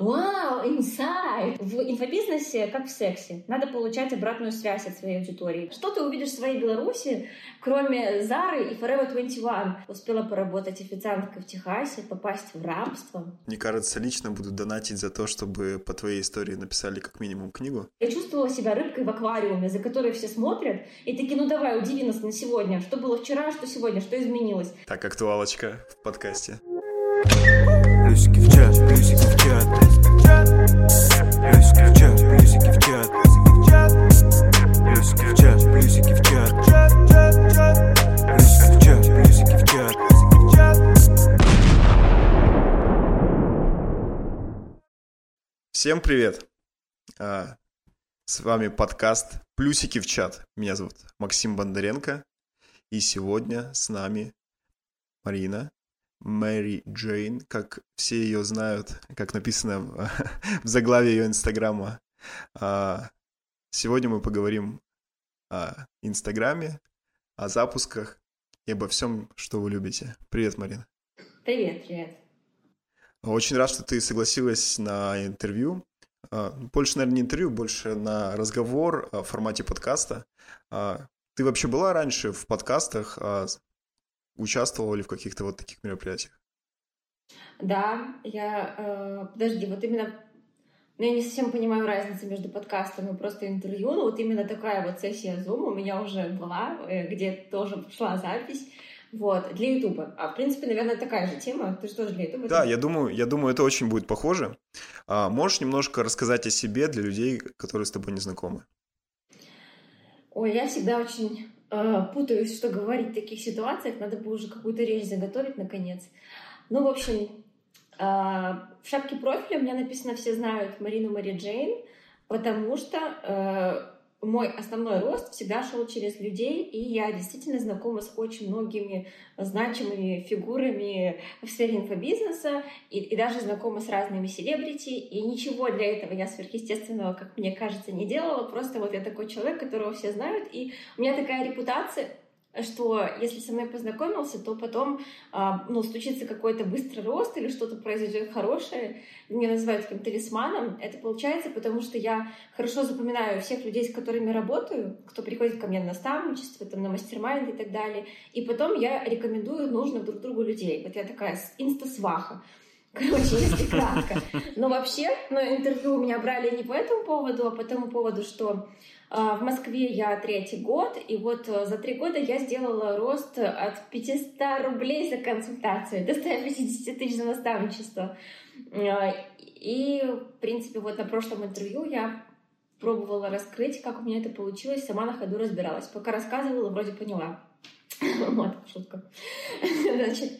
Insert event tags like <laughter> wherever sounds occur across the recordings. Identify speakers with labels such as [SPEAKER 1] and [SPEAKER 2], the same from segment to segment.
[SPEAKER 1] Вау, инсайт! В инфобизнесе, как в сексе, надо получать обратную связь от своей аудитории. Что ты увидишь в своей Беларуси, кроме Зары и Forever 21? Успела поработать официанткой в Техасе, попасть в рабство.
[SPEAKER 2] Мне кажется, лично буду донатить за то, чтобы по твоей истории написали как минимум книгу.
[SPEAKER 1] Я чувствовала себя рыбкой в аквариуме, за которой все смотрят, и такие, ну давай, удиви нас на сегодня. Что было вчера, что сегодня, что изменилось?
[SPEAKER 2] Так, актуалочка в подкасте.
[SPEAKER 3] Плюсики в чат, плюсики в чат Плюсики в чат, плюсики в чат Плюсики в чат, плюсики в чат Плюсики в чат, плюсики в чат
[SPEAKER 2] Всем привет! А, С вами подкаст «Плюсики в чат». Меня зовут Максим Бондаренко. И сегодня с нами Марина, Мэри Джейн, как все ее знают, как написано в <laughs> заглавии ее инстаграма. А, Сегодня мы поговорим о Инстаграме, о запусках и обо всем, что вы любите. Привет, Марина.
[SPEAKER 1] Привет, привет.
[SPEAKER 2] Очень рад, что ты согласилась на интервью. А, Больше, наверное, не интервью, больше на разговор в формате подкаста. А, Ты вообще была раньше в подкастах? А, Участвовала ли в каких-то вот таких мероприятиях?
[SPEAKER 1] Да, я... э, подожди, вот именно... Ну, я не совсем понимаю разницу между подкастом и просто интервью, но вот именно такая вот сессия Zoom у меня уже была, э, где тоже шла запись, вот, для Ютуба. А, в принципе, наверное, такая же тема. Ты же тоже для Ютуба?
[SPEAKER 2] Да, я думаю, я думаю, это очень будет похоже. А, Можешь немножко рассказать о себе для людей, которые с тобой не знакомы?
[SPEAKER 1] Ой, я всегда очень путаюсь, что говорить в таких ситуациях. Надо бы уже какую-то речь заготовить, наконец. Ну, в общем, э, в шапке профиля у меня написано «Все знают Марину Мари Джейн», потому что э, мой основной рост всегда шел через людей, и я действительно знакома с очень многими значимыми фигурами в сфере инфобизнеса, и, и даже знакома с разными селебрити, и ничего для этого я сверхъестественного, как мне кажется, не делала, просто вот я такой человек, которого все знают, и у меня такая репутация, что если со мной познакомился, то потом а, ну, случится какой-то быстрый рост или что-то произойдет хорошее. Меня называют таким талисманом. Это получается, потому что я хорошо запоминаю всех людей, с которыми работаю, кто приходит ко мне на наставничество, там, на мастер-майнд и так далее. И потом я рекомендую нужных друг другу людей. Вот я такая инста-сваха. <laughs> Короче, если кратко. Но вообще, ну, интервью у меня брали не по этому поводу, а по тому поводу, что в Москве я третий год, и вот э, за три года я сделала рост от 500 рублей за консультацию до 150 тысяч за наставничество. А, И, в принципе, вот на прошлом интервью я пробовала раскрыть, как у меня это получилось, сама на ходу разбиралась. Пока рассказывала, вроде поняла. <coughs> Вот, шутка. <laughs> Значит,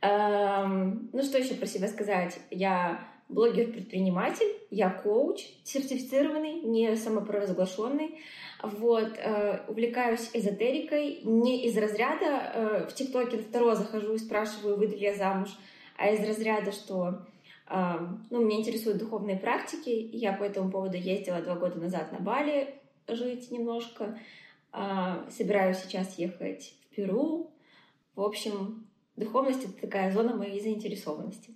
[SPEAKER 1] эм, ну что еще про себя сказать? Я блогер-предприниматель, я коуч, сертифицированный, не самопровозглашенный. Вот, э, увлекаюсь эзотерикой, не из разряда э, в ТикТоке на второго захожу и спрашиваю, выйду ли я замуж, а из разряда, что э, ну, меня интересуют духовные практики, я по этому поводу ездила два года назад на Бали жить немножко, собираюсь сейчас ехать в Перу. В общем, духовность — это такая зона моей заинтересованности.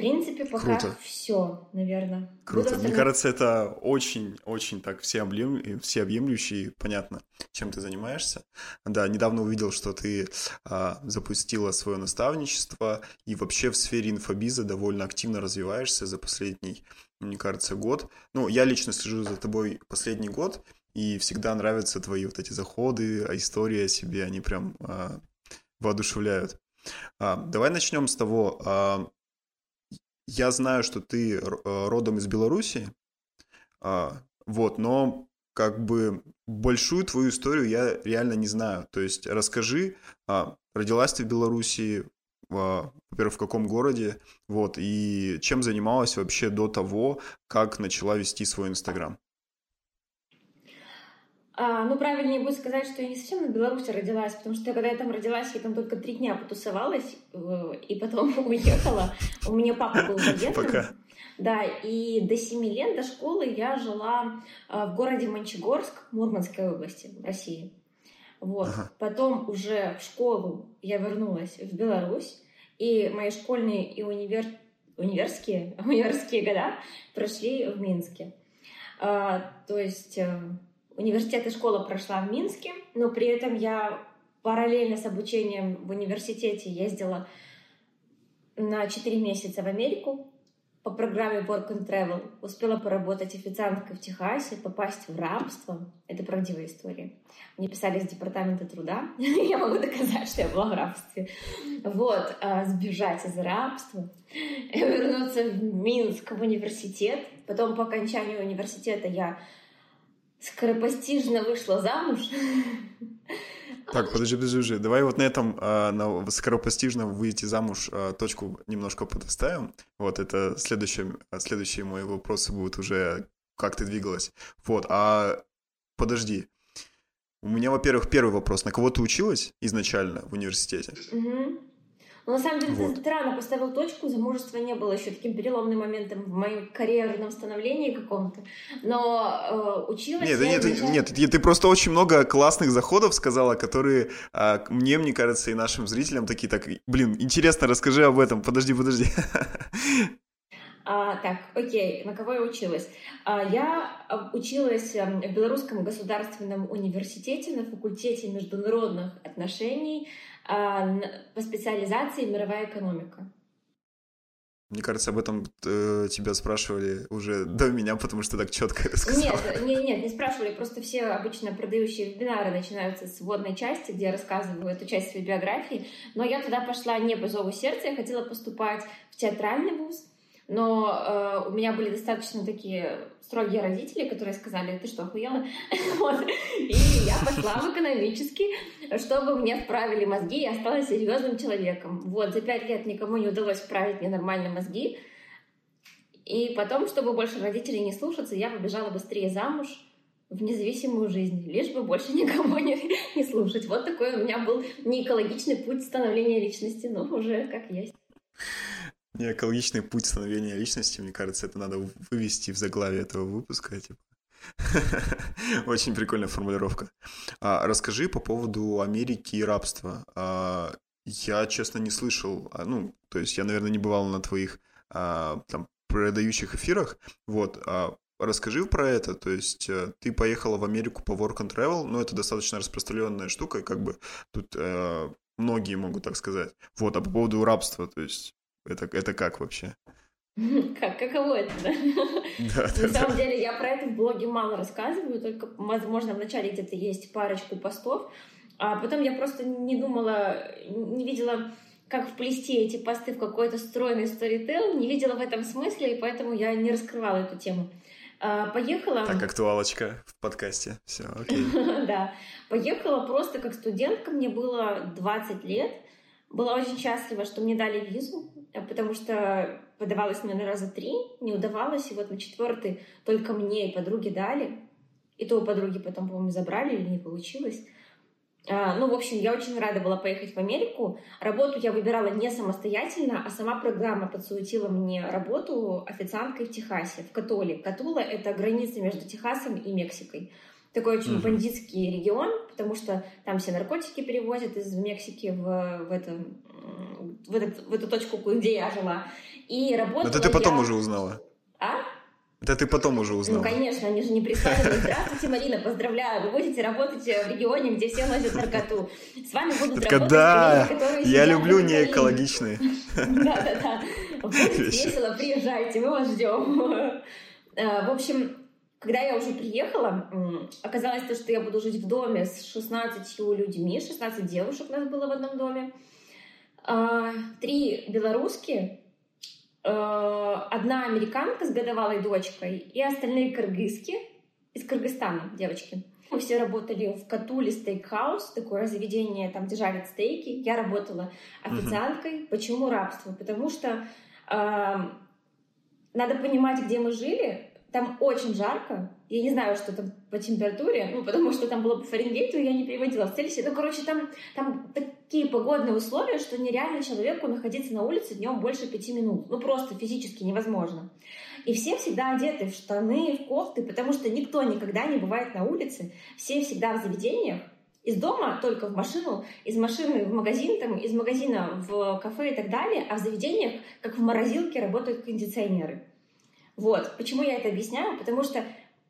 [SPEAKER 1] В принципе, пока
[SPEAKER 2] Круто.
[SPEAKER 1] все, наверное.
[SPEAKER 2] Круто. Мне кажется, это очень-очень так всеобъем- всеобъемлюще и понятно, чем ты занимаешься. Да, недавно увидел, что ты а, запустила свое наставничество и вообще в сфере инфобиза довольно активно развиваешься за последний, мне кажется, год. Ну, я лично слежу за тобой последний год, и всегда нравятся твои вот эти заходы, а истории о себе, они прям а, воодушевляют. А, давай начнем с того, а, я знаю, что ты э, родом из Беларуси, а, вот, но как бы большую твою историю я реально не знаю. То есть расскажи, а, родилась ты в Беларуси, а, во-первых, в каком городе, вот, и чем занималась вообще до того, как начала вести свой Инстаграм?
[SPEAKER 1] А, ну, правильнее будет сказать, что я не совсем на Беларуси родилась, потому что когда я там родилась, я там только три дня потусовалась, э, и потом <laughs> уехала. У меня папа был военным.
[SPEAKER 2] Пока.
[SPEAKER 1] Да, и до семи лет, до школы я жила а, в городе Мончегорск, Мурманской области, России. Вот.
[SPEAKER 2] Ага.
[SPEAKER 1] Потом уже в школу я вернулась в Беларусь, и мои школьные и универ... универские, <laughs> универские года прошли в Минске. А, то есть э, университет и школа прошла в Минске, но при этом я параллельно с обучением в университете ездила на 4 месяца в Америку по программе Work and Travel. Успела поработать официанткой в Техасе, попасть в рабство. Это правдивая история. Мне писали из департамента труда. <laughs> я могу доказать, что я была в рабстве. Вот, а, сбежать из рабства, вернуться в Минск в университет. Потом по окончанию университета я скоропостижно вышла замуж.
[SPEAKER 2] Так, подожди, подожди, подожди. Давай вот на этом, э, на скоропостижно выйти замуж, э, точку немножко подоставим. Вот это следующий, следующие мои вопросы будут уже, как ты двигалась. Вот, а подожди. У меня, во-первых, первый вопрос. На кого ты училась изначально в университете?
[SPEAKER 1] Угу. Но на самом деле вот. ты рано поставил точку, замужество не было еще таким переломным моментом в моем карьерном становлении каком-то. Но э, училась
[SPEAKER 2] нет,
[SPEAKER 1] я...
[SPEAKER 2] Нет, изначально... нет, ты, ты просто очень много классных заходов сказала, которые э, мне, мне кажется, и нашим зрителям такие, так, блин, интересно, расскажи об этом, подожди, подожди.
[SPEAKER 1] А, так, окей, на кого я училась? А, я а, училась эм, в Белорусском государственном университете на факультете международных отношений по специализации мировая экономика.
[SPEAKER 2] Мне кажется, об этом э, тебя спрашивали уже <laughs> до меня, потому что так четко рассказала.
[SPEAKER 1] Нет, нет, нет, не спрашивали. Просто все обычно продающие вебинары начинаются с вводной части, где я рассказываю эту часть своей биографии. Но я туда пошла не по зову сердца, я хотела поступать в театральный вуз но э, у меня были достаточно такие строгие родители, которые сказали, ты что, охуела? <laughs> И я пошла в экономический, чтобы мне вправили мозги, и осталась серьезным человеком. Вот, за пять лет никому не удалось вправить мне нормальные мозги. И потом, чтобы больше родителей не слушаться, я побежала быстрее замуж в независимую жизнь, лишь бы больше никого не, <laughs> не слушать. Вот такой у меня был неэкологичный путь становления личности, но уже как есть
[SPEAKER 2] не экологичный путь становления личности, мне кажется, это надо вывести в заглавие этого выпуска, типа. <laughs> Очень прикольная формулировка. А, расскажи по поводу Америки и рабства. А, я, честно, не слышал, а, ну, то есть я, наверное, не бывал на твоих а, там продающих эфирах. Вот, а, расскажи про это. То есть э, ты поехала в Америку по work and travel, но это достаточно распространенная штука, как бы тут э, многие могут так сказать. Вот, а по поводу рабства, то есть это, это как вообще? <laughs>
[SPEAKER 1] Как, каково это, да? да На да, самом да. деле, я про это в блоге мало рассказываю, только, возможно, в начале где-то есть парочку постов, а потом я просто не думала, не видела, как вплести эти посты в какой-то стройный сторител, не видела в этом смысле, и поэтому я не раскрывала эту тему. А, поехала...
[SPEAKER 2] Так, актуалочка в подкасте. Все, окей. <laughs>
[SPEAKER 1] да. Поехала просто как студентка, мне было 20 лет. Была очень счастлива, что мне дали визу, потому что подавалась, наверное, раза три, не удавалось, и вот на четвертый только мне и подруге дали. И то у подруги потом, по-моему, забрали или не получилось. А, ну, в общем, я очень рада была поехать в Америку. Работу я выбирала не самостоятельно, а сама программа подсуетила мне работу официанткой в Техасе, в Католе. Катула — это граница между Техасом и Мексикой такой очень uh-huh. бандитский регион, потому что там все наркотики перевозят из Мексики в, в, это, в, этот, в эту точку, где я жила. И работала
[SPEAKER 2] Это ты потом я... уже узнала?
[SPEAKER 1] А?
[SPEAKER 2] Это ты потом уже узнала.
[SPEAKER 1] Ну, конечно, они же не представили. <laughs> Здравствуйте, Марина, поздравляю. Вы будете работать в регионе, где все носят наркоту. С вами будут
[SPEAKER 2] так, работать да, люди, которые Я люблю неэкологичные. <laughs>
[SPEAKER 1] Да-да-да. Будет <laughs> весело, приезжайте, мы вас ждем. Э, в общем, когда я уже приехала, оказалось то, что я буду жить в доме с 16 людьми, 16 девушек у нас было в одном доме. А, три белорусские, а, одна американка с годовалой дочкой и остальные кыргызки из Кыргызстана, девочки. Мы все работали в Катуле стейкхаус, такое заведение, там, где жарят стейки. Я работала официанткой. Uh-huh. Почему рабство? Потому что э, надо понимать, где мы жили, там очень жарко. Я не знаю, что там по температуре, ну, потому что там было по Фаренгейту, я не переводила в Цельсия. Ну, короче, там, там такие погодные условия, что нереально человеку находиться на улице днем больше пяти минут. Ну, просто физически невозможно. И все всегда одеты в штаны, в кофты, потому что никто никогда не бывает на улице. Все всегда в заведениях. Из дома только в машину, из машины в магазин, там, из магазина в кафе и так далее, а в заведениях, как в морозилке, работают кондиционеры. Вот. Почему я это объясняю? Потому что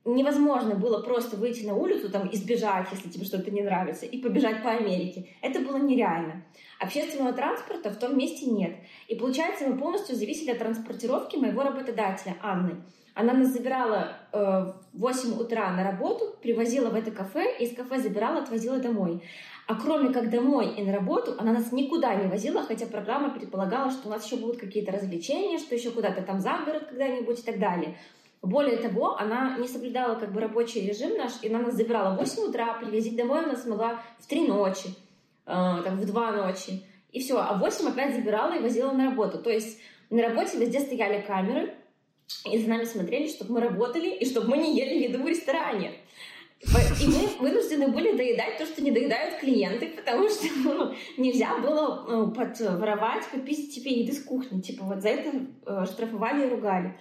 [SPEAKER 1] невозможно было просто выйти на улицу там, и сбежать, если тебе что-то не нравится, и побежать по Америке. Это было нереально. Общественного транспорта в том месте нет. И получается, мы полностью зависели от транспортировки моего работодателя Анны. Она нас забирала э, в 8 утра на работу, привозила в это кафе, и из кафе забирала, отвозила домой. А кроме как домой и на работу, она нас никуда не возила, хотя программа предполагала, что у нас еще будут какие-то развлечения, что еще куда-то там за город когда-нибудь и так далее. Более того, она не соблюдала как бы рабочий режим наш, и она нас забирала в 8 утра, привозить домой она смогла в 3 ночи, э, там, в 2 ночи. И все, а в 8 опять забирала и возила на работу. То есть на работе везде стояли камеры, и за нами смотрели, чтобы мы работали, и чтобы мы не ели еду в ресторане. И мы вынуждены были доедать то, что не доедают клиенты, потому что ну, нельзя было ну, подворовать, пописать тебе еды с кухни. Типа вот за это э, штрафовали и ругали.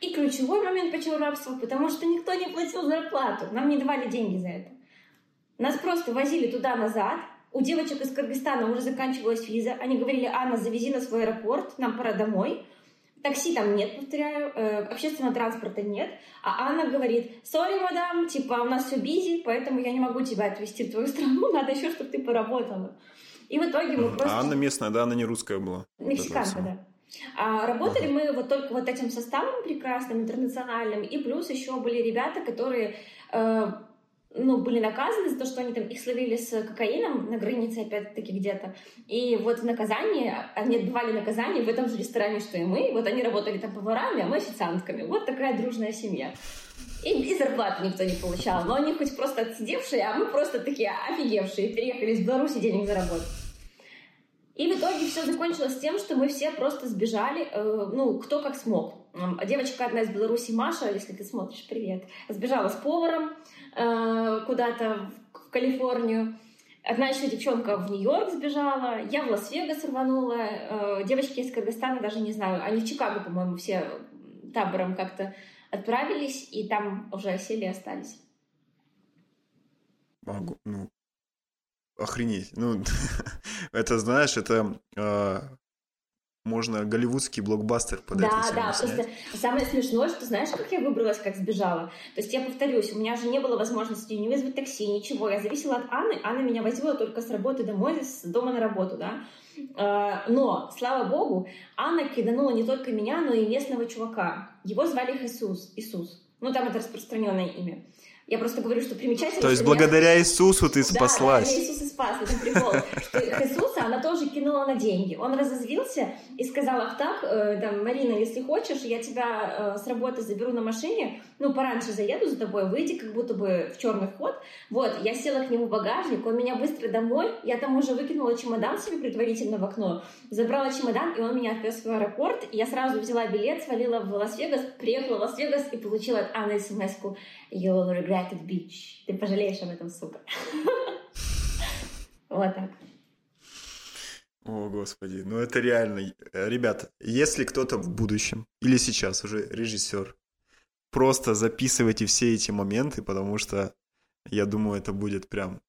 [SPEAKER 1] И ключевой момент, почему рабство, потому что никто не платил зарплату, нам не давали деньги за это. Нас просто возили туда-назад, у девочек из Кыргызстана уже заканчивалась виза, они говорили, Анна, завези нас в аэропорт, нам пора домой. Такси там нет, повторяю, э, общественного транспорта нет. А Анна говорит, сори, мадам, типа, у нас все бизи, поэтому я не могу тебя отвезти в твою страну, надо еще, чтобы ты поработала. И в итоге мы просто...
[SPEAKER 2] А Анна местная, да, она не русская была?
[SPEAKER 1] Мексиканка, да. А работали мы вот только вот этим составом прекрасным, интернациональным, и плюс еще были ребята, которые э, ну, были наказаны за то, что они там их словили с кокаином на границе, опять-таки, где-то. И вот в наказании, они отбывали наказание в этом же ресторане, что и мы. Вот они работали там поварами, а мы официантками. Вот такая дружная семья. И, и зарплаты никто не получал. Но они хоть просто отсидевшие, а мы просто такие офигевшие. Переехали из Беларуси денег заработать. И в итоге все закончилось тем, что мы все просто сбежали, э, ну, кто как смог. Девочка одна из Беларуси, Маша, если ты смотришь, привет, сбежала с поваром э, куда-то в Калифорнию. Одна еще девчонка в Нью-Йорк сбежала, я в Лас-Вегас рванула, э, девочки из Кыргызстана даже не знаю, они в Чикаго, по-моему, все табором как-то отправились, и там уже сели и остались.
[SPEAKER 2] Могу, ну, охренеть. Ну, <laughs> это, знаешь, это э, можно голливудский блокбастер под
[SPEAKER 1] да, тему Да, снять. просто самое смешное, что знаешь, как я выбралась, как сбежала? То есть я повторюсь, у меня же не было возможности не вызвать такси, ничего. Я зависела от Анны. Анна меня возила только с работы домой, с дома на работу, да. А, но, слава богу, Анна киданула не только меня, но и местного чувака. Его звали Иисус. Иисус. Ну, там это распространенное имя. Я просто говорю, что примечательно.
[SPEAKER 2] То есть благодаря меня... Иисусу ты спаслась.
[SPEAKER 1] Да, Иисус и спас. Это прикол. Что Иисуса она тоже кинула на деньги. Он разозлился и сказал, ах так, э, там, Марина, если хочешь, я тебя э, с работы заберу на машине, ну, пораньше заеду за тобой, выйди как будто бы в черный вход. Вот, я села к нему в багажник, он меня быстро домой, я там уже выкинула чемодан себе предварительно в окно, забрала чемодан, и он меня отвез в аэропорт, и я сразу взяла билет, свалила в Лас-Вегас, приехала в Лас-Вегас и получила от Анны смс-ку «You will regret it, bitch». Ты пожалеешь об этом, сука. <laughs> Вот так.
[SPEAKER 2] О, Господи, ну это реально. Ребята, если кто-то в будущем или сейчас уже режиссер, просто записывайте все эти моменты, потому что я думаю, это будет прям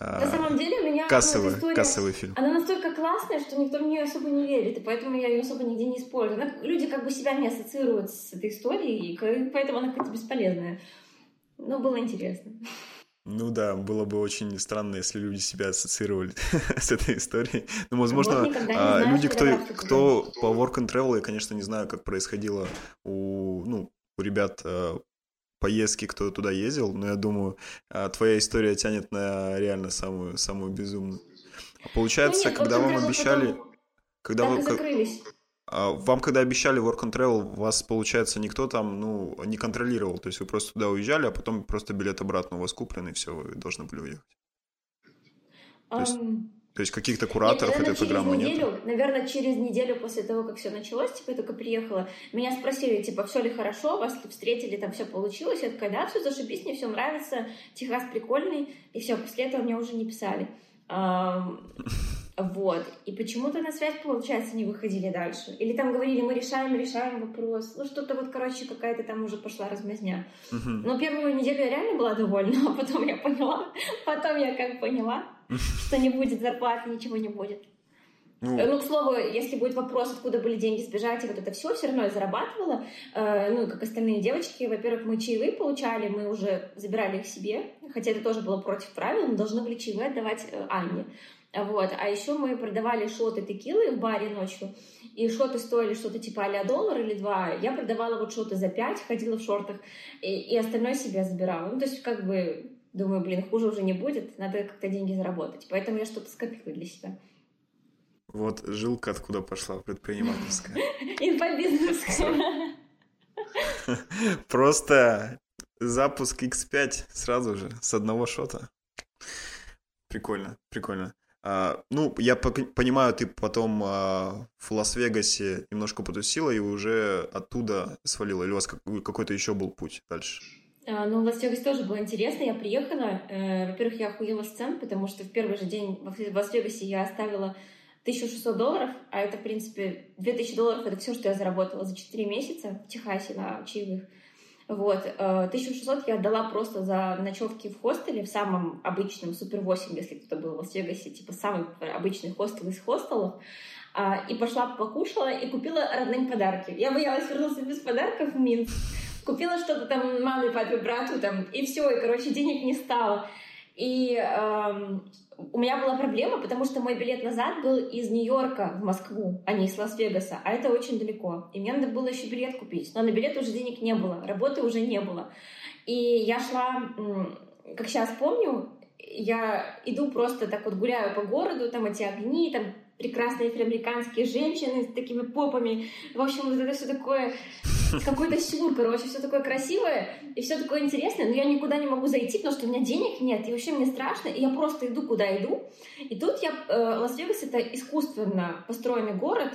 [SPEAKER 1] на а, самом деле у меня
[SPEAKER 2] кассовый, история, кассовый фильм.
[SPEAKER 1] Она настолько классная, что никто в нее особо не верит, и поэтому я ее особо нигде не использую. Она, люди как бы себя не ассоциируют с этой историей, и поэтому она какая-то бесполезная. Но было интересно.
[SPEAKER 2] Ну да, было бы очень странно, если люди себя ассоциировали <laughs> с этой историей. Ну, возможно, вот а, люди, кто, кто по work and travel, я, конечно, не знаю, как происходило у, ну, у ребят а, поездки, кто туда ездил, но я думаю, а, твоя история тянет на реально самую, самую безумную. Получается, ну, нет, когда вам обещали... Когда
[SPEAKER 1] вы, закрылись.
[SPEAKER 2] А вам, когда обещали work and travel, вас, получается, никто там, ну, не контролировал. То есть вы просто туда уезжали, а потом просто билет обратно у вас куплен, и все, вы должны были уехать. Um... То есть, то есть каких-то кураторов нет, этой программы
[SPEAKER 1] неделю,
[SPEAKER 2] нет?
[SPEAKER 1] Наверное, через неделю после того, как все началось, типа, я только приехала, меня спросили, типа, все ли хорошо, вас ли встретили, там все получилось. Я такая, да, все зашибись, мне все нравится, Техас прикольный. И все, после этого мне уже не писали. Вот. И почему-то на связь, получается, не выходили дальше. Или там говорили, мы решаем, решаем вопрос. Ну, что-то вот, короче, какая-то там уже пошла размазня.
[SPEAKER 2] Мгм.
[SPEAKER 1] Но первую неделю я реально была довольна, <laughs> а потом я поняла, потом я как поняла, что не будет зарплаты, ничего не будет.
[SPEAKER 2] Ну,
[SPEAKER 1] Ну, к слову, если будет вопрос, откуда были деньги сбежать, и вот это все, все равно я зарабатывала. Э, ну, как остальные девочки, во-первых, мы чаевые получали, мы уже забирали их себе, хотя это тоже было против правил, мы должны были чаевые отдавать э, Анне. Вот. А еще мы продавали шоты текилы в баре ночью, и шоты стоили что-то типа а доллар или два. Я продавала вот шоты за пять, ходила в шортах, и, и остальное себе забирала. Ну, то есть, как бы, думаю, блин, хуже уже не будет, надо как-то деньги заработать. Поэтому я что-то скопила для себя.
[SPEAKER 2] вот жилка откуда пошла, предпринимательская. <laughs>
[SPEAKER 1] Инфобизнес. <laughs>
[SPEAKER 2] Просто запуск X5 сразу же, с одного шота. Прикольно, прикольно. А, ну, я понимаю, ты потом а, в Лас-Вегасе немножко потусила и уже оттуда свалила. Или у вас как- какой-то еще был путь дальше?
[SPEAKER 1] А, Ну, Лас-Вегас тоже было интересно. Я приехала. э, Во-первых, я охуела с цен, потому что в первый же день в Лас-Вегасе я оставила 1600 долларов, а это, в принципе, 2000 долларов — это все, что я заработала за 4 месяца в Техасе на чаевых. Вот. э, 1600 я отдала просто за ночевки в хостеле, в самом обычном, Супер 8, если кто-то был в Лас-Вегасе, типа самый обычный хостел из хостелов. А, И пошла покушала и купила родным подарки. Я боялась вернуться без подарков в Минск. Купила что-то там маме, папе, брату, там, и все, и, короче, денег не стало. И эм, у меня была проблема, потому что мой билет назад был из Нью-Йорка в Москву, а не из Лас-Вегаса, а это очень далеко. И мне надо было еще билет купить, но на билет уже денег не было, работы уже не было. И я шла, как сейчас помню, я иду просто так вот гуляю по городу, там эти огни, там прекрасные афроамериканские женщины с такими попами. В общем, вот это все такое, какой-то сюр, короче, все такое красивое и все такое интересное, но я никуда не могу зайти, потому что у меня денег нет, и вообще мне страшно, и я просто иду, куда иду. И тут я... э, Лас-Вегас — это искусственно построенный город,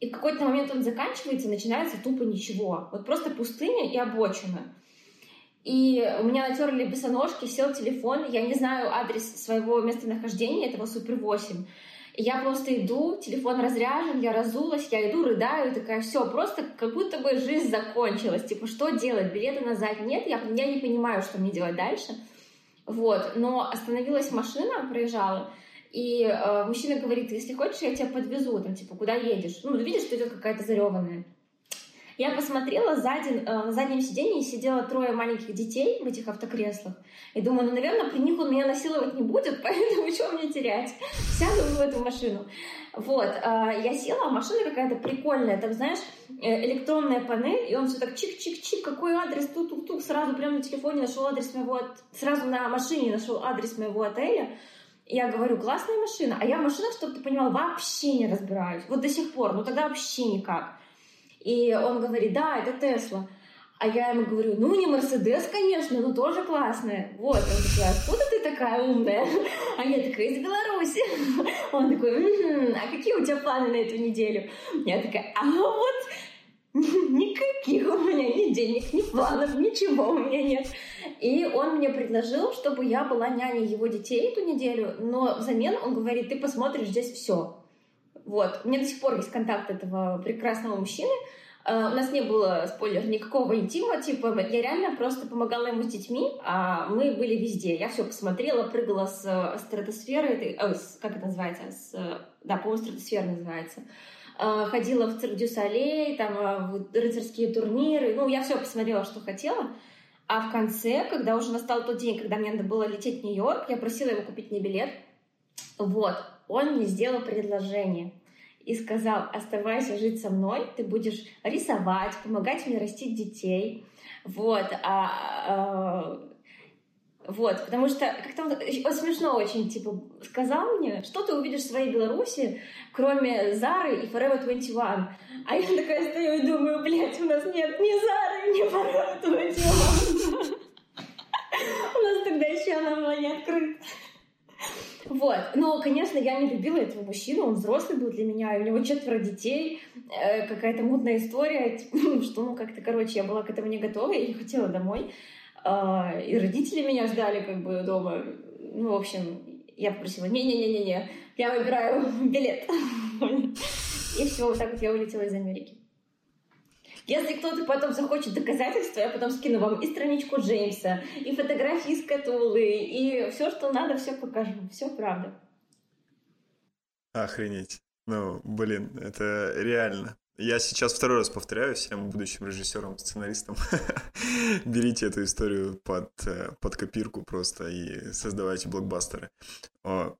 [SPEAKER 1] и в какой-то момент он заканчивается, начинается тупо ничего. Вот просто пустыня и обочина. И у меня натерли босоножки, сел телефон, я не знаю адрес своего местонахождения, этого Супер 8. Я просто иду, телефон разряжен, я разулась, я иду, рыдаю, такая, все, просто как будто бы жизнь закончилась. Типа, что делать? Билета назад нет, я, я не понимаю, что мне делать дальше. Вот, но остановилась машина, проезжала, и э, мужчина говорит, если хочешь, я тебя подвезу, там, типа, куда едешь? Ну, видишь, что идет какая-то зареванная. Я посмотрела, сзади, э, на заднем сиденье сидело трое маленьких детей в этих автокреслах. И думаю, ну, наверное, при них он меня насиловать не будет, <laughs> поэтому что мне терять? Сяду в эту машину. Вот, э, я села, а машина какая-то прикольная, там, знаешь, э, электронная панель, и он все так чик-чик-чик, какой адрес, тук-тук-тук, сразу прямо на телефоне нашел адрес моего, сразу на машине нашел адрес моего отеля. Я говорю, классная машина. А я в машинах, чтобы ты понимал, вообще не разбираюсь. Вот до сих пор. Ну тогда вообще никак. И он говорит, да, это Тесла. А я ему говорю, ну не Мерседес, конечно, но тоже классная. Вот, он такой, откуда ты такая умная? А я такая, из Беларуси. Он такой, «Мгм, а какие у тебя планы на эту неделю? Я такая, а вот никаких у меня ни денег, ни планов, ничего у меня нет. И он мне предложил, чтобы я была няней его детей эту неделю, но взамен он говорит, ты посмотришь здесь все. Вот. У меня до сих пор есть контакт этого прекрасного мужчины. Э, У нас не было, спойлер, никакого интима, типа, я реально просто помогала ему с детьми, а мы были везде. Я все посмотрела, прыгала с э, стратосферы, э, как это называется, с, да, по-моему, стратосфера называется. Ходила в Цирк дю Солей, там, в рыцарские турниры, ну, я все посмотрела, что хотела. А в конце, когда уже настал тот день, когда мне надо было лететь в Нью-Йорк, я просила его купить мне билет. Вот, он мне сделал предложение и сказал, оставайся жить со мной, ты будешь рисовать, помогать мне растить детей. Вот, а, а, вот, потому что как-то он, смешно очень, типа, сказал мне, что ты увидишь в своей Беларуси, кроме Зары и Forever 21. А я такая стою и думаю, блядь, у нас нет ни Зары, ни Forever 21. <laughs> У нас тогда еще она была не открыта. Вот. Но, конечно, я не любила этого мужчину, он взрослый был для меня, у него четверо детей, э, какая-то мутная история, <laughs> типа, что, ну, как-то, короче, я была к этому не готова, я не хотела домой. А, И родители меня ждали как бы дома. Ну, в общем, я попросила, не-не-не-не-не, Я выбираю <laughs> билет. <laughs> И все, вот так вот я улетела из Америки. Если кто-то потом захочет доказательства, я потом скину вам и страничку Джеймса, и фотографии из Катулы, и все, что надо, все покажу. Все правда.
[SPEAKER 2] Охренеть. Ну, блин, это реально. Я сейчас второй раз повторяю всем будущим режиссерам, сценаристам. <laughs> Берите эту историю под, э, под копирку просто и создавайте блокбастеры. О,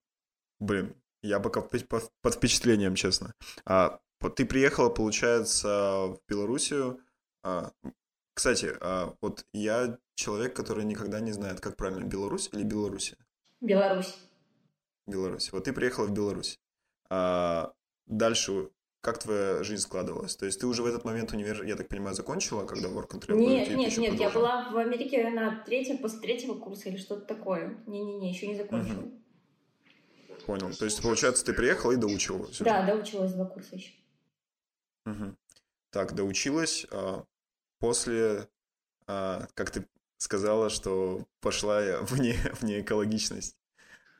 [SPEAKER 2] блин, я пока под впечатлением, честно. А, ты приехала, получается, в Белоруссию. А, кстати, а, вот я человек, который никогда не знает, как правильно, Беларусь или Белоруссия?
[SPEAKER 1] Беларусь.
[SPEAKER 2] Беларусь. Вот ты приехала в Беларусь. А, дальше как твоя жизнь складывалась? То есть ты уже в этот момент универ, я так понимаю, закончила, когда Work and Travel?
[SPEAKER 1] Нет, нет, нет, я была в Америке на третьем, после третьего курса или что-то такое. Не-не-не, еще не закончила. Угу.
[SPEAKER 2] Понял. То есть, получается, ты приехала и доучилась?
[SPEAKER 1] Да, доучилась два курса еще.
[SPEAKER 2] Угу. Так, доучилась. А, после, а, как ты сказала, что пошла в, не, <laughs> в неэкологичность.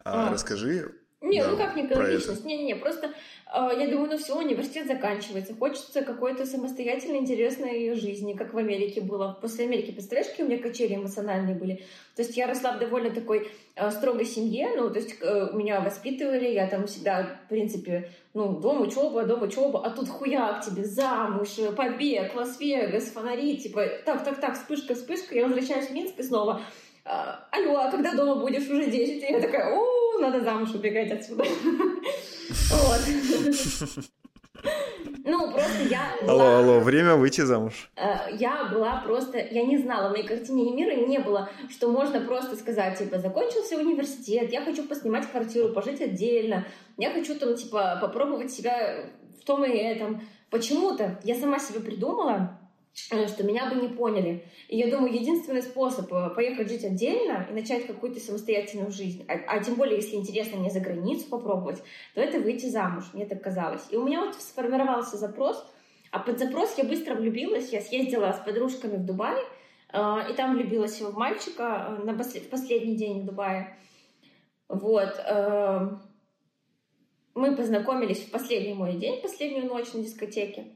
[SPEAKER 2] А, а. Расскажи.
[SPEAKER 1] Не, да, ну как неэкологичность? Не-не-не, просто а, я думаю, ну все, университет заканчивается, хочется какой-то самостоятельной, интересной жизни, как в Америке было. После Америки, представляешь, какие у меня качели эмоциональные были? То есть я росла в довольно такой э, строгой семье, ну, то есть э, меня воспитывали, я там всегда, в принципе, ну, дом, учеба, дом, учеба, а тут хуяк тебе, замуж, побег, Лас-Вегас, фонари, типа, так, так, так, вспышка, вспышка, я возвращаюсь в Минск и снова, алло, а когда дома будешь? Уже 10. И я такая, о, надо замуж убегать отсюда. <laughs> Вот. Ну, просто я
[SPEAKER 2] была... Алло, алло, время выйти замуж.
[SPEAKER 1] Э, я была просто... Я не знала, в моей картине мира не было, что можно просто сказать, типа, закончился университет, я хочу поснимать квартиру, пожить отдельно, я хочу там, типа, попробовать себя в том и этом. Почему-то я сама себе придумала, Э, что меня бы не поняли. И я думаю, единственный способ э, поехать жить отдельно и начать какую-то самостоятельную жизнь, а, а тем более, если интересно мне за границу попробовать, то это выйти замуж, мне так казалось. И у меня вот сформировался запрос, а под запрос я быстро влюбилась, я съездила с подружками в Дубай, э, и там влюбилась в мальчика на послед... в последний день в Дубае. Вот. Мы познакомились в последний мой день, последнюю ночь на дискотеке.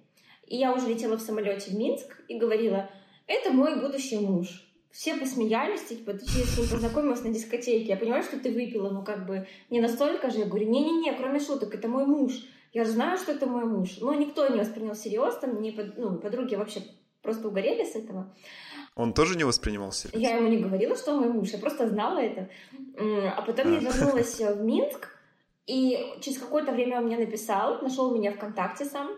[SPEAKER 1] И я уже летела в самолете в Минск и говорила, это мой будущий муж. Все посмеялись, типа, ты с ним познакомилась на дискотеке. Я понимаю, что ты выпила, ну как бы не настолько же. Я говорю, не-не-не, кроме шуток, это мой муж. Я же знаю, что это мой муж. Но никто не воспринял всерьез, там, не, ну, подруги вообще просто угорели с этого.
[SPEAKER 2] Он тоже не воспринимал всерьез?
[SPEAKER 1] Я ему не говорила, что он мой муж, я просто знала это. А потом я вернулась в Минск, и через какое-то время он мне написал, нашел меня ВКонтакте сам,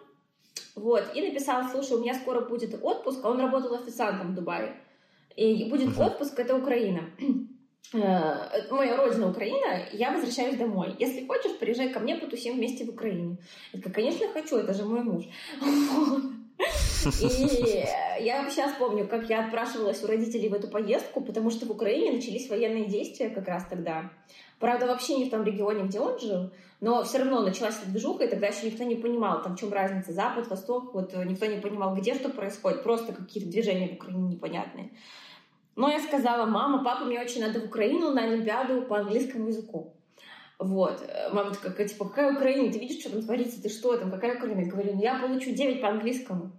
[SPEAKER 1] вот, и написал, слушай, у меня скоро будет отпуск, а он работал официантом в Дубае. И будет uh-huh. отпуск, это Украина. <clears throat> Э, моя родина Украина, я возвращаюсь домой. Если хочешь, приезжай ко мне, потусим вместе в Украине. Я говорю, конечно, хочу, это же мой муж. <laughs> И я сейчас помню, как я отпрашивалась у родителей в эту поездку, потому что в Украине начались военные действия как раз тогда. Правда, вообще не в том регионе, где он жил, но все равно началась эта движуха, и тогда еще никто не понимал, там, в чем разница, Запад, Восток, вот э, никто не понимал, где что происходит, просто какие-то движения в Украине непонятные. Но я сказала, мама, папа, мне очень надо в Украину на Олимпиаду по английскому языку. Вот. Э, мама такая, типа, какая Украина? Ты видишь, что там творится? Ты что там? Какая Украина? Я говорю, ну я получу 9 по английскому.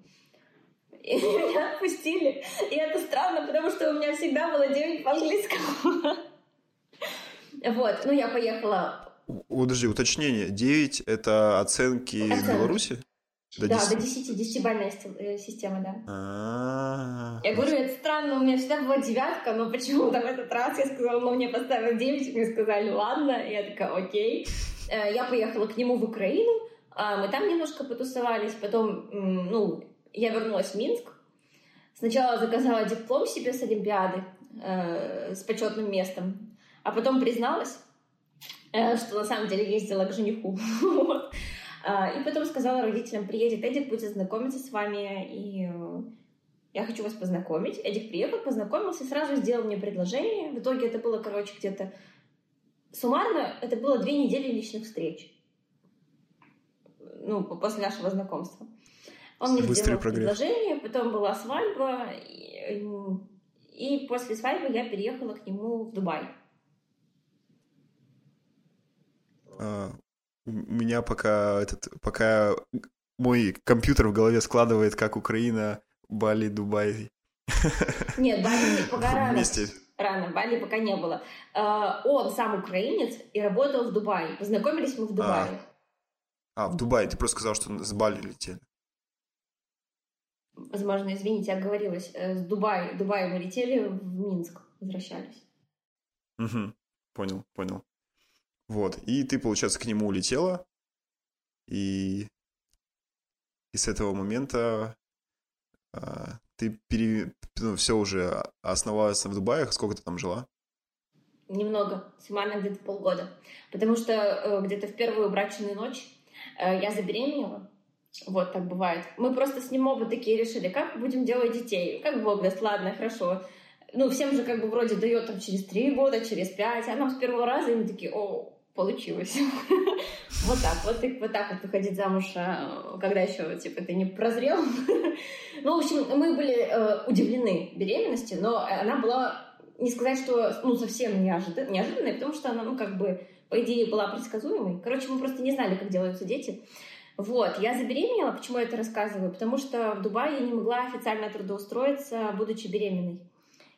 [SPEAKER 1] И <laughs> меня отпустили. И это странно, потому что у меня всегда было 9 по английскому. <laughs> Вот, ну я поехала.
[SPEAKER 2] Подожди, уточнение. 9 — это оценки, оценки. в Беларуси?
[SPEAKER 1] До да, 10? до 10, десятибальная э, система, да. А-а-а. Я говорю, это странно, у меня всегда была девятка, но почему-то в этот раз я сказала, ну, мне поставили 9, мне сказали, ладно, и я такая, окей. Э, я поехала к нему в Украину, а мы там немножко потусовались, потом, ну, я вернулась в Минск, сначала заказала диплом себе с Олимпиады, э, с почетным местом, а потом призналась, что на самом деле ездила к жениху. <laughs> А, и потом сказала родителям, приедет Эдик, будет знакомиться с вами, и э, я хочу вас познакомить. Эдик приехал, познакомился, сразу сделал мне предложение. В итоге это было, короче, где-то... Суммарно это было две недели личных встреч. Ну, после нашего знакомства. Он мне Быстрый сделал прогресс. предложение, потом была свадьба, и, и после свадьбы я переехала к нему в Дубай.
[SPEAKER 2] А, У меня пока этот, пока мой компьютер в голове складывает, как Украина, Бали, Дубай. <laughs>
[SPEAKER 1] Нет, Бали пока рано.
[SPEAKER 2] Вместе.
[SPEAKER 1] Рано, Бали пока не было. А, Он сам украинец и работал в Дубае. Познакомились мы в Дубае.
[SPEAKER 2] А, в Дубае. Ты просто сказал, что с Бали летели.
[SPEAKER 1] Возможно, извините, оговорилась. Э, С Дубая, Дубая мы летели в Минск, возвращались.
[SPEAKER 2] Угу. Понял, понял. Вот. И ты, получается, к нему улетела. И, и с этого момента а, ты пере... ну, все уже основалась в Дубае. Сколько ты там жила?
[SPEAKER 1] Немного, максимально где-то полгода. Потому что э, где-то в первую брачную ночь э, я забеременела. Вот так бывает. Мы просто с ним оба такие решили, как будем делать детей. Как Бог даст, ладно, хорошо. Ну, всем же как бы вроде дает там через три года, через пять, а нам с первого раза, и мы такие, о, получилось. <laughs> Вот так, вот, и- вот так вот выходить замуж, а, когда еще, типа, ты не прозрел. <laughs> Ну, в общем, мы были э, удивлены беременности, но она была, не сказать, что, ну, совсем неожидан- неожиданной, потому что она, ну, как бы, по идее, была предсказуемой. Короче, мы просто не знали, как делаются дети. Вот, я забеременела, почему я это рассказываю? Потому что в Дубае я не могла официально трудоустроиться, будучи беременной.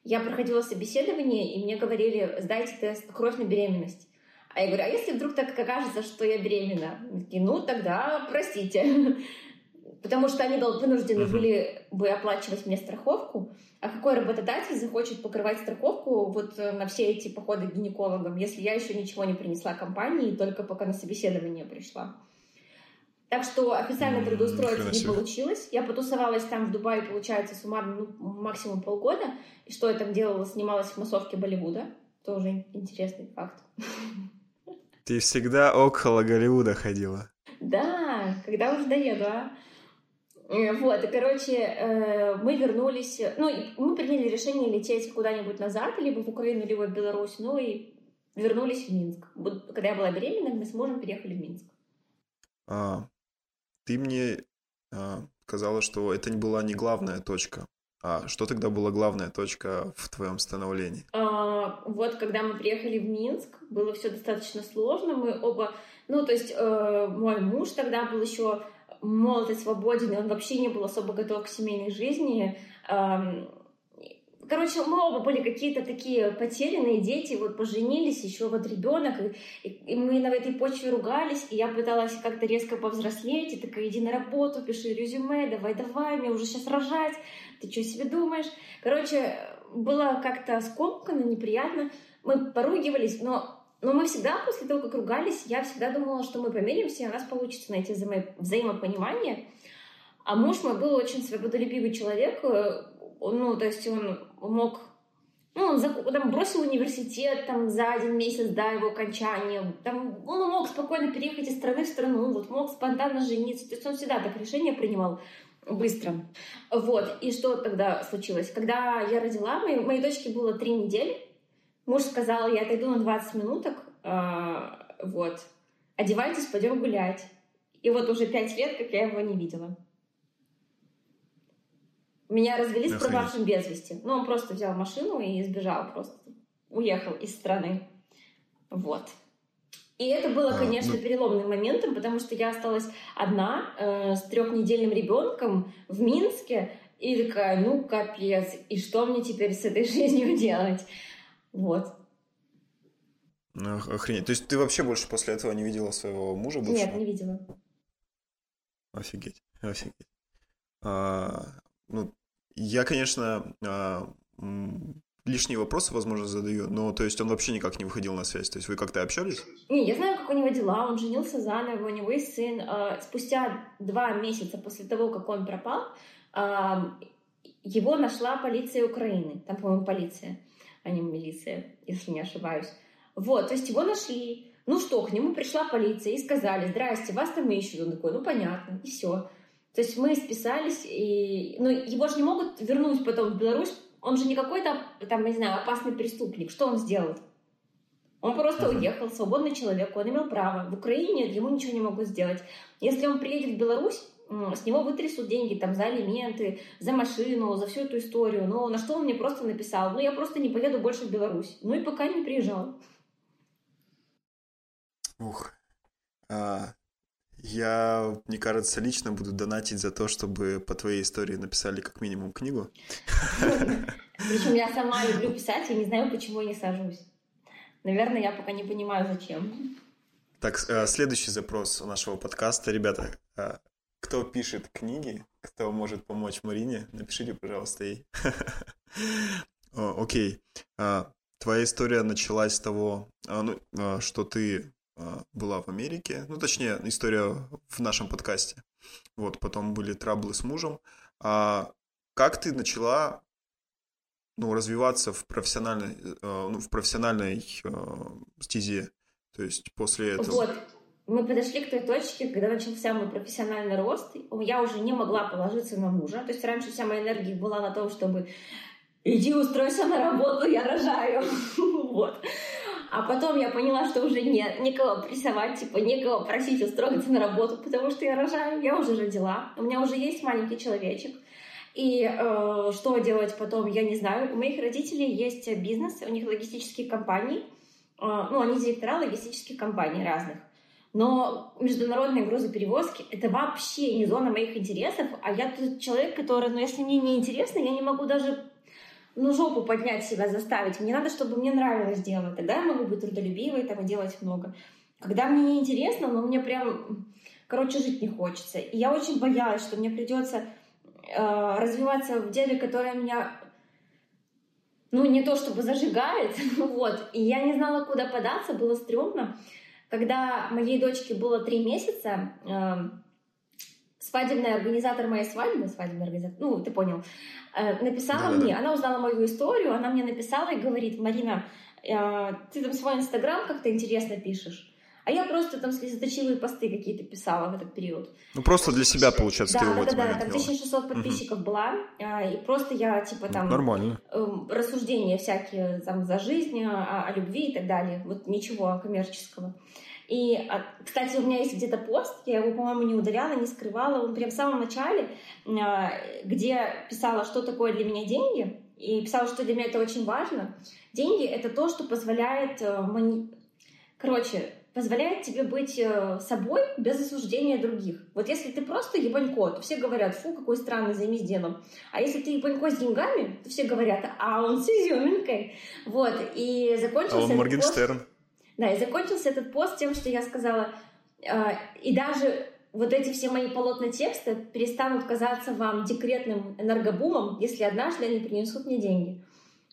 [SPEAKER 1] Я проходила собеседование, и мне говорили, сдайте тест кровь на беременность. А я говорю, а если вдруг так окажется, что я беременна? Они такие, ну, тогда простите. <laughs> Потому что они вынуждены были бы оплачивать мне страховку. А какой работодатель захочет покрывать страховку вот э, на все эти походы к гинекологам, если я еще ничего не принесла компании, только пока на собеседование пришла? Так что официально трудоустроиться
[SPEAKER 2] нихрена
[SPEAKER 1] не получилось. Я потусовалась там в Дубае, получается, суммарно ну, максимум полгода. И что я там делала? Снималась в массовке Болливуда. Тоже интересный факт. <laughs>
[SPEAKER 2] Ты всегда около Голливуда ходила.
[SPEAKER 1] Да, когда уже доеду, а? Э, Вот, и, короче, э, мы вернулись, ну, мы приняли решение лететь куда-нибудь назад, либо в Украину, либо в Беларусь, ну, и вернулись в Минск. Когда я была беременна, мы с мужем переехали в Минск.
[SPEAKER 2] А, ты мне а, сказала, что это не была не главная точка. А что тогда была главная точка в твоем становлении?
[SPEAKER 1] А, Вот, когда мы приехали в Минск, было все достаточно сложно. Мы оба, ну, то есть э, мой муж тогда был еще молод и свободен, и он вообще не был особо готов к семейной жизни. Ам, Короче, мы оба были какие-то такие потерянные дети, вот поженились, еще вот ребенок, и, и мы на этой почве ругались, и я пыталась как-то резко повзрослеть, и такая, иди на работу, пиши резюме, давай, давай, мне уже сейчас рожать, ты что себе думаешь? Короче, было как-то скомканно, неприятно. Мы поругивались, но, но мы всегда, после того, как ругались, я всегда думала, что мы помиримся, и у нас получится найти взаимо- взаимопонимание. А муж мой был очень свободолюбивый человек, э, ну, то есть он мог... Ну, он зак- там, бросил университет там, за один месяц до его окончания. Там, он мог спокойно переехать из страны в страну, вот, мог спонтанно жениться. То есть он всегда так решение принимал быстро. Вот. И что тогда случилось? Когда я родила, моей, моей дочке было три недели, муж сказал, я отойду на 20 минуток, а, вот, одевайтесь, пойдем гулять. И вот уже пять лет, как я его не видела. Меня развели с пропавшим без вести. Ну, он просто взял машину и сбежал просто. Уехал из страны. Вот. И это было,
[SPEAKER 2] А,
[SPEAKER 1] конечно,
[SPEAKER 2] ну-
[SPEAKER 1] переломным моментом, потому что я осталась одна э, с трехнедельным ребенком в Минске. И такая, ну, капец, и что мне теперь с этой <laughs> жизнью делать? Вот.
[SPEAKER 2] Ну, ох- охренеть. То есть ты вообще больше после этого не видела своего мужа бывшего?
[SPEAKER 1] Нет, не видела.
[SPEAKER 2] Офигеть, офигеть. А, ну, я, конечно, а, лишние вопросы, возможно, задаю, но то есть он вообще никак не выходил на связь. То есть вы как-то общались?
[SPEAKER 1] Не, я знаю, как у него дела. Он женился заново, у него есть сын. Э, Спустя два месяца после того, как он пропал, а, его нашла полиция Украины. Там, по-моему, полиция, а не милиция, если не ошибаюсь. Вот, то есть его нашли. Ну что, к нему пришла полиция и сказали, здрасте, вас там ищут. Он такой, ну понятно, и все. То есть мы списались, и... ну его же не могут вернуть потом в Беларусь. Он же не какой-то, там, не знаю, опасный преступник. Что он сделал? Он просто
[SPEAKER 2] Мгм.
[SPEAKER 1] уехал, свободный человек, он имел право. В Украине ему ничего не могут сделать. Если он приедет в Беларусь, с него вытрясут деньги там за алименты, за машину, за всю эту историю. Но на что он мне просто написал? Ну, я просто не поеду больше в Беларусь. Ну и пока не приезжал.
[SPEAKER 2] Ух. А, я, мне кажется, лично буду донатить за то, чтобы по твоей истории написали как минимум книгу.
[SPEAKER 1] Причем я сама люблю писать, и не знаю, почему я не сажусь. Наверное, я пока не понимаю, зачем.
[SPEAKER 2] Так, э, следующий запрос нашего подкаста. Ребята, э, кто пишет книги, кто может помочь Марине, напишите, пожалуйста, ей. <laughs> Окей. А, твоя история началась с того, а, ну, а, что ты была в Америке. Ну, точнее, история в нашем подкасте. Вот, потом были траблы с мужем. А как ты начала ну, развиваться в профессиональной, ну, в профессиональной стезе? То есть после этого...
[SPEAKER 1] Вот, мы подошли к той точке, когда начался мой профессиональный рост. Я уже не могла положиться на мужа. То есть раньше вся моя энергия была на том, чтобы иди устройся на работу, я рожаю. <laughs> вот. А потом я поняла, что уже нет, никого прессовать, типа, никого просить устроиться на работу, потому что я рожаю, я уже родила, у меня уже есть маленький человечек. И э, что делать потом, я не знаю. У моих родителей есть бизнес, у них логистические компании, э, ну, они директора логистических компаний разных. Но международные грузоперевозки — это вообще не зона моих интересов, а я тот человек, который, ну, если мне не интересно, я не могу даже ну, жопу поднять себя, заставить. Мне надо, чтобы мне нравилось делать. Тогда я могу быть трудолюбивой там, делать много. Когда мне не интересно, но мне прям, короче, жить не хочется. И я очень боялась, что мне придется э, развиваться в деле, которое меня ну, не то чтобы зажигает, <laughs> вот. И я не знала, куда податься, было стрёмно. Когда моей дочке было три месяца, э, свадебный организатор моей свадьбы, свадебный организатор, ну, ты понял, э, написала да, мне, да. она узнала мою историю, она мне написала и говорит, Марина, э, ты там свой инстаграм как-то интересно пишешь. А я просто там слезоточивые посты какие-то писала в этот период.
[SPEAKER 2] Ну, просто для себя, получается,
[SPEAKER 1] да,
[SPEAKER 2] ты
[SPEAKER 1] его Да, да, да, там 1600 подписчиков угу. была, и просто я, типа, там...
[SPEAKER 2] Нормально.
[SPEAKER 1] Эм, рассуждения всякие там за жизнь, о, о любви и так далее. Вот ничего коммерческого. И, а, кстати, у меня есть где-то пост, я его, по-моему, не удаляла, не скрывала, он прям в самом начале, а, где писала, что такое для меня деньги, и писала, что для меня это очень важно. Деньги — это то, что позволяет... Э, короче, позволяет тебе быть э, собой без осуждения других. Вот если ты просто ебанько, то все говорят, фу, какой странный, займись делом. А если ты ебанько с деньгами, то все говорят, а он с изюминкой. Вот, и закончился... А
[SPEAKER 2] он Моргенштерн.
[SPEAKER 1] Пост... Да, и закончился этот пост тем, что я сказала, э, и даже вот эти все мои полотна текста перестанут казаться вам декретным энергобумом, если однажды они принесут мне деньги.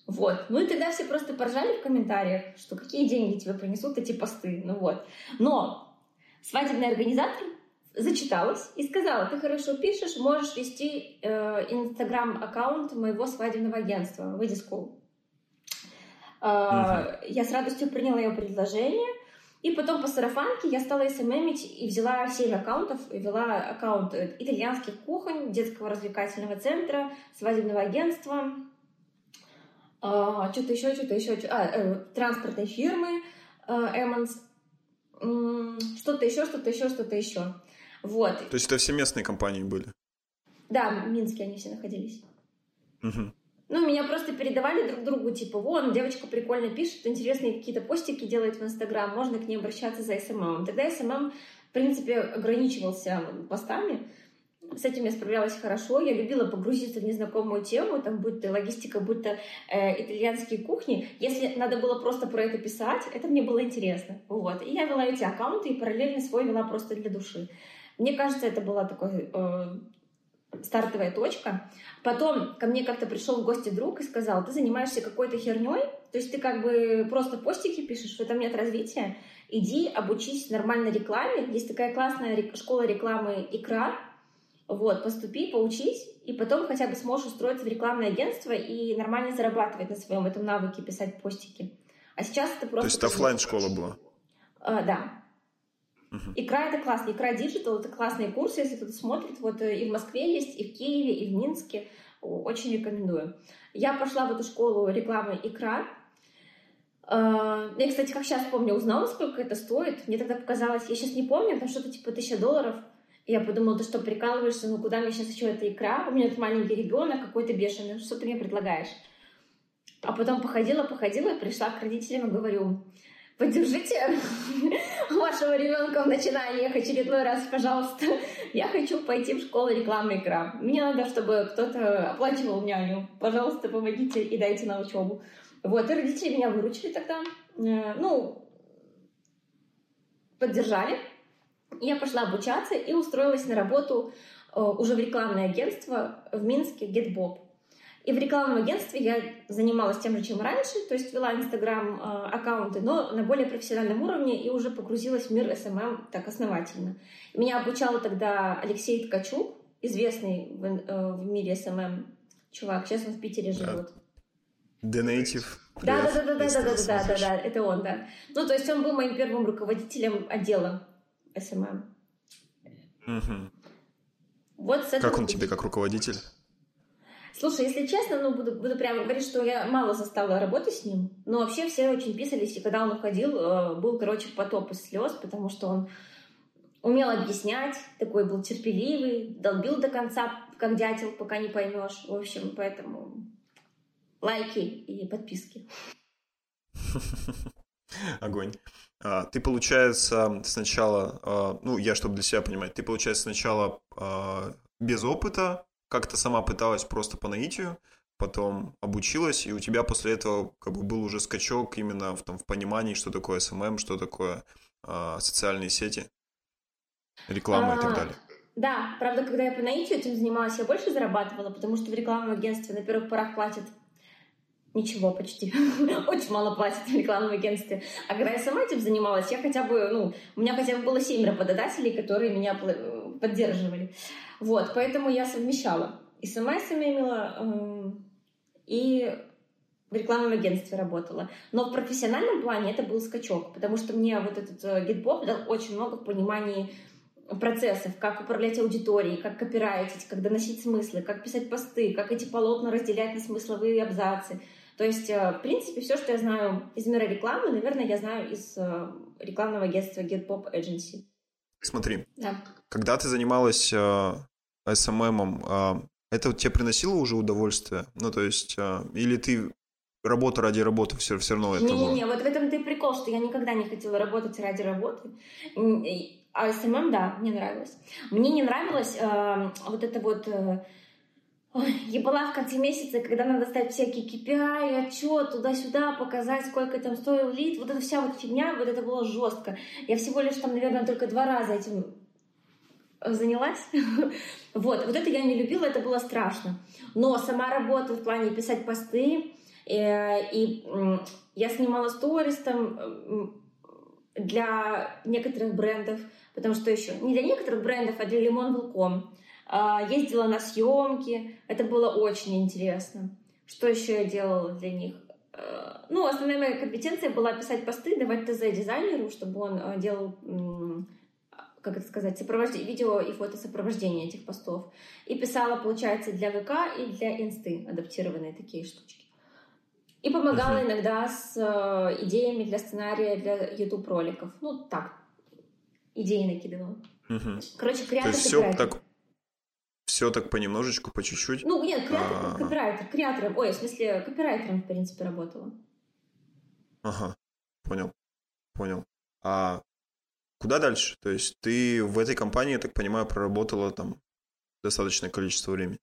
[SPEAKER 1] Вот. Ну и тогда все просто поржали в комментариях, что какие деньги тебе принесут эти посты. Ну вот. Но свадебный организатор зачиталась и сказала, ты хорошо пишешь, можешь вести э, инстаграм-аккаунт моего свадебного агентства «Выйди School». Э, Я с радостью приняла ее предложение. И потом по сарафанке я стала СММить и взяла 7 аккаунтов, и вела аккаунт итальянских кухонь, детского развлекательного центра, свадебного агентства, а, что-то еще, что-то еще, а, э, транспортной фирмы э, Эммонс, что-то еще, что-то еще, что-то еще. Вот.
[SPEAKER 2] То есть это все местные компании были?
[SPEAKER 1] Да, в Минске они все находились.
[SPEAKER 2] Угу.
[SPEAKER 1] Ну, меня просто передавали друг другу, типа, вон, девочка прикольно пишет, интересные какие-то постики делает в Инстаграм, можно к ней обращаться за SMM. Тогда SMM, в принципе, ограничивался постами, с этим я справлялась хорошо. Я любила погрузиться в незнакомую тему, там, будь то логистика, будь то э, итальянские кухни. Если надо было просто про это писать, это мне было интересно. Вот. И я вела эти аккаунты и параллельно свой вела просто для души. Мне кажется, это была такой э, стартовая точка. Потом ко мне как-то пришел в гости друг и сказал, ты занимаешься какой-то херней, то есть ты как бы просто постики пишешь, в этом нет развития, иди обучись нормальной рекламе. Есть такая классная школа рекламы «Икра», вот, поступи, поучись, и потом хотя бы сможешь устроиться в рекламное агентство и нормально зарабатывать на своем этом навыке писать постики. А сейчас это просто...
[SPEAKER 2] То есть это офлайн школа была?
[SPEAKER 1] А, да. Икра это классно. Икра Digital это классные курсы, если кто-то смотрит. Вот э, и в Москве есть, и в Киеве, и в Минске. Очень рекомендую. Я пошла в эту школу рекламы Икра. А, я, кстати, как сейчас помню, узнала, сколько это стоит. Мне тогда показалось, я сейчас не помню, там что-то типа тысяча долларов – я подумала, ты что, прикалываешься, ну куда мне сейчас еще эта икра? У меня тут маленький ребенок какой-то бешеный, что ты мне предлагаешь? А потом походила, походила, пришла к родителям и говорю, поддержите <laughs> вашего ребенка в начинаниях очередной раз, пожалуйста. Я хочу пойти в школу рекламы игра. Мне надо, чтобы кто-то оплачивал няню. Пожалуйста, помогите и дайте на учебу. Вот, и родители меня выручили тогда. Э, ну, поддержали. Я пошла обучаться и устроилась на работу э, уже в рекламное агентство в Минске GetBob. И в рекламном агентстве я занималась тем же, чем раньше, то есть вела Инстаграм э, аккаунты, но на более профессиональном уровне и уже погрузилась в мир SMM эм эм так основательно. Меня обучал тогда Алексей Ткачук, известный в, э, в мире SMM эм чувак, сейчас он в Питере живет.
[SPEAKER 2] The Native.
[SPEAKER 1] Да, да, да, да, да, да, да, да, да, да, это он, да. Ну, то есть он был моим первым руководителем отдела SMM.
[SPEAKER 2] Угу.
[SPEAKER 1] Вот с
[SPEAKER 2] как он тебе как руководитель?
[SPEAKER 1] Слушай, если честно, ну, буду, буду прямо говорить, что я мало застала работы с ним, но вообще все очень писались, и когда он уходил, э, был, короче, потоп из слез, потому что он умел объяснять, такой был терпеливый, долбил до конца, как дятел, пока не поймешь. В общем, поэтому лайки и подписки. <laughs>
[SPEAKER 2] Огонь. А, ты, получается, сначала, а, ну, я, чтобы для себя понимать, ты, получается, сначала а, без опыта как-то сама пыталась просто по наитию, потом обучилась, и у тебя после этого как бы был уже скачок именно в, там, в понимании, что такое SMM, что такое э, социальные сети, реклама а, и так далее.
[SPEAKER 1] Да, правда, когда я по наитию этим занималась, я больше зарабатывала, потому что в рекламном агентстве на первых порах платят ничего почти. <laughs> Очень мало платят в рекламном агентстве. А когда я сама этим занималась, я хотя бы, ну, у меня хотя бы было семь работодателей, которые меня поддерживали. Вот, поэтому я совмещала. И сама имела, э, и в рекламном агентстве работала. Но в профессиональном плане это был скачок, потому что мне вот этот гитбоб дал очень много в понимании процессов, как управлять аудиторией, как копирайтить, как доносить смыслы, как писать посты, как эти полотна разделять на смысловые абзацы. То есть, э, в принципе, все, что я знаю из мира рекламы, наверное, я знаю из э, рекламного агентства Get Pop Agency.
[SPEAKER 2] Смотри,
[SPEAKER 1] да.
[SPEAKER 2] Когда ты занималась э, SMM, э, это тебе приносило уже удовольствие? Ну, то есть, э, или ты работа ради работы все, все равно это
[SPEAKER 1] Не-не-не, вот в этом ты прикол, что я никогда не хотела работать ради работы. А SMM, да, мне нравилось. Мне не нравилось э, вот это вот... Э, Ой, ебала в конце месяца, когда надо ставить всякие KPI, отчет, туда-сюда, показать, сколько там стоил лид. Вот эта вся вот фигня, вот это было жестко. Я всего лишь там, наверное, только два раза этим занялась. <laughs> вот, вот это я не любила, это было страшно. Но сама работа в плане писать посты, э, и я снимала сторис там для некоторых брендов, потому что еще не для некоторых брендов, а для Lemon.com. А, ездила на съемки, это было очень интересно. Что еще я делала для них? А, ну, основная моя компетенция была писать посты, давать ТЗ дизайнеру, чтобы он делал как это сказать, сопровождение, видео и фото сопровождения этих постов. И писала, получается, для ВК и для Инсты адаптированные такие штучки. И помогала uh-huh. иногда с э, идеями для сценария для YouTube роликов. Ну, так, идеи накидывала.
[SPEAKER 2] Uh-huh.
[SPEAKER 1] Короче, креатор
[SPEAKER 2] То есть все так, все так понемножечку, по чуть-чуть.
[SPEAKER 1] Ну, нет, креатор, А-а-а. копирайтер, креатором, ой, в смысле, копирайтером, в принципе, работала.
[SPEAKER 2] Ага, понял, понял. А куда дальше? То есть ты в этой компании, я так понимаю, проработала там достаточное количество времени?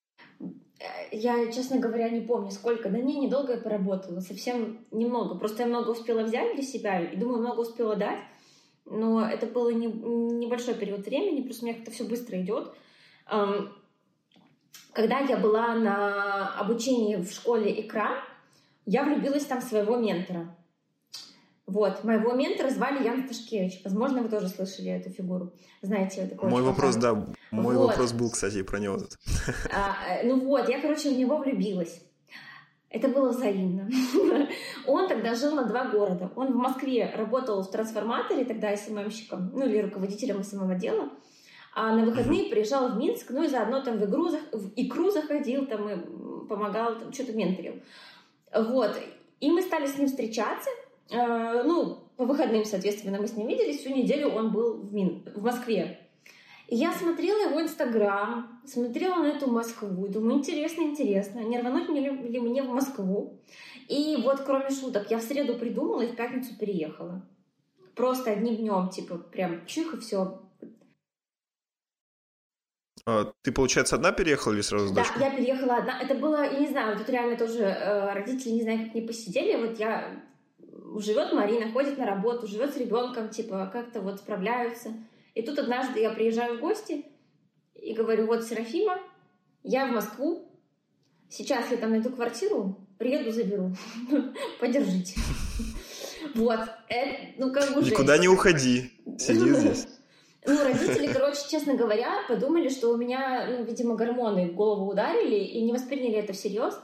[SPEAKER 1] Я, честно говоря, не помню, сколько. Да не, недолго я поработала, совсем немного. Просто я много успела взять для себя, и думаю, много успела дать. Но это было не, небольшой период времени, просто у меня как-то все быстро идет. Когда я была на обучении в школе «Икра», я влюбилась там в своего ментора. Вот, моего ментора звали Ян Ташкевич. Возможно, вы тоже слышали эту фигуру. Знаете, такой
[SPEAKER 2] Мой вопрос, да, мой вот. вопрос был, кстати, про него.
[SPEAKER 1] А, э, ну вот, я, короче, в него влюбилась. Это было взаимно. <laughs> Он тогда жил на два города. Он в Москве работал в трансформаторе, тогда СММщиком, ну или руководителем СММ-отдела а на выходные приезжал в Минск, ну и заодно там в, игру, в икру заходил, там и помогал, там что-то менторил. Вот. И мы стали с ним встречаться, ну, по выходным, соответственно, мы с ним виделись, всю неделю он был в, Мин... в Москве. И я смотрела его Инстаграм, смотрела на эту Москву, думаю, интересно, интересно, не рвануть ли, ли мне в Москву. И вот, кроме шуток, я в среду придумала и в пятницу переехала. Просто одним днем, типа, прям чих и все.
[SPEAKER 2] А, ты, получается, одна переехала или сразу с
[SPEAKER 1] Да,
[SPEAKER 2] дочкой?
[SPEAKER 1] я переехала одна. Это было, я не знаю, тут реально тоже э, родители, не знаю, как не посидели. Вот я живет Марина, ходит на работу, живет с ребенком, типа, как-то вот справляются. И тут однажды я приезжаю в гости и говорю, вот Серафима, я в Москву, сейчас я там найду квартиру, приеду, заберу, <laughs> подержите. <laughs> Вот, это, ну как бы
[SPEAKER 2] Никуда не уходи, сиди <laughs> здесь.
[SPEAKER 1] Ну, родители, короче, честно говоря, подумали, что у меня, ну, видимо, гормоны в голову ударили и не восприняли это всерьез.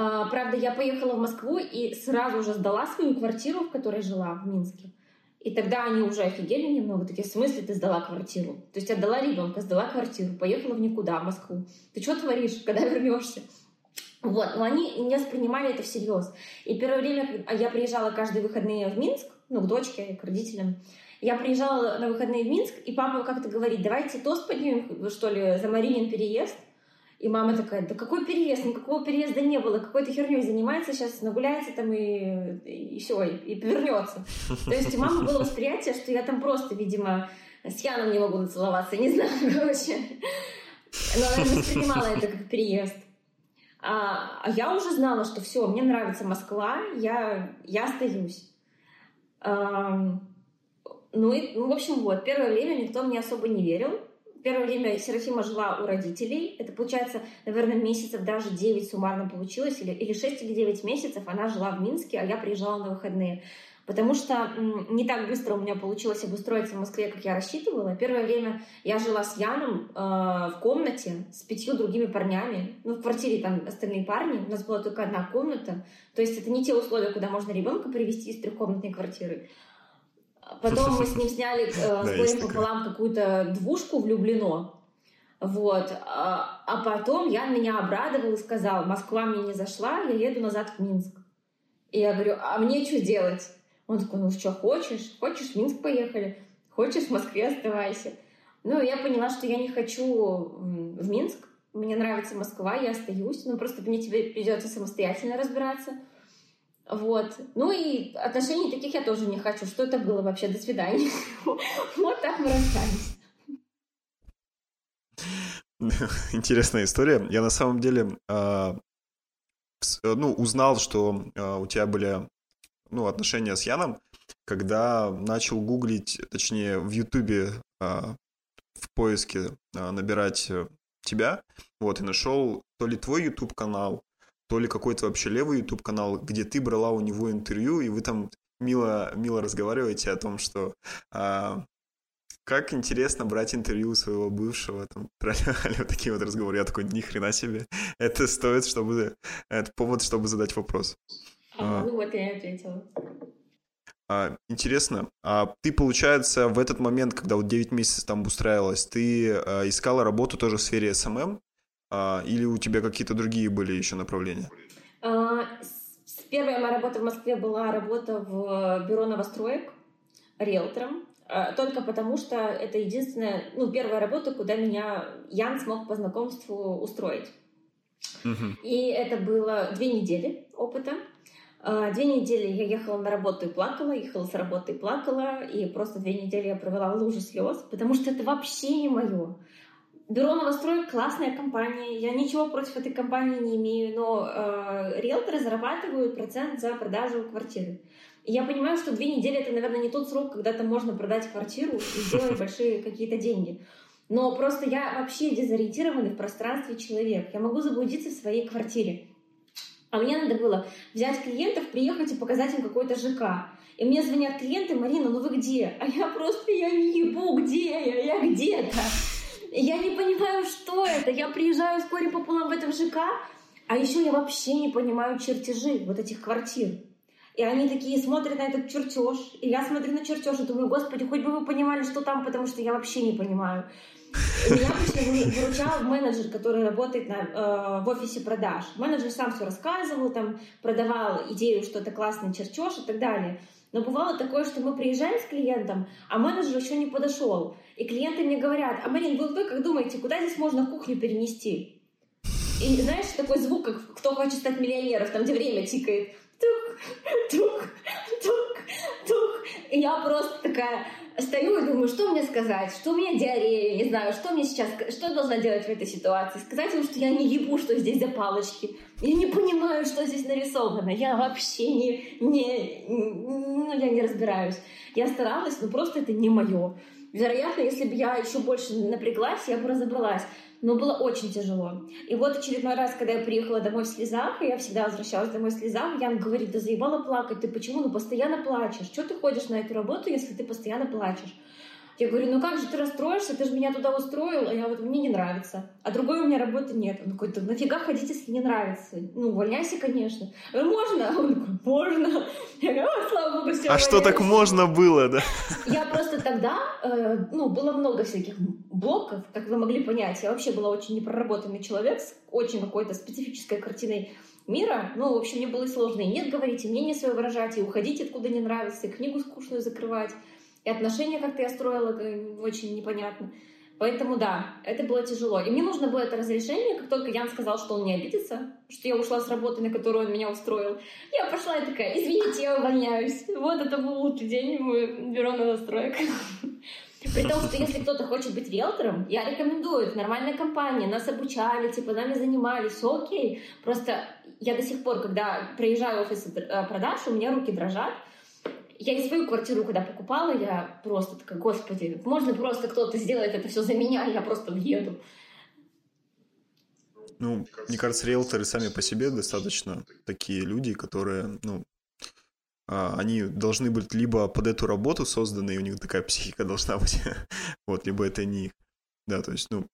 [SPEAKER 1] А, правда, я поехала в Москву и сразу же сдала свою квартиру, в которой жила, в Минске. И тогда они уже офигели немного, такие, в смысле ты сдала квартиру? То есть отдала ребенка, сдала квартиру, поехала в никуда, в Москву. Ты что творишь, когда вернешься? Вот, но они не воспринимали это всерьез. И первое время я приезжала каждые выходные в Минск, ну, к дочке, к родителям. Я приезжала на выходные в Минск, и папа как-то говорит, давайте тост поднимем, что ли, за Маринин переезд. И мама такая, да какой переезд? Никакого переезда не было. Какой-то херней занимается, сейчас нагуляется там и, и все, и, и повернется. То есть у мамы было восприятие, что я там просто, видимо, с Яном не могу нацеловаться, не знаю, <laughs> короче. Но она не воспринимала это как переезд. А, а я уже знала, что все, мне нравится Москва, я, я остаюсь. А, ну, и, ну, в общем, вот, первое время никто мне особо не верил. Первое время Серафима жила у родителей. Это, получается, наверное, месяцев даже 9 суммарно получилось, или, или 6 или 9 месяцев она жила в Минске, а я приезжала на выходные. Потому что не так быстро у меня получилось обустроиться в Москве, как я рассчитывала. Первое время я жила с Яном э, в комнате с пятью другими парнями. Ну, в квартире там остальные парни. У нас была только одна комната. То есть это не те условия, куда можно ребенка привести из трехкомнатной квартиры. Потом мы с ним <laughs> сняли э, с горем пополам какую-то двушку влюблено. Вот. А, а потом я меня обрадовал и сказал, Москва мне не зашла, я еду назад в Минск. И я говорю, а мне что делать? Он такой, ну что, хочешь? Хочешь, в Минск поехали? Хочешь, в Москве оставайся? Ну, я поняла, что я не хочу в Минск. Мне нравится Москва, я остаюсь. Ну, просто мне тебе придется самостоятельно разбираться. Вот. Ну и отношений таких я тоже не хочу. Что это было вообще? До свидания. <laughs> Вот так мы расстались. <laughs>
[SPEAKER 2] Интересная история. Я на самом деле ну, узнал, что у тебя были ну, отношения с Яном, когда начал гуглить, точнее, в Ютубе а, в поиске а, набирать э, тебя, вот, и нашел то ли твой YouTube канал, то ли какой-то вообще левый YouTube канал, где ты брала у него интервью, и вы там мило, мило разговариваете о том, что а, как интересно брать интервью у своего бывшего, там, <laughs> вот такие вот разговоры. Я такой, ни хрена себе, это стоит, чтобы, это повод, чтобы задать вопрос.
[SPEAKER 1] А, ну вот я и ответила.
[SPEAKER 2] А, интересно, а ты, получается, в этот момент, когда вот 9 месяцев там устраивалась, ты а, искала работу тоже в сфере SMM? А, или у тебя какие-то другие были еще направления?
[SPEAKER 1] А, первая моя работа в Москве была работа в бюро новостроек риэлтором. А, только потому, что это единственная, ну, первая работа, куда меня Ян смог по знакомству устроить.
[SPEAKER 2] Угу.
[SPEAKER 1] И это было две недели опыта. А, две недели я ехала на работу и плакала, ехала с работы и плакала, и просто две недели я провела в луже слез, потому что это вообще не мое. Бюро новостроек классная компания, я ничего против этой компании не имею, но э, риэлторы зарабатывают процент за продажу квартиры. И я понимаю, что две недели это, наверное, не тот срок, когда там можно продать квартиру и <laughs> сделать большие какие-то деньги. Но просто я вообще дезориентированный в пространстве человек. Я могу заблудиться в своей квартире. А мне надо было взять клиентов, приехать и показать им какой-то ЖК. И мне звонят клиенты, Марина, ну вы где? А я просто, я не ебу, где я? Я где-то. Я не понимаю, что это. Я приезжаю вскоре пополам в этом ЖК, а еще я вообще не понимаю чертежи вот этих квартир. И они такие смотрят на этот чертеж, и я смотрю на чертеж и думаю, господи, хоть бы вы понимали, что там, потому что я вообще не понимаю. Меня обычно выручал менеджер, который работает на, э, в офисе продаж. Менеджер сам все рассказывал, там, продавал идею, что это классный чертеж и так далее. Но бывало такое, что мы приезжаем с клиентом, а менеджер еще не подошел. И клиенты мне говорят, а Марин, вы, вы как думаете, куда здесь можно кухню перенести? И знаешь, такой звук, как кто хочет стать миллионером, там, где время тикает. Тук, тук, тук, тук. И я просто такая стою и думаю, что мне сказать, что у меня диарея, не знаю, что мне сейчас, что я должна делать в этой ситуации. Сказать ему, что я не ебу, что здесь за палочки. Я не понимаю, что здесь нарисовано. Я вообще не, не, ну, я не разбираюсь. Я старалась, но просто это не мое. Вероятно, если бы я еще больше напряглась, я бы разобралась. Но было очень тяжело. И вот очередной раз, когда я приехала домой в слезах, и я всегда возвращалась домой в слезах, Ян говорит, да заебала плакать, ты почему? Ну постоянно плачешь. Что ты ходишь на эту работу, если ты постоянно плачешь? Я говорю, ну как же ты расстроишься, ты же меня туда устроил, а я вот мне не нравится. А другой у меня работы нет. Он такой, да нафига ходить, если не нравится? Ну, увольняйся, конечно. Я говорю, можно? <laughs> Он такой, можно. Я говорю, о, слава богу, все.
[SPEAKER 2] А что так можно было, да?
[SPEAKER 1] Я просто тогда, э, ну, было много всяких блоков, как вы могли понять. Я вообще была очень непроработанный человек с очень какой-то специфической картиной мира. Ну, в общем, мне было сложно и нет говорить, и мнение свое выражать, и уходить откуда не нравится, и книгу скучную закрывать. И отношения как-то я строила очень непонятно. Поэтому да, это было тяжело. И мне нужно было это разрешение, как только Ян сказал, что он не обидится, что я ушла с работы, на которую он меня устроил. Я пошла и такая, извините, я увольняюсь. Вот это был лучший день в бюро новостроек. При том, что если кто-то хочет быть риэлтором, я рекомендую. Это нормальная компания, нас обучали, типа, нами занимались, все окей. Просто я до сих пор, когда приезжаю в офис э, продаж, у меня руки дрожат, я и свою квартиру, когда покупала, я просто такая, господи, можно просто кто-то сделает это все за меня, я просто въеду.
[SPEAKER 2] Ну, мне кажется, риэлторы сами по себе достаточно такие люди, которые, ну, а, они должны быть либо под эту работу созданы, и у них такая психика должна быть, <laughs> вот, либо это не их. Да, то есть, ну,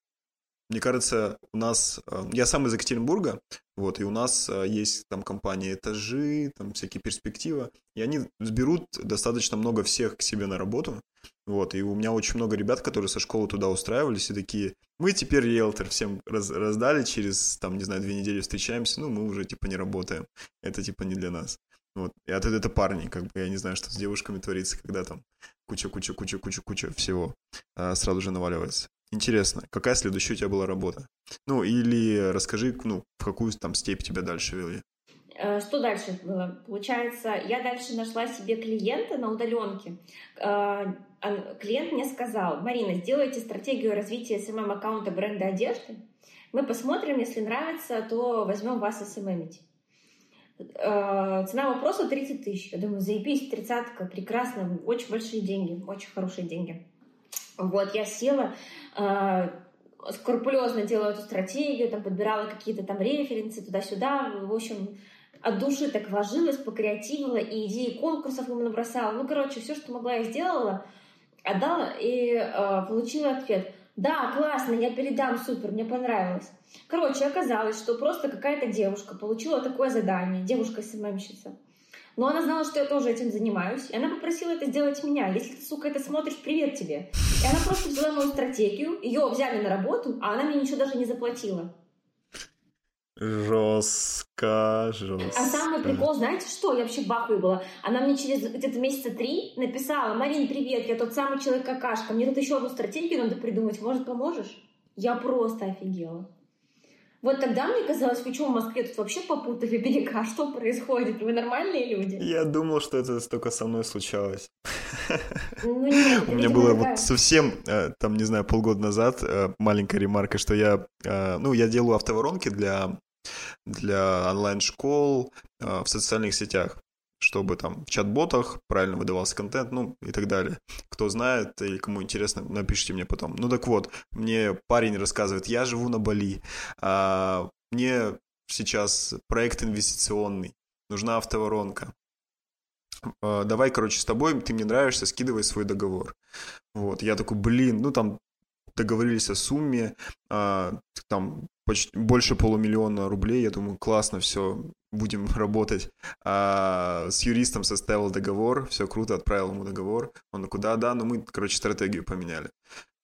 [SPEAKER 2] мне кажется, у нас... Э, я сам из Екатеринбурга, вот, и у нас э, есть там компания «Этажи», там всякие перспективы, и они сберут достаточно много всех к себе на работу, вот, и у меня очень много ребят, которые со школы туда устраивались, и такие, мы теперь риэлтор всем раз, раздали, через, там, не знаю, две недели встречаемся, ну, мы уже, типа, не работаем, это, типа, не для нас. Вот. И это, это парни, как бы, я не знаю, что с девушками творится, когда там куча-куча-куча-куча-куча всего а, сразу же наваливается. Интересно, какая следующая у тебя была работа? Ну, или расскажи, ну, в какую там степь тебя дальше вели?
[SPEAKER 1] Э, что дальше было? Получается, я дальше нашла себе клиента на удаленке. Э, клиент мне сказал, Марина, сделайте стратегию развития SMM-аккаунта бренда одежды. Мы посмотрим, если нравится, то возьмем вас SMM-ить. Э, цена вопроса 30 тысяч. Я думаю, заебись, тридцатка, прекрасно, очень большие деньги, очень хорошие деньги. Вот, я села, э, скрупулезно делала эту стратегию, там, подбирала какие-то там референсы туда-сюда, в общем, от души так вложилась, покреативила, и идеи конкурсов ему набросала. Ну, короче, все, что могла, я сделала, отдала и э, получила ответ. Да, классно, я передам, супер, мне понравилось. Короче, оказалось, что просто какая-то девушка получила такое задание, девушка-СММщица. Но она знала, что я тоже этим занимаюсь, и она попросила это сделать меня. Если ты, сука, это смотришь, привет тебе. И она просто взяла мою стратегию, ее взяли на работу, а она мне ничего даже не заплатила.
[SPEAKER 2] Жестко, жестко.
[SPEAKER 1] А самый прикол, знаете что? Я вообще бахуй была. Она мне через где-то месяца три написала, Марин, привет, я тот самый человек-какашка, мне тут еще одну стратегию надо придумать, может, поможешь? Я просто офигела. Вот тогда мне казалось, что, в Москве тут вообще попутали берега? Что происходит? Вы нормальные люди?
[SPEAKER 2] Я думал, что это только со мной случалось.
[SPEAKER 1] Ну, нет, <laughs>
[SPEAKER 2] У меня было вот совсем, э, там, не знаю, полгода назад э, маленькая ремарка, что я, э, ну, я делаю автоворонки для, для онлайн-школ в социальных сетях чтобы там в чат-ботах правильно выдавался контент, ну и так далее. Кто знает или кому интересно, напишите мне потом. Ну так вот, мне парень рассказывает, я живу на Бали, а, мне сейчас проект инвестиционный, нужна автоворонка. А, давай, короче, с тобой, ты мне нравишься, скидывай свой договор. Вот, я такой, блин, ну там договорились о сумме, а, там почти больше полумиллиона рублей, я думаю, классно, все, будем <laughs> работать. А, с юристом составил договор, все круто, отправил ему договор. Он куда, да, ну мы, короче, стратегию поменяли.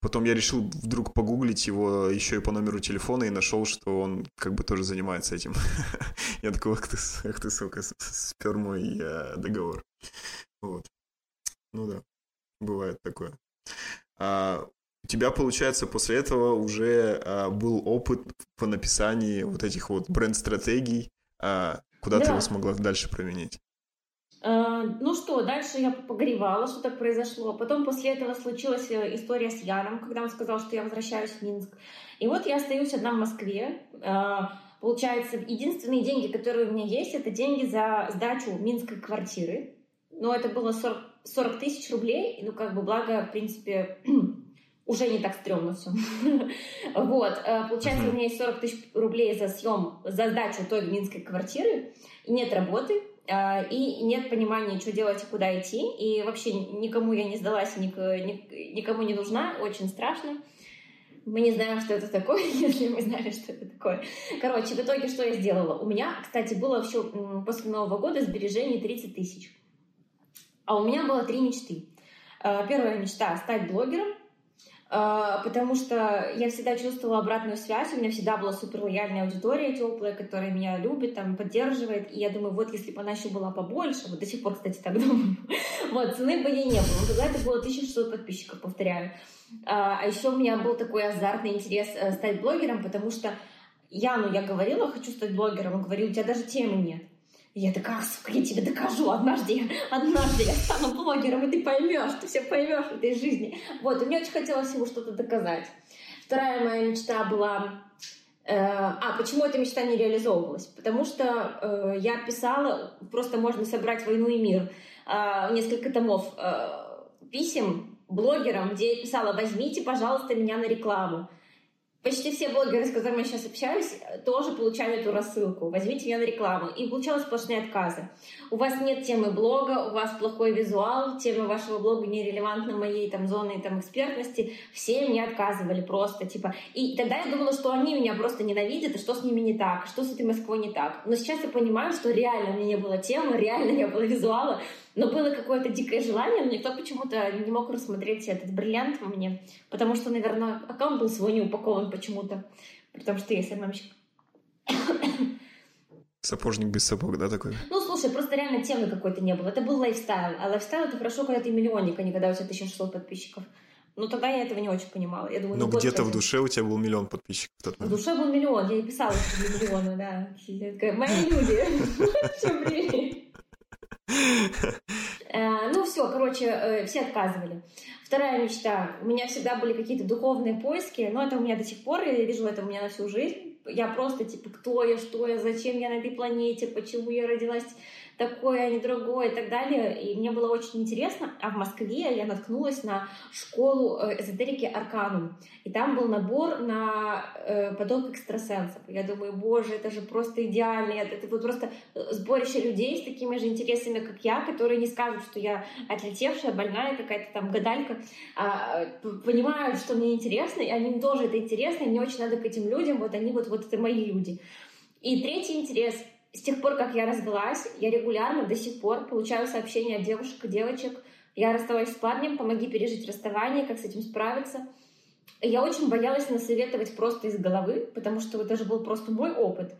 [SPEAKER 2] Потом я решил вдруг погуглить его еще и по номеру телефона и нашел, что он как бы тоже занимается этим. <laughs> Я такой, ах ты, ах ты, сука, спер мой э, договор. Вот. Ну да, бывает такое. А, у тебя, получается, после этого уже а, был опыт по написанию вот этих вот бренд-стратегий, а куда да. ты его смогла дальше применить?
[SPEAKER 1] Э, ну что, дальше я погревала, что так произошло. Потом после этого случилась э, история с Яном, когда он сказал, что я возвращаюсь в Минск. И вот я остаюсь одна в Москве. Э, получается, единственные деньги, которые у меня есть, это деньги за сдачу минской квартиры. Но это было 40, 40 тысяч рублей. Ну, как бы, благо, в принципе, <clears throat> уже не так стрёмно все. <laughs> вот, получается, у меня есть 40 тысяч рублей за съем, за сдачу той минской квартиры, нет работы, а, и нет понимания, что делать и куда идти. И вообще никому я не сдалась, никому не нужна, очень страшно. Мы не знаем, что это такое, <laughs> если мы знали, что это такое. Короче, в итоге что я сделала? У меня, кстати, было еще после Нового года сбережений 30 тысяч. А у меня было три мечты. А, первая мечта — стать блогером. А, потому что я всегда чувствовала обратную связь, у меня всегда была супер лояльная аудитория теплая, которая меня любит, там, поддерживает, и я думаю, вот если бы она еще была побольше, вот до сих пор, кстати, так <laughs> думаю, вот, цены бы ей не было, тогда это было 1600 подписчиков, повторяю. А, а еще у меня был такой азартный интерес э, стать блогером, потому что Яну я говорила, хочу стать блогером, он говорил, у тебя даже темы нет. И я такая, сука, я тебе докажу однажды, однажды я стану блогером, и ты поймешь, ты все поймешь в этой жизни. Вот, и мне очень хотелось ему что-то доказать. Вторая моя мечта была... Э, а, почему эта мечта не реализовывалась? Потому что э, я писала, просто можно собрать «Войну и мир», э, несколько томов э, писем блогерам, где я писала «Возьмите, пожалуйста, меня на рекламу». Почти все блогеры, с которыми я сейчас общаюсь, тоже получали эту рассылку. Возьмите меня на рекламу. И получалось сплошные отказы. У вас нет темы блога, у вас плохой визуал, тема вашего блога нерелевантна моей там зоны там, экспертности. Все мне отказывали просто. типа. И тогда я думала, что они меня просто ненавидят, и что с ними не так, что с этой Москвой не так. Но сейчас я понимаю, что реально у меня не было темы, реально не было визуала. Но было какое-то дикое желание, но никто почему-то не мог рассмотреть этот бриллиант во мне, потому что, наверное, аккаунт был свой не упакован почему-то, потому что я SMM щик.
[SPEAKER 2] Сапожник без сапог, да, такой?
[SPEAKER 1] Ну, слушай, просто реально темы какой-то не было. Это был lifestyle. А lifestyle — это хорошо, когда ты миллионник, а не когда у тебя 1600 подписчиков. Ну, тогда я этого не очень понимала. Я думаю,
[SPEAKER 2] Но ну, где-то в душе у тебя был миллион подписчиков в.
[SPEAKER 1] В душе был миллион. Я и писала, что миллионы, да. Мои люди. <laughs> Всем привет. Э, ну все, короче, э, все отказывали. Вторая мечта. У меня всегда были какие-то духовные поиски, но это у меня до сих пор, я вижу это у меня на всю жизнь. Я просто типа, кто я, что я, зачем я на этой планете, почему я родилась такое, а не другое и так далее. И мне было очень интересно. А в Москве я наткнулась на школу э, эзотерики Арканум. И там был набор на э, поток экстрасенсов. Я думаю, боже, это же просто идеально. Это вот просто э, сборище людей с такими же интересами, как я, которые не скажут, что я отлетевшая, больная какая-то там гадалька. А, понимают, что мне интересно, и они тоже это интересно, и мне очень надо к этим людям. Вот они вот, вот это мои люди. И третий интерес — с тех пор, как я развелась, я регулярно до сих пор получаю сообщения от девушек и девочек. Я рассталась с парнем, помоги пережить расставание, как с этим справиться. Я очень боялась насоветовать просто из головы, потому что это же был просто мой опыт.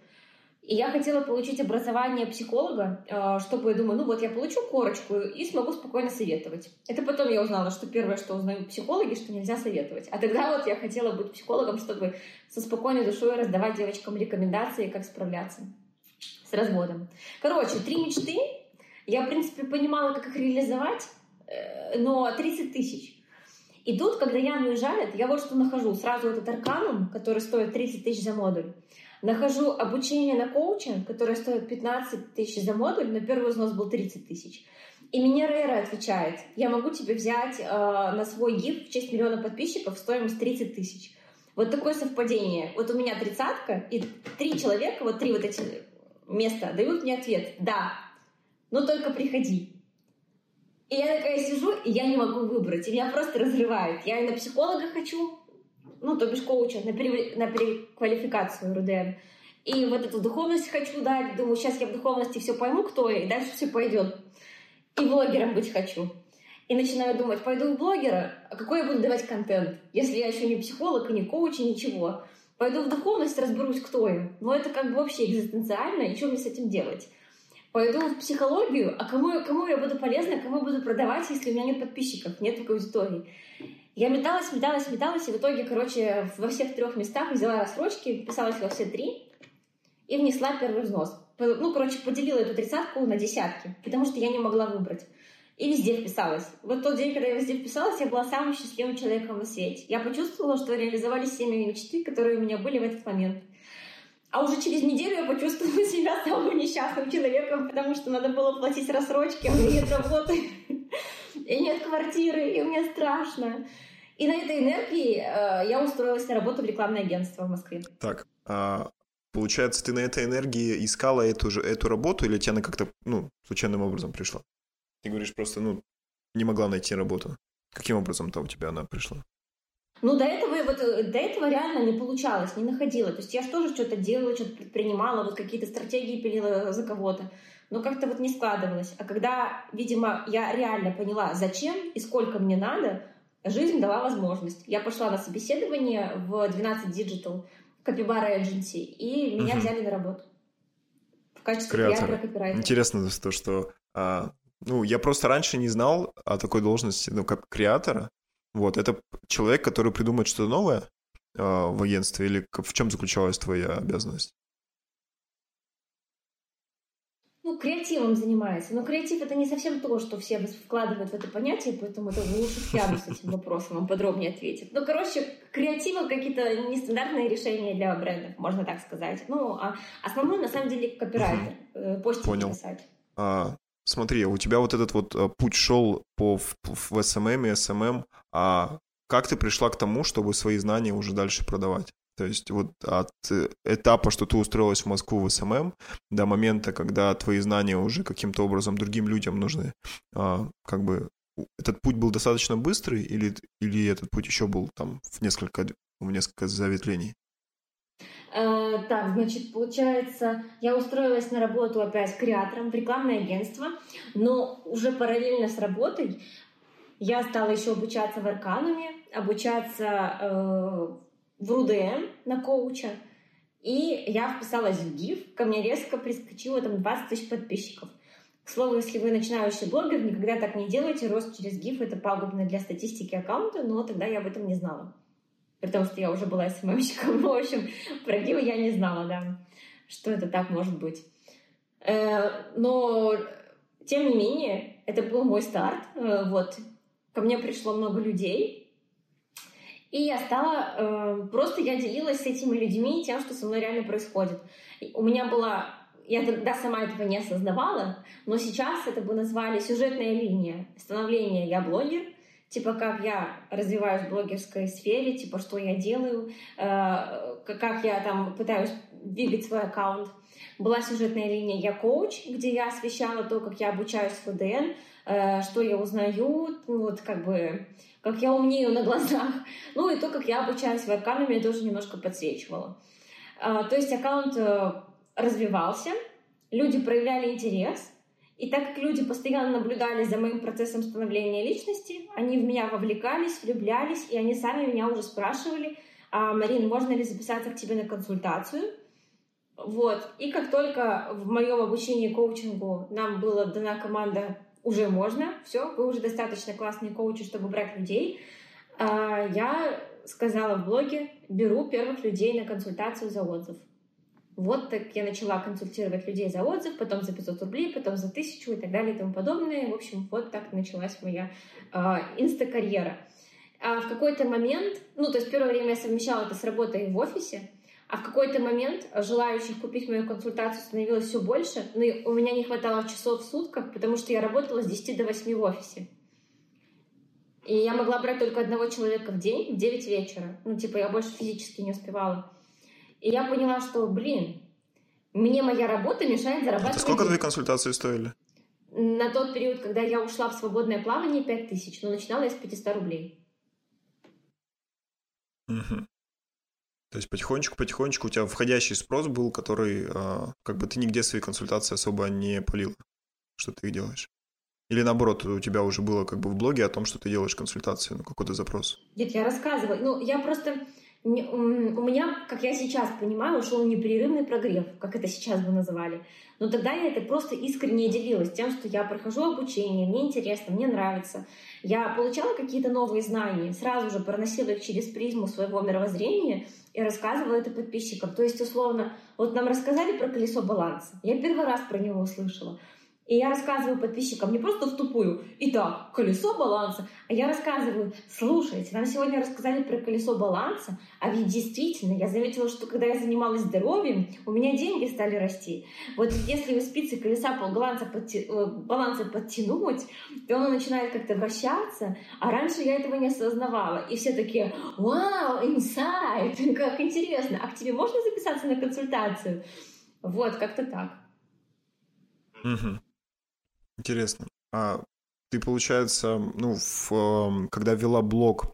[SPEAKER 1] И я хотела получить образование психолога, э, чтобы, я думаю, ну вот я получу корочку и смогу спокойно советовать. Это потом я узнала, что первое, что узнают психологи, что нельзя советовать. А тогда вот я хотела быть психологом, чтобы со спокойной душой раздавать девочкам рекомендации, как справляться с разводом. Короче, три мечты. Я, в принципе, понимала, как их реализовать, э, но 30 тысяч. И тут, когда Ян уезжает, я вот что нахожу. Сразу этот арканум, который стоит 30 тысяч за модуль. Нахожу обучение на коучинг, которое стоит 15 тысяч за модуль, но первый взнос был 30 тысяч. И мне Рейра отвечает, я могу тебе взять э, на свой гид в честь миллиона подписчиков стоимость 30 тысяч. Вот такое совпадение. Вот у меня тридцатка, и три человека, вот три вот эти место, дают мне ответ «да», но только приходи. И я такая сижу, и я не могу выбрать, и меня просто разрывает. Я и на психолога хочу, ну, то бишь коуча, на, пере, на переквалификацию РУДН. И вот эту духовность хочу дать. Думаю, сейчас я в духовности все пойму, кто я, и дальше все пойдет. И блогером быть хочу. И начинаю думать, пойду в блогера, а какой я буду давать контент, если я еще не психолог и не коуч, и ничего. Пойду в духовность, разберусь, кто я. Но это как бы вообще экзистенциально, и что мне с этим делать? Пойду в психологию, а кому, кому я буду полезна, кому буду продавать, если у меня нет подписчиков, нет такой аудитории? Я металась, металась, металась, и в итоге, короче, во всех трех местах взяла рассрочки, вписалась во все три и внесла первый взнос. ну, короче, поделила эту тридцатку на десятки, потому что я не могла выбрать. И везде вписалась. Вот тот день, когда я везде вписалась, я была самым счастливым человеком на свете. Я почувствовала, что реализовались все мои мечты, которые у меня были в этот момент. А уже через неделю я почувствовала <laughs> себя самым несчастным человеком, потому что надо было платить рассрочки, у меня нет работы, <laughs> и нет квартиры, и мне страшно. И на этой энергии э, я устроилась на работу в рекламное агентство в Москве.
[SPEAKER 2] Так, а получается, ты на этой энергии искала эту же эту работу, или тебе она как-то ну случайным образом пришла? Ты говоришь просто, ну, не могла найти работу. Каким образом-то у тебя она пришла?
[SPEAKER 1] Ну, до этого, вот, э, до этого реально не получалось, не находила. То есть я же тоже что-то делала, что-то предпринимала, вот какие-то стратегии пилила за кого-то. Но как-то вот не складывалось. А когда, видимо, я реально поняла, зачем и сколько мне надо, жизнь дала возможность. Я пошла на собеседование в 12 Digital Capybara Agency, и меня угу. взяли на работу. В качестве креатора копирайтера.
[SPEAKER 2] Интересно то, что а, ну, я просто раньше не знал о такой должности, ну, как креатора. Вот, это человек, который придумает что-то новое э, в агентстве, или в чем заключалась твоя обязанность?
[SPEAKER 1] Ну, креативом занимается. Но креатив — это не совсем то, что все вкладывают в это понятие, поэтому это лучше Яна с этим вопросом вам подробнее ответит. Ну, короче, креативом какие-то нестандартные решения для брендов, можно так сказать. Ну, а основной, на самом деле, копирайтер, э, постинг
[SPEAKER 2] Понял. писать. А, смотри, у тебя вот этот вот э, путь шел по, в, в SMM и SMM, а как ты пришла к тому, чтобы свои знания уже дальше продавать? То есть вот от э, этапа, что ты устроилась в Москву в SMM, до момента, когда твои знания уже каким-то образом другим людям нужны, а, как бы этот путь был достаточно быстрый или, или этот путь еще был там в несколько, в несколько заветвлений?
[SPEAKER 1] Э, так, значит, получается, я устроилась на работу опять креатором в рекламное агентство, но уже параллельно с работой я стала еще обучаться в Аркануме, обучаться э, в РУДМ на коуча, и я вписалась в ГИФ, ко мне резко прискочило там 20 тысяч подписчиков. К слову, если вы начинающий блогер, никогда так не делайте, рост через ГИФ — это пагубно для статистики аккаунта, но тогда я об этом не знала при том, что я уже была СММщиком. <laughs> В общем, про Гио я не знала, да, что это так может быть. Э, но, тем не менее, это был мой старт. Э, вот, ко мне пришло много людей, и я стала, э, просто я делилась с этими людьми тем, что со мной реально происходит. У меня была я тогда сама этого не осознавала, но сейчас это бы назвали сюжетная линия становления «Я блогер», типа как я развиваюсь в блогерской сфере, типа что я делаю, э, как я там пытаюсь двигать свой аккаунт. Была сюжетная линия «Я коуч», где я освещала то, как я обучаюсь в ФДН, э, что я узнаю, вот как бы как я умнею на глазах. Ну и то, как я обучаюсь в арканами, я тоже немножко подсвечивала. Э, то есть аккаунт развивался, люди проявляли интерес, и так как люди постоянно наблюдали за моим процессом становления личности, они в меня вовлекались, влюблялись, и они сами меня уже спрашивали, а, Марин, можно ли записаться к тебе на консультацию? Вот. И как только в моем обучении коучингу нам была дана команда «уже можно», все, вы уже достаточно классные коучи, чтобы брать людей, а, я сказала в блоге «беру первых людей на консультацию за отзыв». Вот так я начала консультировать людей за отзыв, потом за 500 рублей, потом за 1000 и так далее и тому подобное. В общем, вот так началась моя э, инста-карьера. А в какой-то момент, ну, то есть первое время я совмещала это с работой в офисе, а в какой-то момент желающих купить мою консультацию становилось все больше, но у меня не хватало часов в сутках, потому что я работала с 10 до 8 в офисе. И я могла брать только одного человека в день в 9 вечера. Ну, типа, я больше физически не успевала. И я поняла, что, блин, мне моя работа мешает зарабатывать. Это
[SPEAKER 2] сколько твои консультации стоили?
[SPEAKER 1] На тот период, когда я ушла в свободное плавание, 5 тысяч, но начинала я с 500 рублей.
[SPEAKER 2] Угу. То есть потихонечку-потихонечку у тебя входящий спрос был, который э, как бы ты нигде свои консультации особо не полил, что ты их делаешь. Или наоборот, у тебя уже было как бы в блоге о том, что ты делаешь консультации, ну какой-то запрос.
[SPEAKER 1] Нет, я рассказываю. Ну, я просто у меня, как я сейчас понимаю, ушел непрерывный прогрев, как это сейчас бы называли. Но тогда я это просто искренне делилась тем, что я прохожу обучение, мне интересно, мне нравится. Я получала какие-то новые знания, сразу же проносила их через призму своего мировоззрения и рассказывала это подписчикам. То есть, условно, вот нам рассказали про колесо баланса. Я первый раз про него услышала. И я рассказываю подписчикам не просто в тупую, итак, колесо баланса, а я рассказываю, слушайте, нам сегодня рассказали про колесо баланса, а ведь действительно, я заметила, что когда я занималась здоровьем, у меня деньги стали расти. Вот если вы спицы колеса баланса, подти... Э, баланса подтянуть, то оно начинает как-то вращаться, а раньше я этого не осознавала. И все такие, вау, инсайт, <laughs> как интересно, а к тебе можно записаться на консультацию? Вот, как-то так.
[SPEAKER 2] Угу. Интересно. А ты, получается, ну, в, эм, когда вела блог,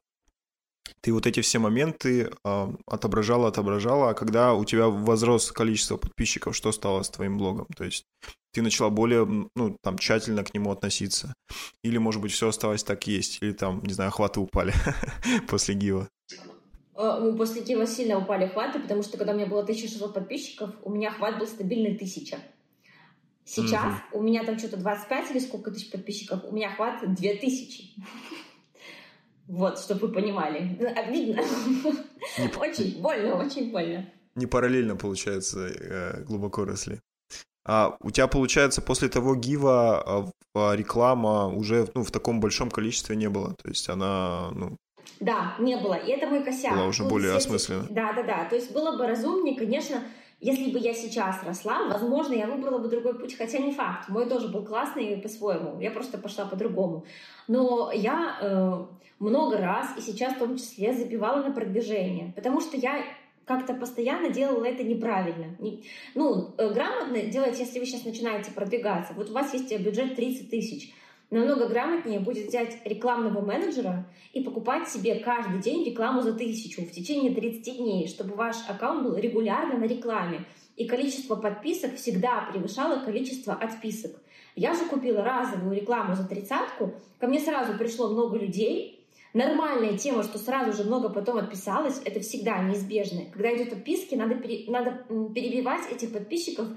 [SPEAKER 2] ты вот эти все моменты э, отображала, отображала, а когда у тебя возрос количество подписчиков, что стало с твоим блогом? То есть ты начала более, ну, там, тщательно к нему относиться? Или, может быть, все осталось так есть? Или там, не знаю, охваты упали <laughs> после Гива?
[SPEAKER 1] Э, ну, после Гива сильно упали охваты, потому что когда у меня было 1600 подписчиков, у меня охват был стабильный 1000. Сейчас угу. у меня там что-то 25 или сколько тысяч подписчиков, у меня хватит 2000. Вот, чтобы вы понимали. Обидно. <laughs> Очень больно, очень больно.
[SPEAKER 2] Не параллельно, получается, э, глубоко росли. А у тебя, получается, после того гива а, а, реклама уже ну, в таком большом количестве не было? То есть она, ну...
[SPEAKER 1] Да, не было. И это мой косяк.
[SPEAKER 2] Была уже Тут более осмысленно.
[SPEAKER 1] Да, да, да. То есть было бы разумнее, конечно, если бы я сейчас росла, возможно, я выбрала бы другой путь, хотя не факт. Мой тоже был классный по-своему. Я просто пошла по-другому. Но я э, много раз, и сейчас в том числе, забивала на продвижение, потому что я как-то постоянно делала это неправильно. Ну, э, грамотно делать, если вы сейчас начинаете продвигаться. Вот у вас есть бюджет 30 тысяч – Намного грамотнее будет взять рекламного менеджера и покупать себе каждый день рекламу за тысячу в течение 30 дней, чтобы ваш аккаунт был регулярно на рекламе. И количество подписок всегда превышало количество отписок. Я же купила разовую рекламу за тридцатку, ко мне сразу пришло много людей, Нормальная тема, что сразу же много потом отписалось, это всегда неизбежно. Когда идет отписки, надо, пере, надо перебивать этих подписчиков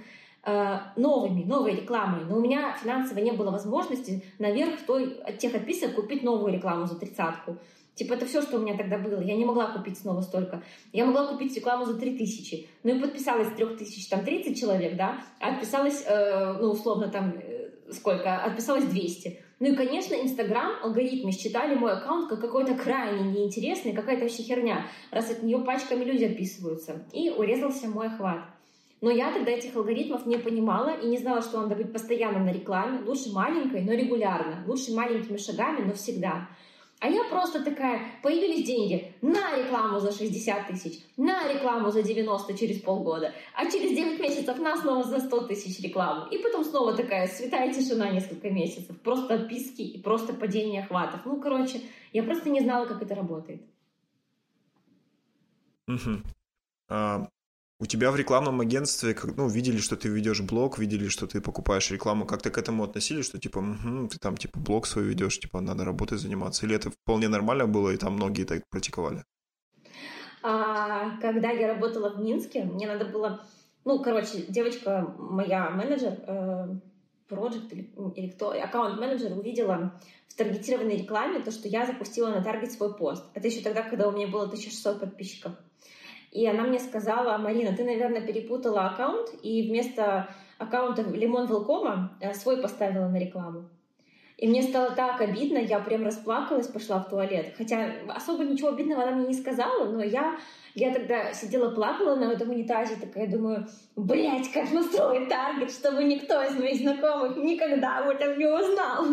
[SPEAKER 1] новыми, новой рекламой. Но у меня финансово не было возможности наверх той, тех отписок купить новую рекламу за тридцатку. Типа это все, что у меня тогда было. Я не могла купить снова столько. Я могла купить рекламу за 3000. Ну и подписалось 3000, там 30 человек, да, а отписалось, э, ну условно там э, сколько? Отписалось 200. Ну и, конечно, Инстаграм, алгоритмы считали мой аккаунт как какой-то крайне неинтересный, какая-то вообще херня, раз от нее пачками люди отписываются. И урезался мой охват. Но я тогда этих алгоритмов не понимала и не знала, что надо быть постоянно на рекламе. Лучше маленькой, но регулярно. Лучше маленькими шагами, но всегда. А я просто такая, появились деньги на рекламу за 60 тысяч, на рекламу за 90 через полгода, а через 9 месяцев на снова за 100 тысяч рекламу. И потом снова такая святая тишина несколько месяцев. Просто отписки и просто падение охватов. Ну, короче, я просто не знала, как это работает.
[SPEAKER 2] Угу. А, у тебя в рекламном агентстве, ну, видели, что ты ведешь блог, видели, что ты покупаешь рекламу, как-то к этому относились, что типа, угу, ты там типа блог свой ведешь, типа надо работой заниматься, или это вполне нормально было, и там многие так практиковали?
[SPEAKER 1] А, когда я работала в Минске, мне надо было, ну, короче, девочка, моя менеджер, э, проект или, или кто, аккаунт-менеджер увидела в таргетированной рекламе то, что я запустила на таргет свой пост. Это еще тогда, когда у меня было 1600 подписчиков. И она мне сказала, Марина, ты, наверное, перепутала аккаунт, и вместо аккаунта Лимон Велкома э, свой поставила на рекламу. И мне стало так обидно, я прям расплакалась, пошла в туалет. Хотя особо ничего обидного она мне не сказала, но я, я тогда сидела, плакала на этом унитазе, такая думаю, блять, как настроить таргет, чтобы никто из моих знакомых никогда об этом не узнал.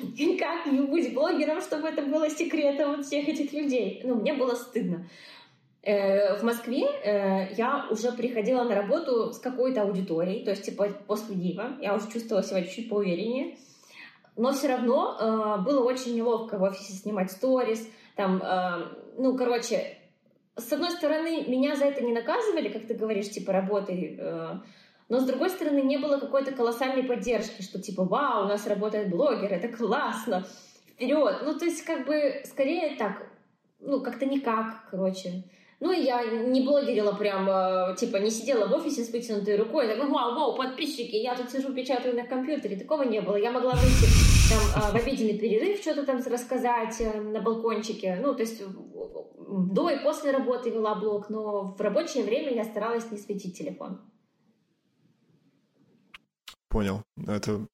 [SPEAKER 1] <laughs> И как быть блогером, чтобы это было секретом от всех этих людей. Ну, мне было стыдно. Э, в Москве э, я уже приходила на работу с какой-то аудиторией, то есть типа после Дива, я уже чувствовала себя чуть-чуть поувереннее, но все равно э, было очень неловко в офисе снимать сторис, там, ну, короче, с одной стороны, меня за это не наказывали, как ты говоришь, типа, работай, но с другой стороны, не было какой-то колоссальной поддержки, что типа, вау, у нас работает блогер, это классно, вперед. Ну, то есть, как бы, скорее так, ну, как-то никак, короче. Ну, я не блогерила прям, э, типа, не сидела в офисе с вытянутой рукой, так, вау, вау, подписчики, я тут сижу, печатаю на компьютере. Такого не было. Я могла выйти там э, в обеденный перерыв, что-то там рассказать э, на балкончике. Ну, то есть до и после работы вела блог, но в рабочее время я старалась не светить телефон.
[SPEAKER 2] Понял. Это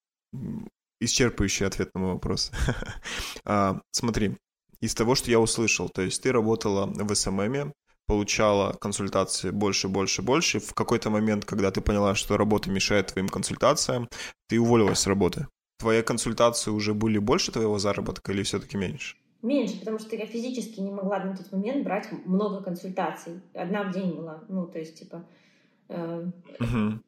[SPEAKER 2] исчерпывающий ответ на мой вопрос. <laughs> а, смотри, из того, что я услышал, то есть ты работала в СММе, получала консультации больше, больше, больше. В какой-то момент, когда ты поняла, что работа мешает твоим консультациям, ты уволилась с работы. Твои консультации уже были больше твоего заработка или все-таки меньше?
[SPEAKER 1] Меньше, потому что я физически не могла на тот момент брать много консультаций. Одна в день была. Ну, то есть, типа... Э, uh-huh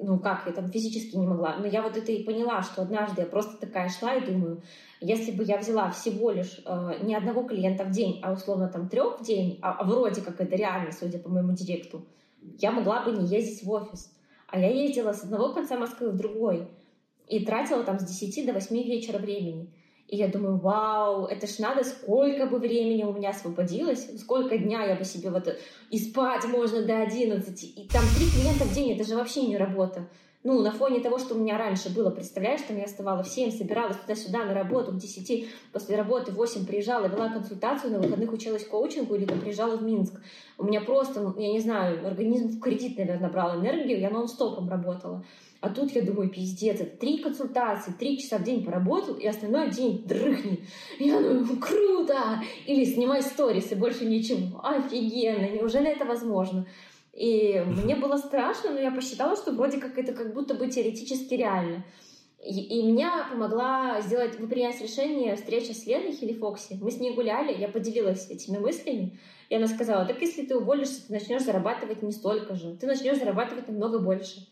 [SPEAKER 1] ну как, я там физически не могла. Но я вот это и поняла, что однажды я просто такая шла и думаю, если бы я взяла всего лишь э, не одного клиента в день, а условно там трех в день, а, а вроде как это реально, судя по моему директу, я могла бы не ездить в офис. А я ездила с одного конца Москвы в другой и тратила там с 10 до 8 вечера времени. И я думаю, вау, это ж надо, сколько бы времени у меня освободилось, сколько дня я бы себе вот и спать можно до 11, и там три клиента в день, это же вообще не работа. Ну, на фоне того, что у меня раньше было, представляешь, там я вставала в 7, собиралась туда-сюда на работу, к 10, после работы в 8 приезжала, вела консультацию, на выходных училась коучингу или там приезжала в Минск. У меня просто, я не знаю, организм в кредит, наверное, брал энергию, я нон-стопом работала. А тут я думаю, пиздец, это три консультации, три часа в день поработал, и остальной день дрыхни. Я думаю, круто! Или снимай сторис, и больше ничего. Офигенно! Неужели это возможно? И мне было страшно, но я посчитала, что вроде как это как будто бы теоретически реально. И, и меня помогла сделать, принять решение встреча с Леной Хелифокси. Мы с ней гуляли, я поделилась этими мыслями. И она сказала, так если ты уволишься, ты начнешь зарабатывать не столько же. Ты начнешь зарабатывать намного больше.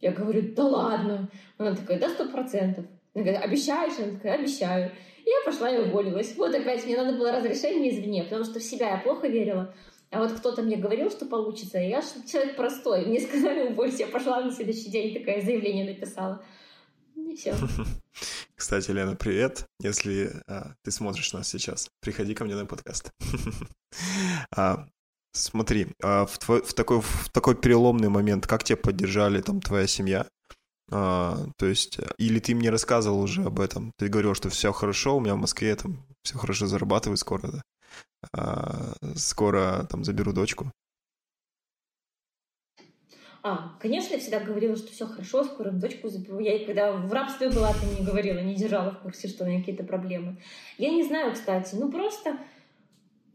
[SPEAKER 1] Я говорю, да ладно. Она такая, да сто процентов. Она говорит, обещаешь? Она такая, обещаю. И я пошла и уволилась. Вот опять мне надо было разрешение извне, потому что в себя я плохо верила. А вот кто-то мне говорил, что получится, я <laughs> человек простой. Мне сказали <laughs> уволиться, я пошла на следующий день такое заявление написала. И все. <laughs>
[SPEAKER 2] Кстати, Лена, привет. Если а, ты смотришь нас сейчас, приходи ко мне на подкаст. а, Смотри, а в, твой, в, такой, в такой переломный момент, как тебя поддержали там твоя семья? А, то есть, или ты мне рассказывал уже об этом? Ты говорил, что все хорошо, у меня в Москве там все хорошо зарабатываю скоро, да? А, скоро там заберу дочку.
[SPEAKER 1] А, конечно, я всегда говорила, что все хорошо, скоро дочку заберу. Я и когда в рабстве была, то не говорила, не держала в курсе, что у меня какие-то проблемы. Я не знаю, кстати, ну просто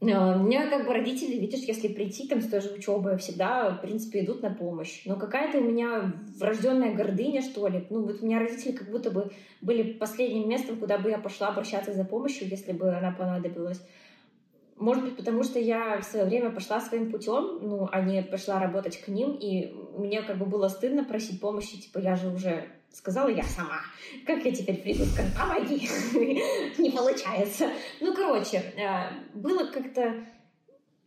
[SPEAKER 1] Э, мне как бы родители, видишь, если прийти там с той же учебы, всегда, в принципе, идут на помощь. Но какая-то у меня врожденная гордыня, что ли. Ну, вот у меня родители как будто бы были последним местом, куда бы я пошла обращаться за помощью, если бы она понадобилась. Может быть, потому что я в свое время пошла своим путем, ну, а не пошла работать к ним, и мне как бы было стыдно просить помощи, типа, я же уже сказала я сама. Как я теперь приду, помоги, <laughs> не получается. Ну, короче, э, было как-то,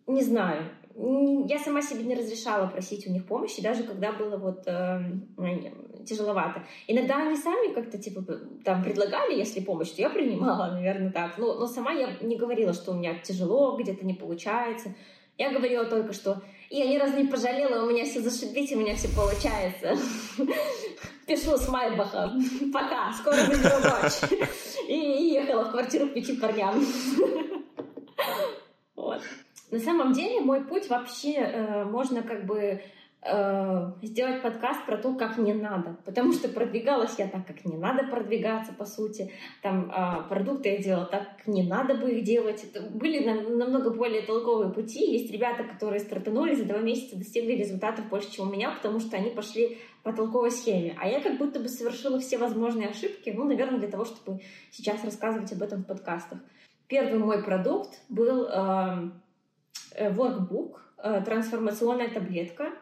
[SPEAKER 1] не знаю, я сама себе не разрешала просить у них помощи, даже когда было вот э, тяжеловато. Иногда они сами как-то типа там предлагали, если помощь, то я принимала, наверное, так. Но, но сама я не говорила, что у меня тяжело, где-то не получается. Я говорила только, что я ни разу не пожалела, у меня все зашибись, у меня все получается. <laughs> Пишу с Майбаха. <laughs> Пока, скоро заберу дочь. И ехала в квартиру к пяти парням. <laughs> Вот. На самом деле мой путь вообще э, можно как бы сделать подкаст про то, как не надо. Потому что продвигалась я так, как не надо продвигаться, по сути. Там э, продукты я делала так, как не надо бы их делать. Это были нам, намного более толковые пути. Есть ребята, которые стартанули за два месяца, достигли результатов больше, чем у меня, потому что они пошли по толковой схеме. А я как будто бы совершила все возможные ошибки, ну, наверное, для того, чтобы сейчас рассказывать об этом в подкастах. Первый мой продукт был э, э workbook, э, трансформационная таблетка — Э,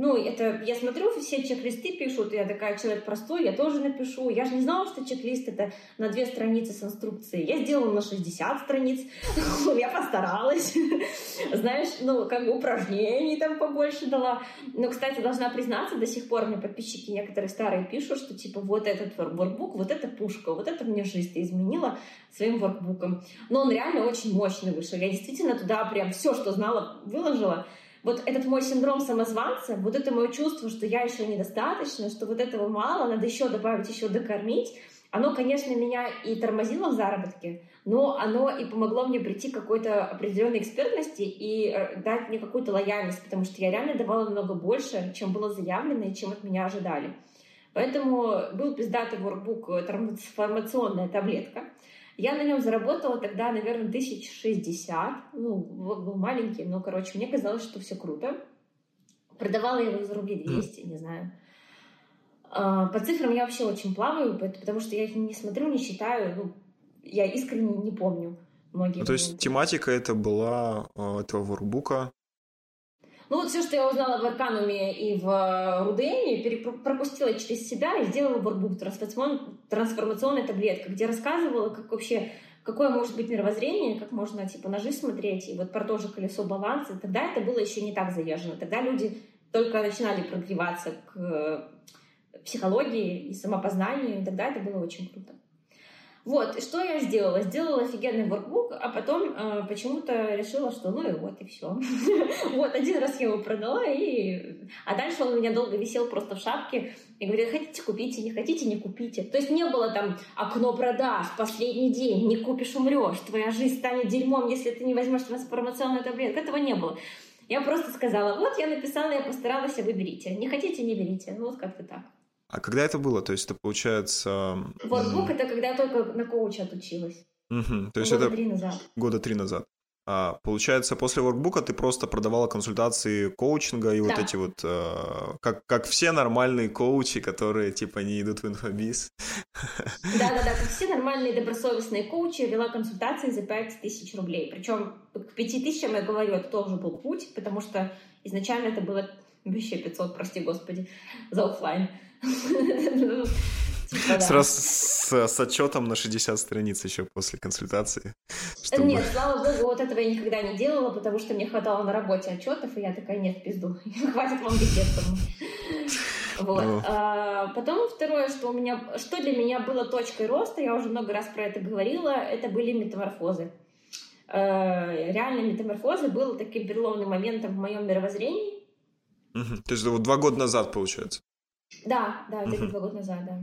[SPEAKER 1] ну, это я смотрю, все чек-листы пишут, я такая человек простой, я тоже напишу. Я же не знала, что чек-лист это на две страницы с инструкцией. Я сделала на 60 страниц, <laughs> я постаралась. <laughs> Знаешь, ну, как бы упражнений там побольше дала. Но, кстати, должна признаться, до сих пор мне подписчики некоторые старые пишут, что типа вот этот воркбук, вот эта пушка, вот это мне жизнь изменила своим воркбуком. Но он реально очень мощный вышел. Я действительно туда прям все, что знала, выложила вот этот мой синдром самозванца, вот это мое чувство, что я еще недостаточно, что вот этого мало, надо еще добавить, еще докормить, оно, конечно, меня и тормозило в заработке, но оно и помогло мне прийти к какой-то определенной экспертности и э, дать мне какую-то лояльность, потому что я реально давала намного больше, чем было заявлено и чем от меня ожидали. Поэтому был пиздатый воркбук трансформационная таблетка. Я на нем заработала тогда, наверное, 1060. Ну, был маленький, но, короче, мне казалось, что все круто. Продавала его за рублей 200, не знаю. А, по цифрам я вообще очень плаваю, потому что я их не смотрю, не считаю. Ну, я искренне не помню многие. Ну,
[SPEAKER 2] то есть тематика это была а, этого воркбука
[SPEAKER 1] ну вот все, что я узнала в Аркануме и в э, Рудеме, пропустила через себя и сделала воркбук трансформационная таблетка, где рассказывала, как вообще какое может быть мировоззрение, как можно типа на жизнь смотреть, и вот про то же колесо баланса. Тогда это было еще не так заезжено. Тогда люди только начинали прогреваться к э, психологии и самопознанию, и тогда это было очень круто. Вот, что я сделала? Сделала офигенный воркбук, а потом э, почему-то решила, что ну и вот, и все. <laughs> вот, один раз я его продала, и... А дальше он у меня долго висел просто в шапке, и говорит, хотите купите, не хотите, не купите. То есть не было там окно продаж, последний день, не купишь, умрешь, твоя жизнь станет дерьмом, если ты не возьмешь трансформационную таблетку. Этого не было. Я просто сказала, вот, я написала, я постаралась, а вы берите. Не хотите, не берите. Ну, вот как-то так.
[SPEAKER 2] А когда это было? То есть это получается...
[SPEAKER 1] Воркбук — это когда я только на коуче отучилась.
[SPEAKER 2] Угу. То есть
[SPEAKER 1] года
[SPEAKER 2] это...
[SPEAKER 1] три назад.
[SPEAKER 2] Года три назад. А, получается, после воркбука ты просто продавала консультации коучинга и да. вот эти вот, э, как, как все нормальные коучи, которые типа не идут в инфобиз.
[SPEAKER 1] Да-да-да, как все нормальные добросовестные коучи, вела консультации за 5 тысяч рублей. Причем к 5 тысячам, я говорю, это тоже был путь, потому что изначально это было вообще 500, прости господи, за офлайн.
[SPEAKER 2] Типа, Сразу с, отчетом на 60 страниц еще после консультации.
[SPEAKER 1] Нет, слава богу, вот этого я никогда не делала, потому что мне хватало на работе отчетов, и я такая, нет, пизду, <laughs> хватит вам беседу. Вот. Ну. А, потом второе, что у меня, что для меня было точкой роста, я уже много раз про это говорила, это были метаморфозы. А, реально метаморфозы был таким переломным моментом в моем мировоззрении.
[SPEAKER 2] Угу. То есть вот два года назад, получается?
[SPEAKER 1] Да, да, это два года назад, да.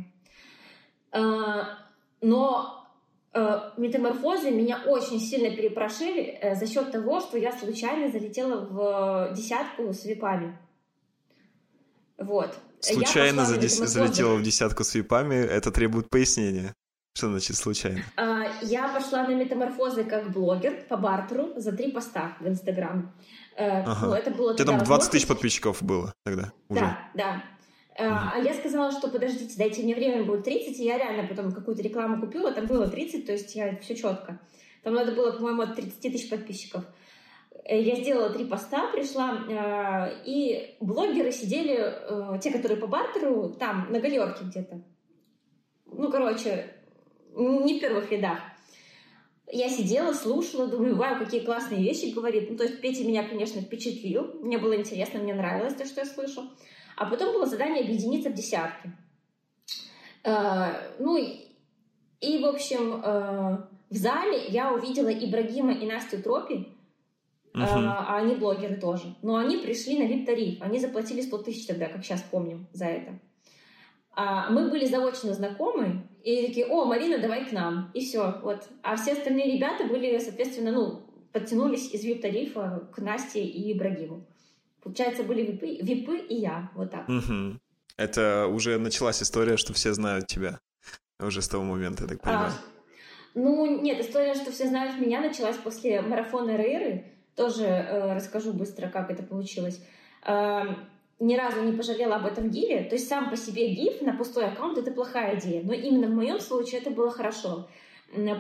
[SPEAKER 1] А, но э, метаморфозы меня очень сильно перепрошили э, за счет того, что я случайно залетела в десятку с випами. Вот.
[SPEAKER 2] Случайно за дес... залетела в десятку с випами, это требует пояснения. Что значит случайно?
[SPEAKER 1] А, я пошла на метаморфозы как блогер по бартеру за три поста в Инстаграм. Э, ага. Ну, это было
[SPEAKER 2] У тебя там 20 тысяч подписчиков было тогда?
[SPEAKER 1] Уже. Да, да. А я сказала, что подождите, дайте мне время, будет 30, и я реально потом какую-то рекламу купила, там было 30, то есть я все четко. Там надо было, по-моему, от 30 тысяч подписчиков. Э, я сделала три поста, пришла, э, и блогеры сидели, э, те, которые по бартеру, там, на галерке где-то. Ну, короче, не в первых рядах. Я сидела, слушала, думаю, вау, какие классные вещи говорит. Ну, то есть Петя меня, конечно, впечатлил. Мне было интересно, мне нравилось то, что я слышу. А потом было задание объединиться в десятки. Э, ну и, в общем, э, в зале я увидела Ибрагима и Настю Тропи, Uh-huh. А они блогеры тоже. Но они пришли на VIP-тариф. Они заплатили 100 тысяч тогда, как сейчас помню, за это. А мы были заочно знакомы, и такие, о, Марина, давай к нам. И все, вот. А все остальные ребята были, соответственно, ну, подтянулись из VIP-тарифа к Насте и Ибрагиму. Получается, были випы, випы и я, вот так.
[SPEAKER 2] Угу. Это уже началась история, что все знают тебя уже с того момента, я так понимаю. А,
[SPEAKER 1] ну, нет, история, что все знают меня, началась после марафона Рейры. Тоже э, расскажу быстро, как это получилось. Э, ни разу не пожалела об этом гифе. То есть сам по себе гиф на пустой аккаунт — это плохая идея. Но именно в моем случае это было хорошо.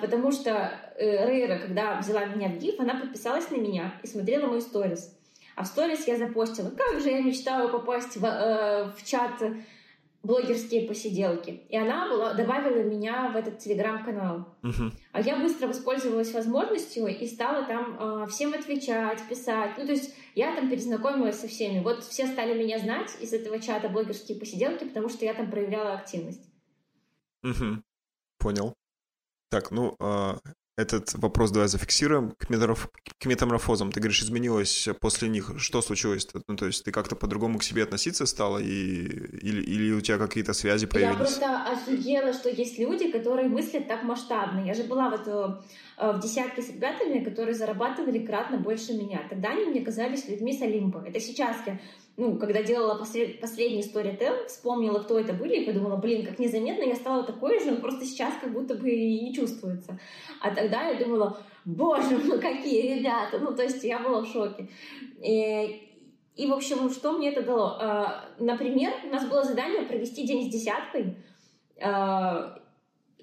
[SPEAKER 1] Потому что э, Рейра, когда взяла меня в гиф, она подписалась на меня и смотрела мой сторис. А в сторис я запостила, как же я мечтаю попасть в, э, в чат блогерские посиделки. И она была, добавила меня в этот телеграм-канал.
[SPEAKER 2] Мгм.
[SPEAKER 1] А я быстро воспользовалась возможностью и стала там э, всем отвечать, писать. Ну, то есть я там перезнакомилась со всеми. Вот все стали меня знать из этого чата блогерские посиделки, потому что я там проявляла активность.
[SPEAKER 2] Мгм. Понял. Так, ну, а, этот вопрос давай зафиксируем. К, метаморф- к метаморфозам, ты говоришь, изменилось после них. Что случилось-то? Ну, то есть ты как-то по-другому к себе относиться стала? И... Или, или у тебя какие-то связи
[SPEAKER 1] Я
[SPEAKER 2] появились?
[SPEAKER 1] просто офигела, что есть люди, которые мыслят так масштабно. Я же была вот э, в десятке с ребятами, которые зарабатывали кратно больше меня. Тогда они мне казались людьми с Олимпа. Это сейчас я, ну, когда делала послед- последний Storytel, вспомнила, кто это были, и подумала, блин, как незаметно я стала такой же, но просто сейчас как будто бы и не чувствуется. А тогда я думала, боже, ну какие ребята! Ну, то есть я была в шоке. И, и, в общем, что мне это дало? А, Например, у нас было задание провести день с десяткой, а,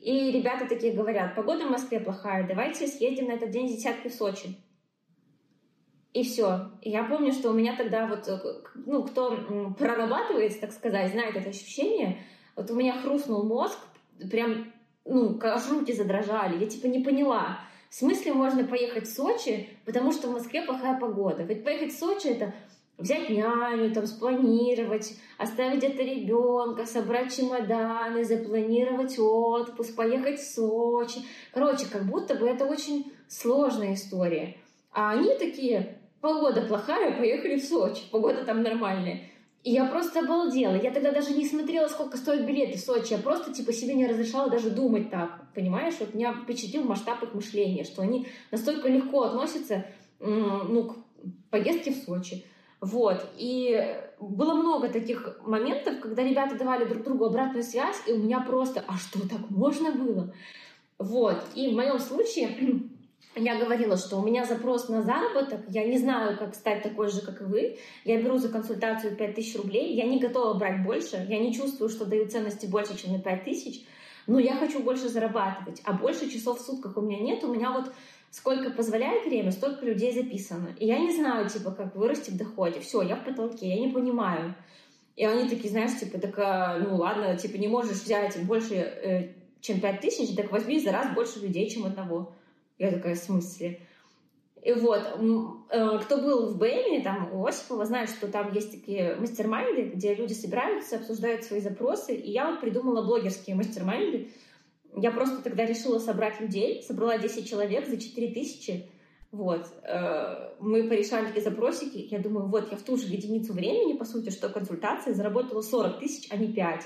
[SPEAKER 1] и ребята такие говорят, погода в Москве плохая, давайте съездим на этот день с десяткой в Сочи. И все. И я помню, что у меня тогда вот, э, ну, кто м, прорабатывается, так сказать, знает это ощущение, вот у меня хрустнул мозг, прям, ну, аж руки задрожали. Я типа не поняла, в смысле можно поехать в Сочи, потому что в Москве плохая погода. Ведь поехать в Сочи это взять няню, там, спланировать, оставить где-то ребенка, собрать чемоданы, запланировать отпуск, поехать в Сочи. Короче, как будто бы это очень сложная история. А они такие, погода плохая, поехали в Сочи, погода там нормальная. И я просто обалдела. Я тогда даже не смотрела, сколько стоят билеты в Сочи. Я просто типа себе не разрешала даже думать так. Понимаешь? Вот меня впечатлил масштаб их мышления, что они настолько легко относятся ну, к поездке в Сочи. Вот. И было много таких моментов, когда ребята давали друг другу обратную связь, и у меня просто, а что, так можно было? Вот. И в моем случае <clears throat> я говорила, что у меня запрос на заработок, я не знаю, как стать такой же, как и вы. Я беру за консультацию 5000 рублей, я не готова брать больше, я не чувствую, что даю ценности больше, чем на 5000, но я хочу больше зарабатывать, а больше часов в сутках у меня нет, у меня вот сколько позволяет время, столько людей записано. И я не знаю, типа, как вырасти в доходе. Все, я в потолке, я не понимаю. И они такие, знаешь, типа, так, а, ну ладно, типа, не можешь взять больше, э, чем 5 тысяч, так возьми за раз больше людей, чем одного. Я такая, в смысле? И вот, э, кто был в БЭМе, там, у Осипова, знает, что там есть такие мастер-майнды, где люди собираются, обсуждают свои запросы, и я вот придумала блогерские мастер-майнды. Я просто тогда решила собрать людей, собрала 10 человек за 4 тысячи, вот, э, мы порешали запросики, я думаю, вот, я в ту же единицу времени, по сути, что консультации, заработала 40 тысяч, а не 5.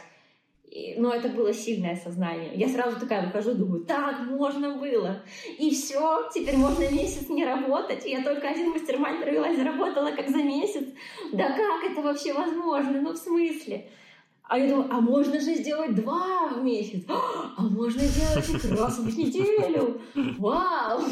[SPEAKER 1] И, но это было сильное сознание. Я сразу такая выхожу, думаю, так можно было. И все, теперь можно месяц не работать. Я только один мастер-майнд провела и заработала как за месяц. Да как это вообще возможно? Ну, в смысле? А я думаю, а можно же сделать два в месяц. А можно сделать раз в неделю. Вау!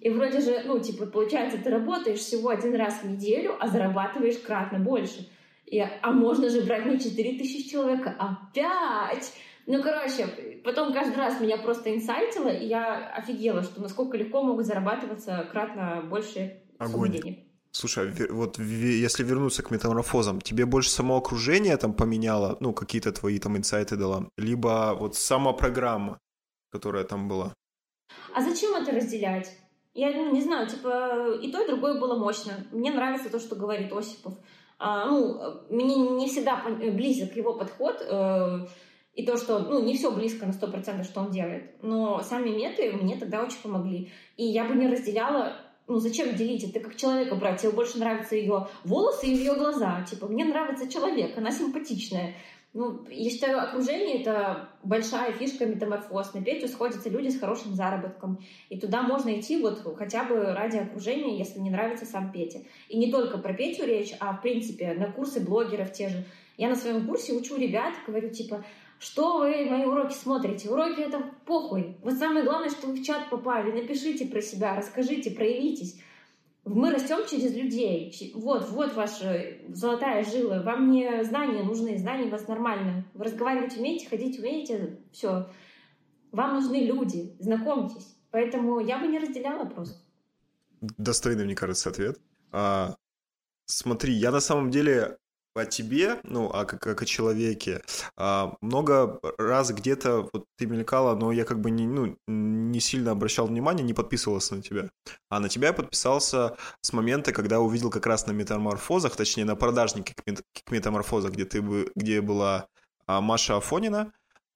[SPEAKER 1] И вроде же, ну, типа, получается, ты работаешь всего один раз в неделю, а зарабатываешь кратно больше. И, а можно же брать не 4 тысячи человек, а 5. Ну, короче, потом каждый раз меня просто инсайтило, и я офигела, что насколько легко могут зарабатываться кратно больше
[SPEAKER 2] Огонь.
[SPEAKER 1] денег.
[SPEAKER 2] Слушай, а вот если вернуться к метаморфозам, тебе больше само окружение там поменяло, ну, какие-то твои там инсайты дала, либо вот сама программа, которая там была?
[SPEAKER 1] А зачем это разделять? Я ну, не знаю, типа и то, и другое было мощно. Мне нравится то, что говорит Осипов. А, ну, э, мне не всегда пон- близок его подход, э, и то, что, ну, не все близко на 100%, что он делает. Но сами меты мне тогда очень помогли. И я бы не разделяла, ну, зачем делить? Это как человека брать. Тебе больше нравятся ее волосы или ее глаза. Типа, мне нравится человек, она симпатичная. Ну, я считаю, окружение — это большая фишка метаморфоз. На Петю сходятся люди с хорошим заработком. И туда можно идти вот хотя бы ради окружения, если не нравится сам Петя. И не только про Петю речь, а в принципе на курсы блогеров те же. Я на своем курсе учу ребят, говорю типа, что вы мои уроки смотрите? Уроки это похуй. Вот самое главное, что вы в чат попали. Напишите про себя, расскажите, проявитесь. Мы растем через людей. Вот, вот ваша золотая жила. Вам не знания нужны, знания у вас нормально. Вы разговаривать умеете, ходить умеете, все. Вам нужны люди, знакомьтесь. Поэтому я бы не разделяла просто.
[SPEAKER 2] Достойный, мне кажется, ответ. А, Смотри, я на самом деле о тебе, ну, а как, как о человеке. А, много раз где-то вот ты мелькала, но я как бы не, ну, не сильно обращал внимания, не подписывался на тебя. А на тебя я подписался с момента, когда увидел как раз на метаморфозах, точнее на продажнике к метаморфозах, где ты где была а, Маша Афонина,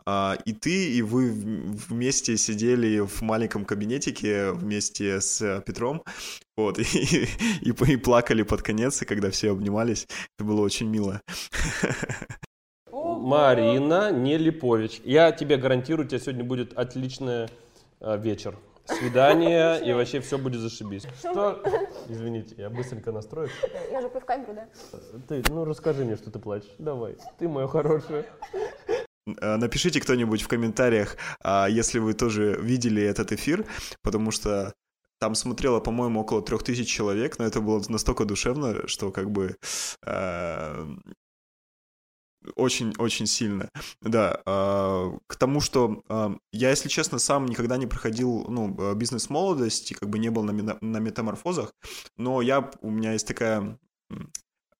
[SPEAKER 2] и ты, и вы вместе сидели в маленьком кабинетике вместе с Петром, вот, <laughs> и, и, и плакали под конец, и когда все обнимались, это было очень мило.
[SPEAKER 4] Марина Нелипович. Я тебе гарантирую, у тебя сегодня будет отличный э, вечер. Свидание, <laughs> и вообще все будет зашибись. Что? Извините, я быстренько настрою.
[SPEAKER 5] Я же в камеру, да?
[SPEAKER 4] Ты, ну расскажи мне, что ты плачешь. Давай, ты моя хорошая.
[SPEAKER 2] Э, напишите кто-нибудь в комментариях, а, если вы тоже видели этот эфир, потому что там смотрело, по-моему, около трех тысяч человек, но это было настолько душевно, что как бы очень-очень э, сильно. Да, э, к тому, что э, я, если честно, сам никогда не проходил ну, э, бизнес-молодость, как бы не был на, на метаморфозах, но я, у меня есть такая а,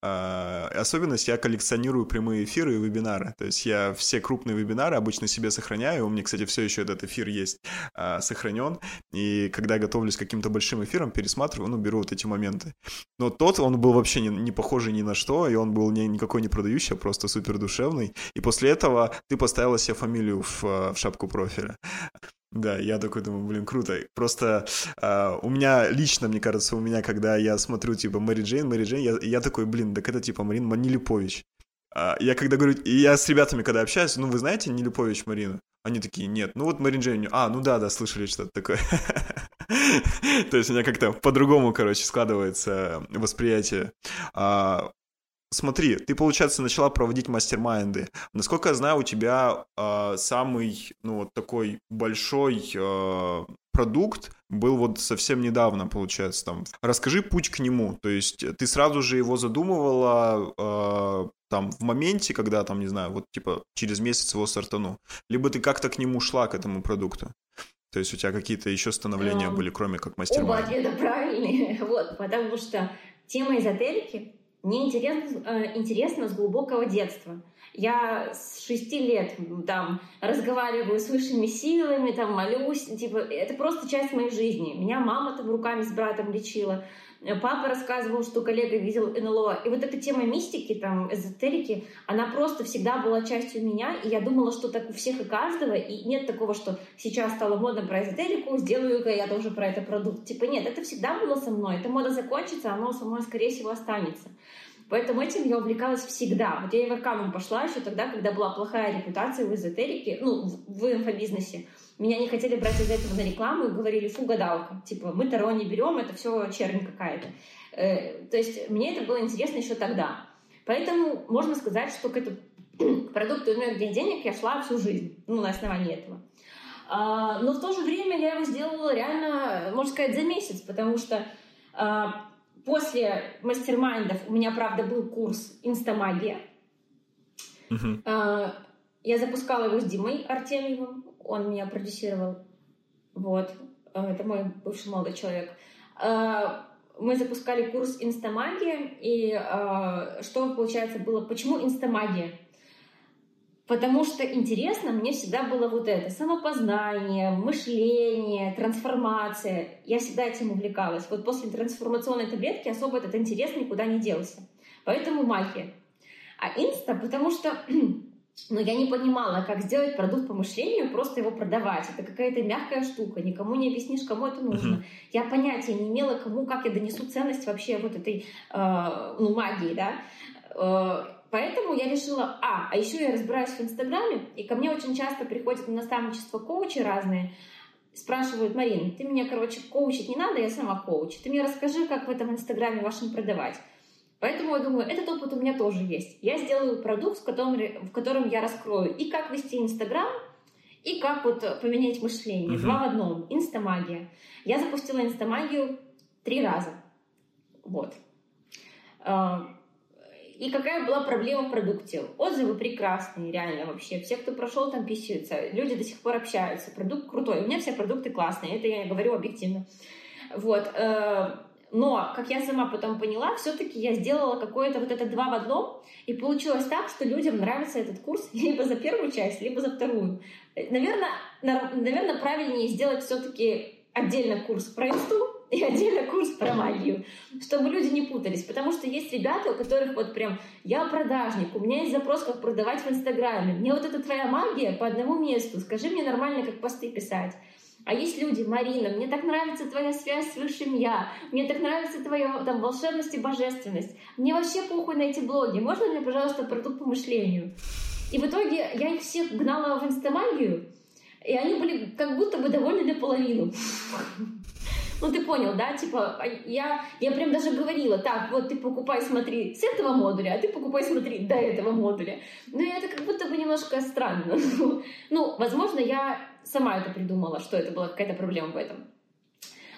[SPEAKER 2] особенность, я коллекционирую прямые эфиры и вебинары. То есть я все крупные вебинары обычно себе сохраняю. У меня, кстати, все еще этот эфир есть а, сохранен. И когда готовлюсь к каким-то большим эфирам, пересматриваю, ну, беру вот эти моменты. Но тот, он был вообще не, не похожий ни на что, и он был не, никакой не продающий, а просто супер душевный. И после этого ты поставила себе фамилию в, в шапку профиля. Да, я такой думаю, блин, круто. Просто э, у меня лично, мне кажется, у меня, когда я смотрю, типа, Мэри Джейн, Мэри Джейн, я, я такой, блин, так это, типа, Марин Манилипович. А, я когда говорю, и я с ребятами, когда общаюсь, ну, вы знаете Нилюпович Марину? Они такие, нет. Ну, вот Марин Джейн, а, ну да, да, слышали что-то такое. <laughs> То есть у меня как-то по-другому, короче, складывается восприятие. А, Смотри, ты, получается, начала проводить мастер-майнды. Насколько я знаю, у тебя э, самый, ну, вот такой большой э, продукт был вот совсем недавно, получается, там. Расскажи путь к нему. То есть ты сразу же его задумывала э, там в моменте, когда там, не знаю, вот типа через месяц его стартану. Либо ты как-то к нему шла, к этому продукту. То есть у тебя какие-то еще становления um, были, кроме как мастер
[SPEAKER 1] Оба ответа правильные, <laughs> вот, потому что тема эзотерики мне интересно, э, интересно с глубокого детства. Я с шести лет там разговариваю с высшими силами, там молюсь, типа это просто часть моей жизни. Меня мама там руками с братом лечила. Папа рассказывал, что коллега видел НЛО. И вот эта тема мистики, там, эзотерики, она просто всегда была частью меня. И я думала, что так у всех и каждого. И нет такого, что сейчас стало модно про эзотерику, сделаю-ка я тоже про это продукт. Типа нет, это всегда было со мной. Эта мода закончится, оно со мной, скорее всего, останется. Поэтому этим я увлекалась всегда. Вот я и в Арканум пошла еще тогда, когда была плохая репутация в эзотерике, ну, в инфобизнесе. Меня не хотели брать из этого на рекламу и говорили, фу, гадалка. Типа, мы Таро не берем, это все чернь какая-то. Э, то есть мне это было интересно еще тогда. Поэтому можно сказать, что к, этому, <clears throat> к продукту энергии денег я шла всю жизнь, ну, на основании этого. А, но в то же время я его сделала реально, можно сказать, за месяц, потому что а, после мастер-майндов у меня, правда, был курс «Инстамагия». Uh-huh. А, я запускала его с Димой Артемьевым, он меня продюсировал. Вот. А, это мой бывший молодой человек. А, мы запускали курс «Инстамагия», и а, что, получается, было... Почему «Инстамагия»? Потому что интересно мне всегда было вот это самопознание, мышление, трансформация. Я всегда этим увлекалась. Вот после трансформационной таблетки особо этот интерес никуда не делся. Поэтому магия. А инста, потому что <clears throat> Но я не понимала, как сделать продукт по мышлению, просто его продавать. Это какая-то мягкая штука, никому не объяснишь, кому это нужно. Uh-huh. Я понятия не имела, кому, как я донесу ценность вообще вот этой э, ну, магии, да. Э, поэтому я решила, а, а еще я разбираюсь в Инстаграме, и ко мне очень часто приходят на наставничество коучи разные, спрашивают, Марин, ты меня, короче, коучить не надо, я сама коуч. Ты мне расскажи, как в этом Инстаграме вашем продавать. Поэтому я думаю, этот опыт у меня тоже есть. Я сделаю продукт, в котором, в котором я раскрою и как вести Инстаграм, и как вот поменять мышление. Два в одном. Инстамагия. Я запустила инстамагию три раза. Вот. А, и какая была проблема в продукте? Отзывы прекрасные, реально вообще. Все, кто прошел, там писаются. Люди до сих пор общаются. Продукт крутой. У меня все продукты классные. Это я говорю объективно. Вот. Но, как я сама потом поняла, все-таки я сделала какое-то вот это два в одном, и получилось так, что людям нравится этот курс <laughs> либо за первую часть, либо за вторую. Наверное, наверное правильнее сделать все-таки отдельно курс про инсту и отдельно курс про магию, чтобы люди не путались. Потому что есть ребята, у которых вот прям я продажник, у меня есть запрос, как продавать в Инстаграме. Мне вот эта твоя магия по одному месту, скажи мне нормально, как посты писать. А есть люди, Марина, мне так нравится твоя связь с высшим я, мне так нравится твоя там волшебность и божественность. Мне вообще похуй на эти блоги. Можно мне, пожалуйста, продукт по мышлению? И в итоге я их всех гнала в инстамагию, и они были как будто бы довольны наполовину. Ну, ты понял, да? Типа, а я, я прям даже говорила, так, вот ты покупай, смотри, с этого модуля, а ты покупай, смотри, до этого модуля. Но это как будто бы немножко странно. <laughs> Ну, возможно, я сама это придумала, что это была какая-то проблема в этом.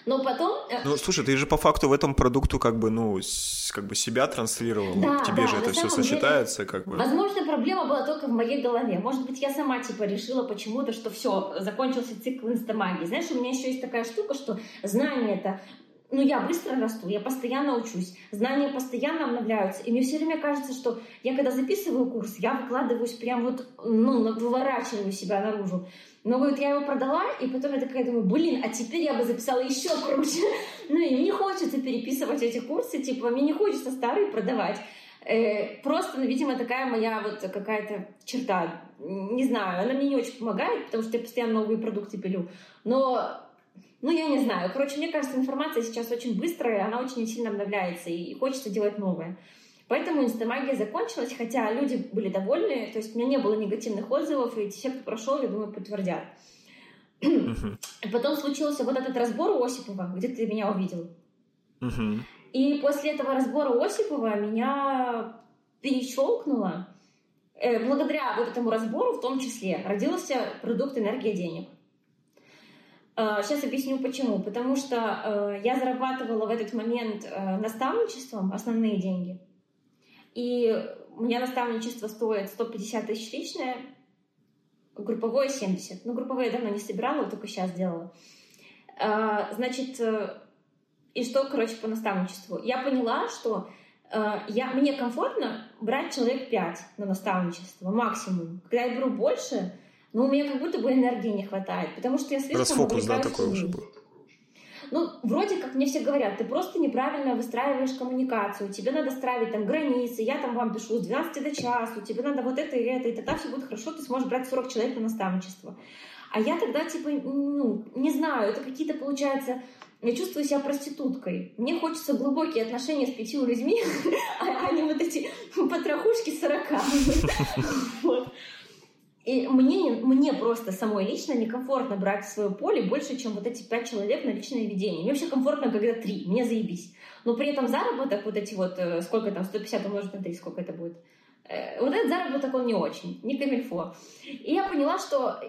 [SPEAKER 1] Но потом...
[SPEAKER 2] Э, ну, слушай, ты же по факту в этом продукту как бы, ну, как бы себя транслировал. Да, Тебе да, же это все сочетается, деле, как бы.
[SPEAKER 1] Возможно, проблема была только в моей голове. Может быть, я сама, типа, решила почему-то, что все, закончился цикл инстамагии. Знаешь, у меня еще есть такая штука, что знание это ну, я быстро расту, я постоянно учусь, знания постоянно обновляются, и мне все время кажется, что я когда записываю курс, я выкладываюсь прям вот, ну, выворачиваю себя наружу. Но вот я его продала, и потом я такая думаю, блин, а теперь я бы записала еще круче. <laughs> Ну и мне хочется переписывать эти курсы, типа, мне не хочется старые продавать. Э, просто, ну, видимо, такая моя вот какая-то черта. Не знаю, она мне не очень помогает, потому что я постоянно новые продукты пилю. Но ну, я не знаю. Короче, мне кажется, информация сейчас очень быстрая, она очень сильно обновляется, и хочется делать новое. Поэтому инстамагия закончилась, хотя люди были довольны, то есть у меня не было негативных отзывов, и те, кто прошел, я думаю, подтвердят. <clears throat> Потом случился вот этот разбор у Осипова, где ты меня увидел. И после этого разбора Осипова меня перещелкнуло. Э, благодаря вот этому разбору в том числе родился продукт «Энергия денег». Сейчас э, объясню почему. Потому что э, я зарабатывала в этот момент наставничеством основные деньги. И у меня наставничество стоит 150 тысяч личное, групповое 70. Ну, групповое я давно не собирала, только сейчас делала. А, значит, э, и что, короче, по наставничеству? Я поняла, что э, я, мне комфортно брать человек 5 на наставничество, максимум. Когда я беру больше, ну, у меня как будто бы энергии не хватает, потому что я слишком
[SPEAKER 2] Расфокус, да, такой уже был.
[SPEAKER 1] Ну, вроде как мне все говорят, ты просто неправильно выстраиваешь коммуникацию, тебе надо ставить там границы, я там вам пишу с 12 до часу, тебе надо вот это и это, и тогда все будет хорошо, ты сможешь брать 40 человек на наставничество. А я тогда, типа, ну, не знаю, это какие-то, получается, я чувствую себя проституткой. Мне хочется глубокие отношения с пятью людьми, <laughs> а не вот эти потрохушки сорока. <laughs> И мне, мне просто самой лично некомфортно брать в свое поле больше, чем вот эти пять человек на личное ведение. Мне вообще комфортно, когда три, мне заебись. Но при этом заработок, вот эти вот, э, сколько там, 150 умножить на 3, сколько это будет? Э, вот этот заработок, он не очень, не камильфо. И я поняла, что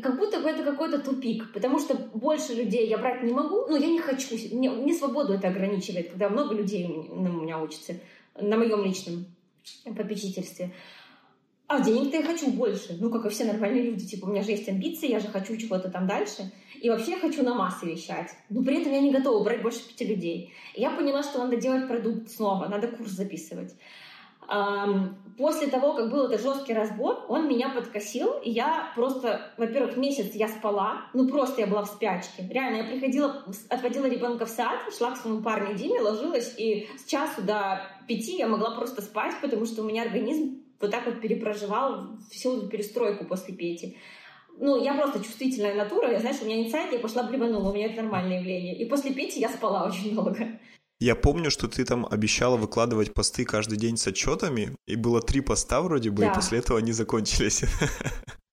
[SPEAKER 1] как будто бы это какой-то тупик, потому что больше людей я брать не могу, ну, я не хочу, мне, мне свободу это ограничивает, когда много людей у меня учатся на моем личном попечительстве. А денег-то я хочу больше. Ну, как и все нормальные люди. Типа, у меня же есть амбиции, я же хочу чего-то там дальше. И вообще я хочу на массы вещать. Но при этом я не готова брать больше пяти людей. И я поняла, что надо делать продукт снова, надо курс записывать. После того, как был этот жесткий разбор, он меня подкосил, и я просто, во-первых, месяц я спала, ну просто я была в спячке. Реально, я приходила, отводила ребенка в сад, шла к своему парню Диме, ложилась, и с часу до пяти я могла просто спать, потому что у меня организм вот так вот перепроживал всю эту перестройку после Пети. Ну, я просто чувствительная натура, я, знаешь, у меня инсайт, я пошла блеванула, у меня это нормальное явление. И после Пети я спала очень много.
[SPEAKER 2] Я помню, что ты там обещала выкладывать посты каждый день с отчетами, и было три поста вроде бы, да. и после этого они закончились. <laughs>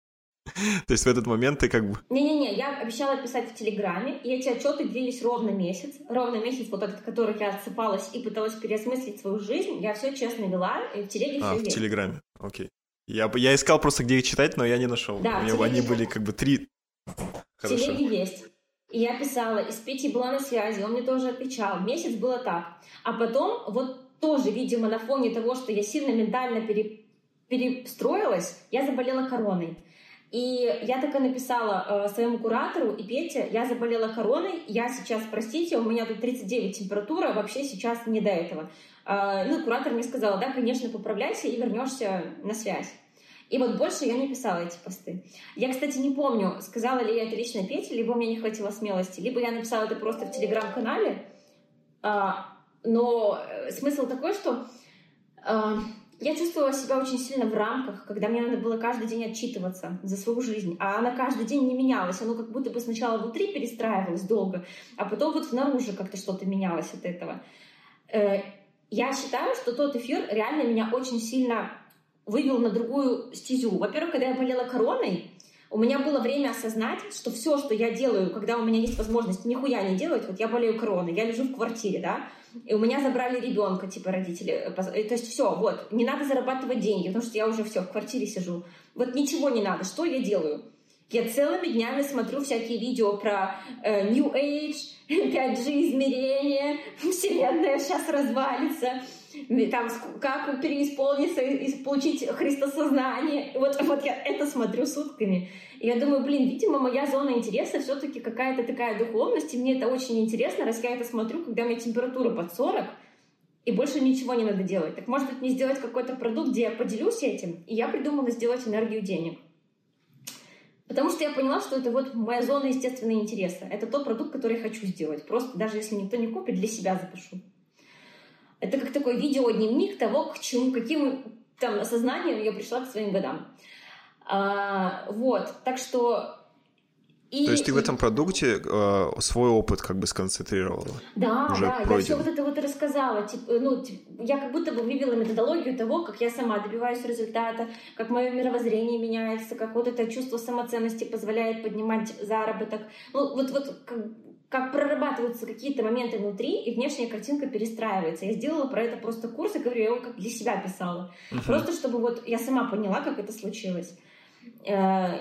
[SPEAKER 2] <laughs> То есть в этот момент ты как бы...
[SPEAKER 1] Не-не-не, я обещала писать в Телеграме, и эти отчеты длились ровно месяц. Ровно месяц, вот этот, который я отсыпалась и пыталась переосмыслить свою жизнь, я все честно вела, и в Телеге а,
[SPEAKER 2] все в есть. Телеграме, окей. Я, я искал просто, где их читать, но я не нашел. Да, У меня они были как бы три...
[SPEAKER 1] В Телеге есть. И я писала, и с Петей была на связи, он мне тоже отвечал. Месяц было так. А потом, вот тоже, видимо, на фоне того, что я сильно ментально пере... перестроилась, я заболела короной. И я так и написала э, своему куратору и Пете, я заболела короной, я сейчас, простите, у меня тут 39 температура, вообще сейчас не до этого. Э, ну, куратор мне сказал, да, конечно, поправляйся и вернешься на связь. И вот больше я не писала эти посты. Я, кстати, не помню, сказала ли я это лично Пете, либо у меня не хватило смелости, либо я написала это просто в телеграм-канале. А, но э, смысл такой, что а, я чувствовала себя очень сильно в рамках, когда мне надо было каждый день отчитываться за свою жизнь, а она каждый день не менялась, оно как будто бы сначала внутри перестраивалось долго, а потом вот снаружи как-то что-то менялось от этого. Э, я считаю, что тот эфир реально меня очень сильно вывел на другую стезю. Во-первых, когда я болела короной, у меня было время осознать, что все, что я делаю, когда у меня есть возможность нихуя не делать, вот я болею короной, я лежу в квартире, да, и у меня забрали ребенка, типа родители. Э, э, то есть все, вот, не надо зарабатывать деньги, потому что я уже все, в квартире сижу. Вот ничего не надо. Что я делаю? Я целыми днями смотрю всякие видео про э, New Age, <laughs> 5G измерения, <laughs> Вселенная сейчас развалится, там, как переисполниться и получить христосознание. Вот, вот я это смотрю сутками. И я думаю, блин, видимо, моя зона интереса все-таки какая-то такая духовность, и мне это очень интересно, раз я это смотрю, когда у меня температура под 40, и больше ничего не надо делать. Так может быть, мне сделать какой-то продукт, где я поделюсь этим, и я придумала сделать энергию денег. Потому что я поняла, что это вот моя зона естественного интереса. Это тот продукт, который я хочу сделать. Просто даже если никто не купит, для себя запишу. Это как такой видеодневник того, к чему, каким там осознанием я пришла к своим годам. А, вот, так что...
[SPEAKER 2] И, То есть ты в этом продукте э, свой опыт как бы сконцентрировала?
[SPEAKER 1] Да, уже да, пройден. я все вот это вот рассказала. Типа, ну, типа, я как будто бы вывела методологию того, как я сама добиваюсь результата, как мое мировоззрение меняется, как вот это чувство самоценности позволяет поднимать заработок. Ну, вот, вот как, как прорабатываются какие-то моменты внутри, и внешняя картинка перестраивается. Я сделала про это просто курс, и говорю, я его как для себя писала. Uh-huh. Просто чтобы вот я сама поняла, как это случилось. Э,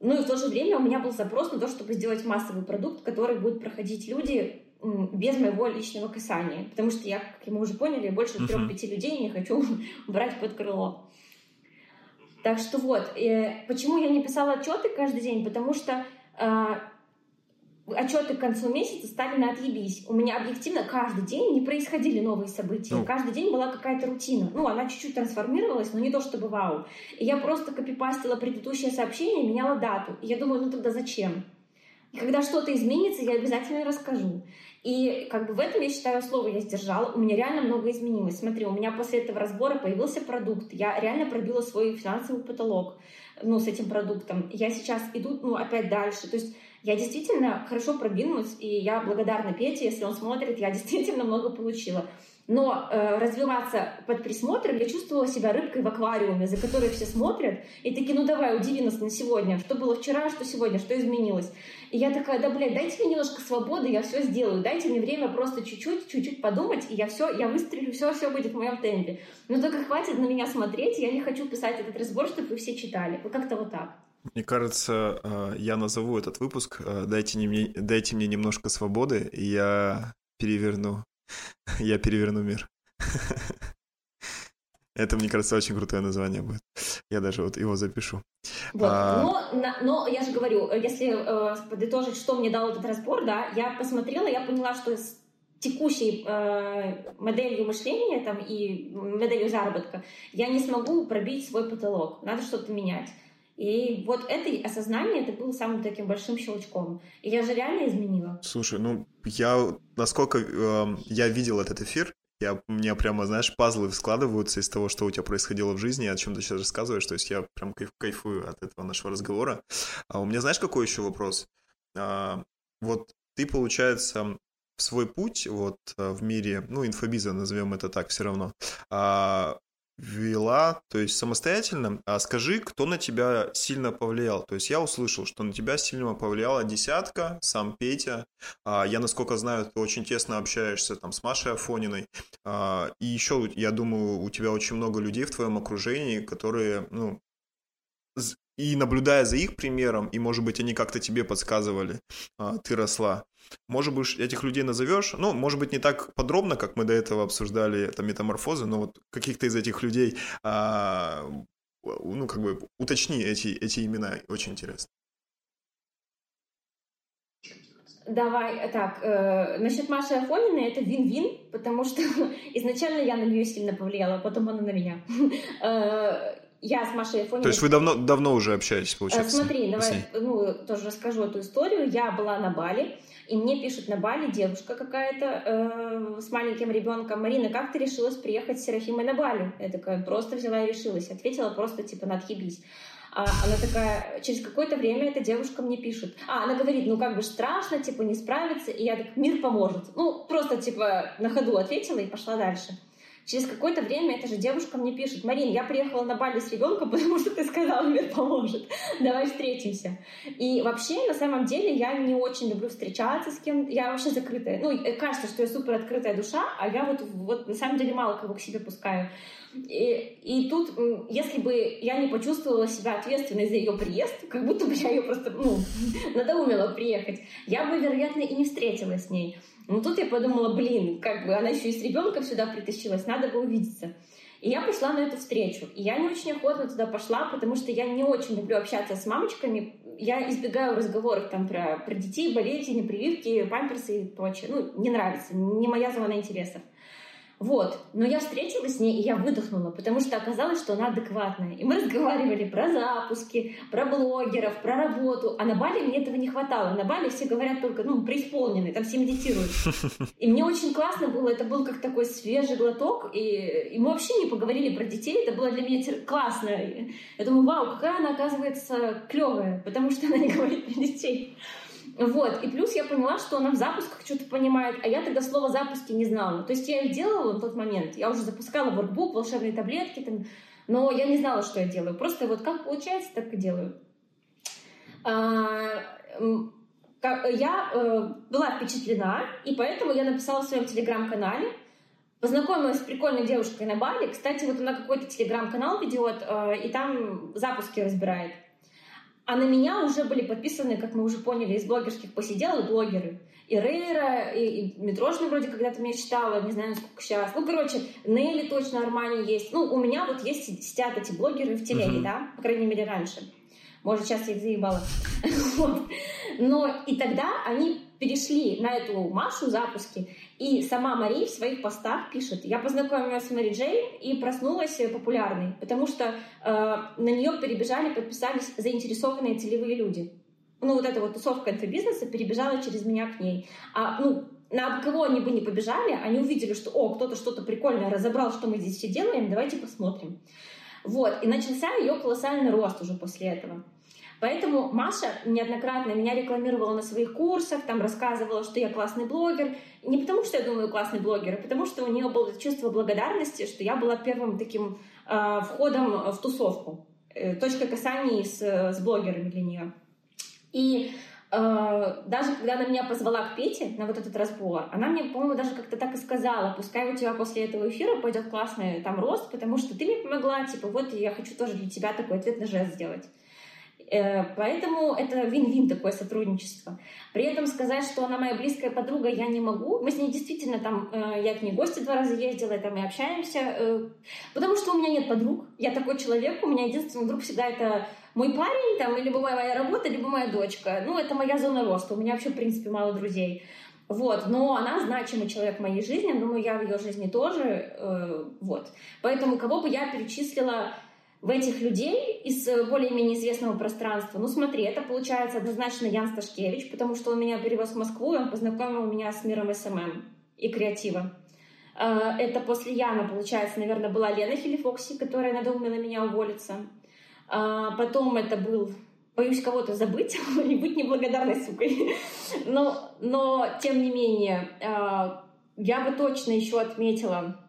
[SPEAKER 1] ну и в то же время у меня был запрос на то, чтобы сделать массовый продукт, который будут проходить люди без моего личного касания. Потому что я, как мы уже поняли, больше трех-пяти людей не хочу <laughs> брать под крыло. Так что вот, э, почему я не писала отчеты каждый день? Потому что э, отчеты к концу месяца стали на отъебись. У меня объективно каждый день не происходили новые события. Ну. Каждый день была какая-то рутина. Ну, она чуть-чуть трансформировалась, но не то чтобы вау. И я просто копипастила предыдущее сообщение, меняла дату. И я думаю, ну тогда зачем? И когда что-то изменится, я обязательно расскажу. И как бы в этом, я считаю, слово я сдержала. У меня реально много изменилось. Смотри, у меня после этого разбора появился продукт. Я реально пробила свой финансовый потолок ну, с этим продуктом. Я сейчас иду, ну, опять дальше. То есть я действительно хорошо продвинулась, и я благодарна Пете, если он смотрит, я <laughs> действительно много получила. Но э, развиваться под присмотром я чувствовала себя рыбкой в аквариуме, за которой все смотрят, и такие, ну давай, удиви нас на сегодня, что было вчера, что сегодня, что изменилось. И я такая, да, блядь, дайте мне немножко свободы, я все сделаю, дайте мне время просто чуть-чуть, чуть-чуть подумать, и я все, я выстрелю, все, все будет в моем темпе. Но только хватит на меня смотреть, я не хочу писать этот разбор, чтобы вы все читали. Вот как-то вот так.
[SPEAKER 2] Мне кажется, э, я назову этот выпуск э, «Дайте мне, дайте мне немножко свободы, и я переверну, <laughs> я переверну мир». <laughs> Это, мне кажется, очень крутое название будет. Я даже вот его запишу.
[SPEAKER 1] Вот. А... Но, но я же говорю, если э, подытожить, что мне дал этот разбор, да, я посмотрела, я поняла, что с текущей э, моделью мышления там, и моделью заработка я не смогу пробить свой потолок. Надо что-то менять. И вот это осознание, это было самым таким большим щелчком. И я же реально изменила.
[SPEAKER 2] Слушай, ну я, насколько э, я видел этот эфир, я, меня прямо, знаешь, пазлы складываются из того, что у тебя происходило в жизни, о чем ты сейчас рассказываешь. То есть я прям кайф, кайфую от этого нашего разговора. А у меня, знаешь, какой еще вопрос? А, вот ты, получается, в свой путь вот э, в мире, ну, инфобиза, назовем это так все равно, а, вела, то есть самостоятельно. А скажи, кто на тебя сильно повлиял? То есть я услышал, что на тебя сильно повлияла десятка, сам Петя. А, я, насколько знаю, ты очень тесно общаешься там с Машей Афониной. А, и еще, я думаю, у тебя очень много людей в твоем окружении, которые, ну, и наблюдая за их примером, и, может быть, они как-то тебе подсказывали, а, ты росла. Может быть, этих людей назовешь, ну, может быть, не так подробно, как мы до этого обсуждали это метаморфозы, но вот каких-то из этих людей а, ну, как бы уточни эти, эти имена, очень интересно.
[SPEAKER 1] Давай, так, э, насчет Маши Афониной это вин-вин, потому что <laughs> изначально я на нее сильно повлияла, а потом она на меня. <laughs> Э, я с Машей Афониной...
[SPEAKER 2] То есть вы давно, давно уже общаетесь, получается?
[SPEAKER 1] Э, смотри, давай, ну, тоже расскажу эту историю. Я была на Бали, и мне пишет на Бали девушка какая-то э, с маленьким ребенком. Марина, как ты решилась приехать с Серафимой на Бали? Я такая, просто взяла и решилась. Ответила просто, типа, надхибись. А она такая, через какое-то время эта девушка мне пишет. А, она говорит, ну как бы страшно, типа не справиться. И я так, мир поможет. Ну, просто типа на ходу ответила и пошла дальше. Через какое-то время эта же девушка мне пишет, Марин, я приехала на Бали с ребенком, <laughs> потому что ты сказала, мир поможет. Давай встретимся. И вообще, на самом деле, я не очень люблю встречаться с кем Я вообще закрытая. Ну, кажется, что я супер открытая душа, а я вот, вот на самом деле мало кого к себе пускаю. И, и тут, если бы я не почувствовала себя ответственной за ее приезд, как будто бы я ее просто, ну, <laughs> надоумила приехать, я бы, вероятно, и не встретилась с ней. Но тут я подумала, блин, как бы она еще и с ребенком сюда притащилась, надо бы увидеться. И я пошла на эту встречу. И я не очень охотно туда пошла, потому что я не очень люблю общаться с мамочками. Я избегаю разговоров там про, про детей, болезни, прививки, памперсы и прочее. Ну, не нравится, не моя зона интересов. Вот. Но я встретилась с ней, и я выдохнула, потому что оказалось, что она адекватная. И мы <laughs> разговаривали про запуски, про блогеров, про работу. А на Бали мне этого не хватало. На Бали все говорят только, ну, преисполненные, там все медитируют. <laughs> И мне очень классно было. Это был как такой свежий глоток. И, и мы вообще не поговорили про детей. Это было для меня классно. Я думаю, вау, какая она, оказывается, клевая, потому что она не говорит про детей. Вот. И плюс я поняла, что она в запусках что-то понимает, а я тогда слово «запуски» не знала. То есть я их делала в тот момент. Я уже запускала воркбук, волшебные таблетки, там, но я не знала, что я делаю. Просто вот как получается, так и делаю. А, я э, была впечатлена, и поэтому я написала в своем телеграм-канале, познакомилась с прикольной девушкой на Бали. Кстати, вот она какой-то телеграм-канал ведет, э, и там запуски разбирает. А на меня уже были подписаны, как мы уже поняли, из блогерских посиделок блогеры. И Рейра, и, и Митрошина вроде когда-то меня читала, не знаю, сколько сейчас. Ну, короче, Нелли точно, Армани есть. Ну, у меня вот есть, сидят эти блогеры в телеге, uh-huh. да, по крайней мере, раньше. Может, сейчас я их заебала. <laughs> вот. Но и тогда они перешли на эту Машу запуски, и сама Мари в своих постах пишет, я познакомилась с Мари Джей и проснулась популярной, потому что э, на нее перебежали, подписались заинтересованные целевые люди. Ну, вот эта вот тусовка инфобизнеса перебежала через меня к ней. А, ну, на кого они бы не побежали, они увидели, что, о, кто-то что-то прикольное разобрал, что мы здесь все делаем, давайте посмотрим. Вот, и начался ее колоссальный рост уже после этого. Поэтому Маша неоднократно меня рекламировала на своих курсах, там рассказывала, что я классный блогер. Не потому, что я думаю классный блогер, а потому, что у нее было чувство благодарности, что я была первым таким э, входом в тусовку. Э, точка касаний с, с блогерами для нее. И э, даже когда она меня позвала к Пете на вот этот разбор, она мне, по-моему, даже как-то так и сказала, пускай у тебя после этого эфира пойдет классный там рост, потому что ты мне помогла, типа, вот я хочу тоже для тебя такой ответный жест сделать. Э, поэтому это вин-вин такое сотрудничество. При этом сказать, что она моя близкая подруга, я не могу. Мы с ней действительно там, э, я к ней гости два раза ездила, и там мы общаемся. Э, потому что у меня нет подруг. Я такой человек, у меня единственный друг всегда это мой парень, там, либо моя работа, либо моя дочка. Ну, это моя зона роста. У меня вообще, в принципе, мало друзей. Вот, но она значимый человек в моей жизни, думаю, я в ее жизни тоже, э, вот. Поэтому кого бы я перечислила в этих людей из э, более-менее известного пространства, ну смотри, это получается однозначно Ян Сташкевич, потому что он меня перевез в Москву, и он познакомил меня с миром SMM и креатива. Э, это после Яна, получается, наверное, была Лена Хилифокси, которая надумала меня уволиться. Э, потом это был боюсь кого-то забыть <laughs> и быть неблагодарной сукой. <laughs> но, но, тем не менее, я бы точно еще отметила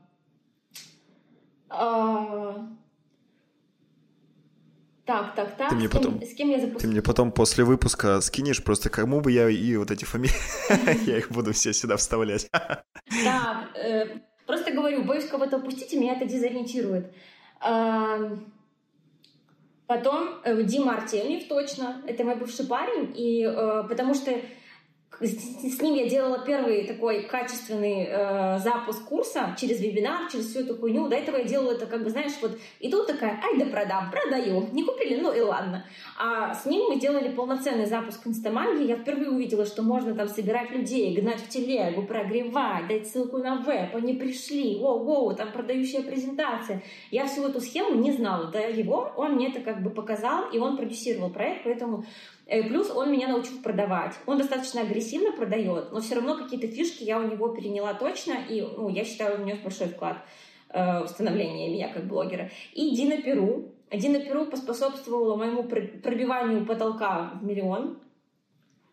[SPEAKER 1] так, так, так.
[SPEAKER 2] Ты мне
[SPEAKER 1] с, кем,
[SPEAKER 2] потом,
[SPEAKER 1] с кем я запускаю?
[SPEAKER 2] Ты мне потом после выпуска скинешь, просто кому бы я и вот эти фамилии, <laughs> я их буду все сюда вставлять. <laughs>
[SPEAKER 1] Так, э, просто говорю, боюсь кого-то упустить, и меня это дезориентирует. Потом э, Дима Артемьев, точно, это мой бывший парень, и э, потому что с ним я делала первый такой качественный э, запуск курса через вебинар, через всю эту хуйню. До этого я делала это, как бы, знаешь, вот и тут такая, ай да продам, продаю. Не купили, ну и ладно. А с ним мы делали полноценный запуск инстамагии. Я впервые увидела, что можно там собирать людей, гнать в телегу, прогревать, дать ссылку на веб, они пришли, воу-воу, там продающая презентация. Я всю эту схему не знала. До его он мне это как бы показал, и он продюсировал проект, поэтому плюс он меня научил продавать. Он достаточно агрессивно продает, но все равно какие-то фишки я у него переняла точно, и ну, я считаю, у него большой вклад э, в становление меня как блогера. И Дина Перу. Дина Перу поспособствовала моему пробиванию потолка в миллион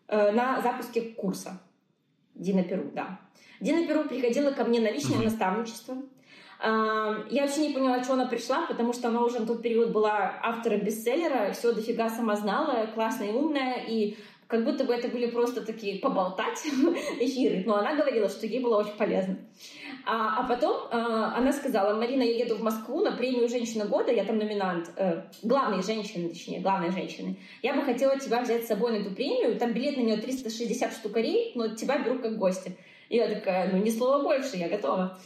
[SPEAKER 1] э, на запуске курса. Дина Перу, да. Дина Перу приходила ко мне на личное наставничество. Я вообще не поняла, что она пришла, потому что она уже на тот период была автором бестселлера, все дофига сама знала, классная и умная, и как будто бы это были просто такие поболтать <laughs> эфиры, но она говорила, что ей было очень полезно. А, а потом а, она сказала, Марина, я еду в Москву на премию «Женщина года», я там номинант, э, главной женщины, точнее, главной женщины. Я бы хотела тебя взять с собой на эту премию, там билет на нее 360 штукарей, но тебя беру как гостя. И я такая, ну, ни слова больше, я готова.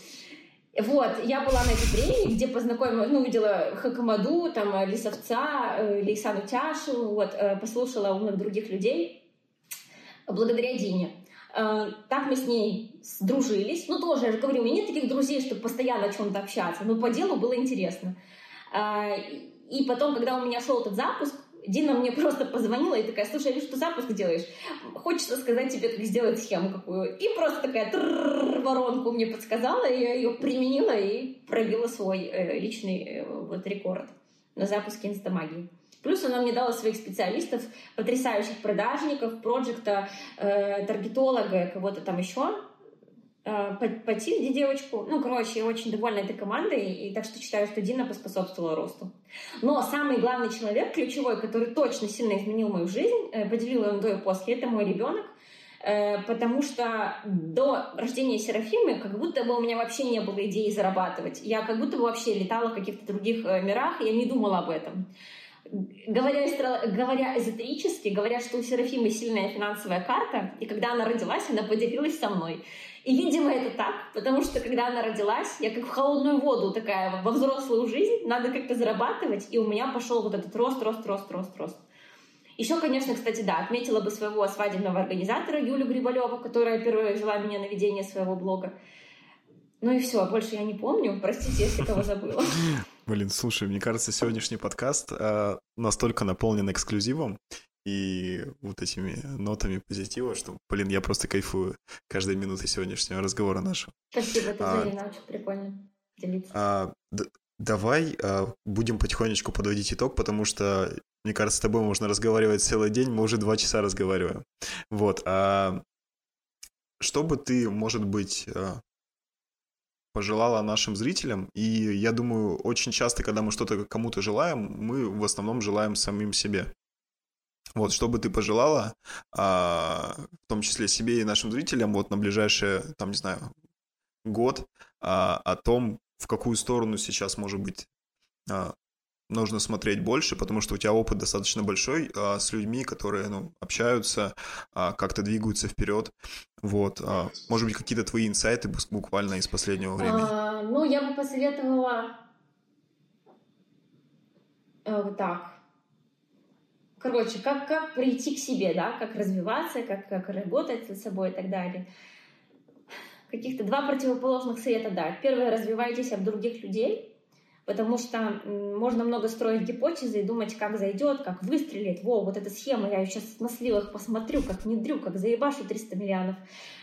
[SPEAKER 1] Вот, я была на этой премии, где познакомилась, ну, увидела Хакамаду, там, э, Лисовца, э, Лейсану Тяшу, вот, э, послушала умных других людей благодаря Дине. Так мы с ней сдружились. Ну, тоже, я же говорю, у меня нет таких друзей, чтобы постоянно о чем-то общаться, но по делу было интересно. И потом, когда у меня шел этот запуск, Дина мне просто позвонила и такая, слушай, вижу, что запуск делаешь. Хочется сказать тебе, как сделать схему какую. И просто такая воронку мне подсказала, и я ее применила и пробила свой э, личный э, вот рекорд на запуске инстамагии. Плюс она мне дала своих специалистов, потрясающих продажников, проекта, э, таргетолога, кого-то там еще. Э, по, по Тильде девочку. Ну, короче, я очень довольна этой командой, и так что считаю, что Дина поспособствовала росту. Но самый главный человек, ключевой, который точно сильно изменил мою жизнь, э, поделил ее до и после, это мой ребенок, э, потому что до рождения Серафимы как будто бы у меня вообще не было идеи зарабатывать. Я как будто бы вообще летала в каких-то других мирах, я не думала об этом. Говоря, говоря эзотерически, говорят, что у Серафимы сильная финансовая карта, и когда она родилась, она поделилась со мной. И, видимо, это так, потому что, когда она родилась, я как в холодную воду такая во взрослую жизнь, надо как-то зарабатывать, и у меня пошел вот этот рост, рост, рост, рост, рост. Еще, конечно, кстати, да, отметила бы своего свадебного организатора Юлю Грибалева, которая первая взяла меня на ведение своего блога. Ну и все, больше я не помню. Простите, если кого забыла. <laughs>
[SPEAKER 2] Блин, слушай, мне кажется, сегодняшний подкаст э, настолько наполнен эксклюзивом, и вот этими нотами позитива, что, блин, я просто кайфую каждой минуты сегодняшнего разговора нашего.
[SPEAKER 1] Спасибо, это а, очень прикольно делиться.
[SPEAKER 2] А, д- давай а, будем потихонечку подводить итог, потому что, мне кажется, с тобой можно разговаривать целый день, мы уже два часа разговариваем. Вот, а что бы ты, может быть, а, пожелала нашим зрителям. И я думаю, очень часто, когда мы что-то кому-то желаем, мы в основном желаем самим себе. Вот, что бы ты пожелала, а, в том числе себе и нашим зрителям, вот на ближайшие, там, не знаю, год, а, о том, в какую сторону сейчас, может быть, а, нужно смотреть больше, потому что у тебя опыт достаточно большой с людьми, которые ну, общаются, как-то двигаются вперед. Вот, может быть, какие-то твои инсайты буквально из последнего времени?
[SPEAKER 1] А, ну, я бы посоветовала э, так короче, как, как прийти к себе, да, как развиваться, как, как работать над собой и так далее. Каких-то два противоположных совета дать. Первое, развивайтесь об других людей, потому что можно много строить гипотезы и думать, как зайдет, как выстрелит. Во, вот эта схема, я ее сейчас на сливах посмотрю, как внедрю, как заебашу 300 миллионов.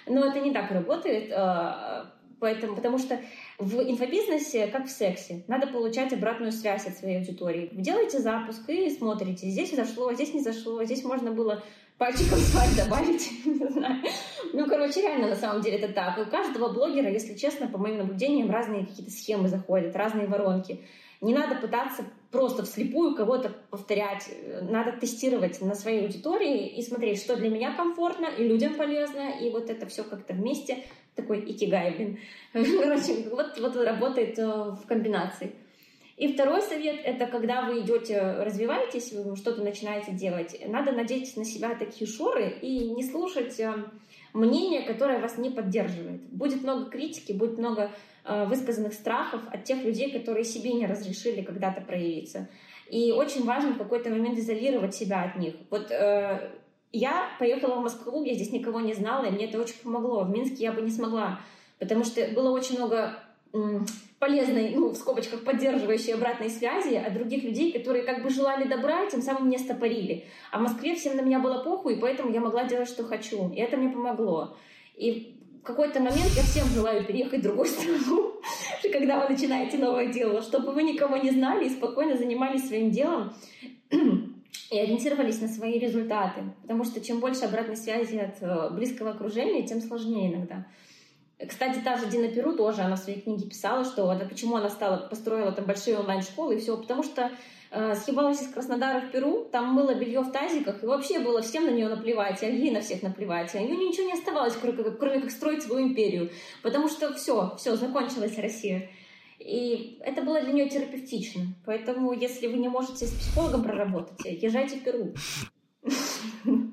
[SPEAKER 1] Но это не так работает. Поэтому, потому что в инфобизнесе, как в сексе, надо получать обратную связь от своей аудитории. Делайте запуск и смотрите, здесь зашло, здесь не зашло, здесь можно было пальчиком свать добавить. <laughs> Ну, короче, реально на самом деле это так. у каждого блогера, если честно, по моим наблюдениям, разные какие-то схемы заходят, разные воронки. Не надо пытаться просто вслепую кого-то повторять. Надо тестировать на своей аудитории и смотреть, что для меня комфортно и людям полезно, и вот это все как-то вместе такой икигай, блин. <laughs> Короче, вот, вот работает э, в комбинации. И второй совет — это когда вы идете, развиваетесь, что-то начинаете делать, надо надеть на себя такие шоры и не слушать э, мнение, которое вас не поддерживает. Будет много критики, будет много э, высказанных страхов от тех людей, которые себе не разрешили когда-то проявиться. И очень важно в какой-то момент изолировать себя от них. Вот э, я поехала в Москву, я здесь никого не знала, и мне это очень помогло. В Минске я бы не смогла, потому что было очень много полезной, ну, в скобочках, поддерживающей обратной связи от других людей, которые как бы желали добра тем самым не стопорили. А в Москве всем на меня было похуй, и поэтому я могла делать, что хочу. И это мне помогло. И в какой-то момент я всем желаю переехать в другую страну, <laughs> когда вы начинаете новое дело, чтобы вы никого не знали и спокойно занимались своим делом <clears throat> и ориентировались на свои результаты. Потому что чем больше обратной связи от э, близкого окружения, тем сложнее иногда. Кстати, та же Дина Перу тоже, она в своей книге писала, что это почему она стала, построила там большие онлайн-школы и все, потому что э, съебалась из Краснодара в Перу, там мыло белье в тазиках, и вообще было всем на нее наплевать, и ей на всех наплевать. И у нее ничего не оставалось, кроме как, кроме как строить свою империю, потому что все, все, закончилась Россия. И это было для нее терапевтично. Поэтому, если вы не можете с психологом проработать, езжайте в Перу. <laughs>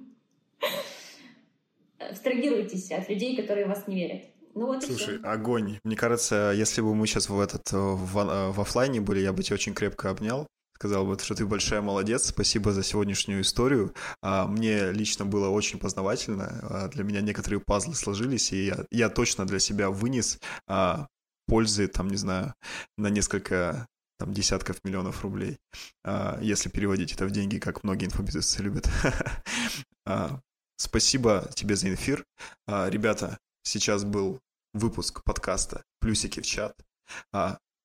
[SPEAKER 1] Абстрагируйтесь от людей, которые вас не верят. Ну вот
[SPEAKER 2] Слушай, огонь. Мне кажется, если бы мы сейчас в этот в, в офлайне были, я бы тебя очень крепко обнял. Сказал бы, что ты большая молодец, спасибо за сегодняшнюю историю. А, мне лично было очень познавательно. А, для меня некоторые пазлы сложились, и я, я точно для себя вынес а, пользы, там, не знаю, на несколько там, десятков миллионов рублей, а, если переводить это в деньги, как многие инфобизнесы любят. <laughs> А, спасибо тебе за эфир. А, ребята, сейчас был выпуск подкаста «Плюсики в чат».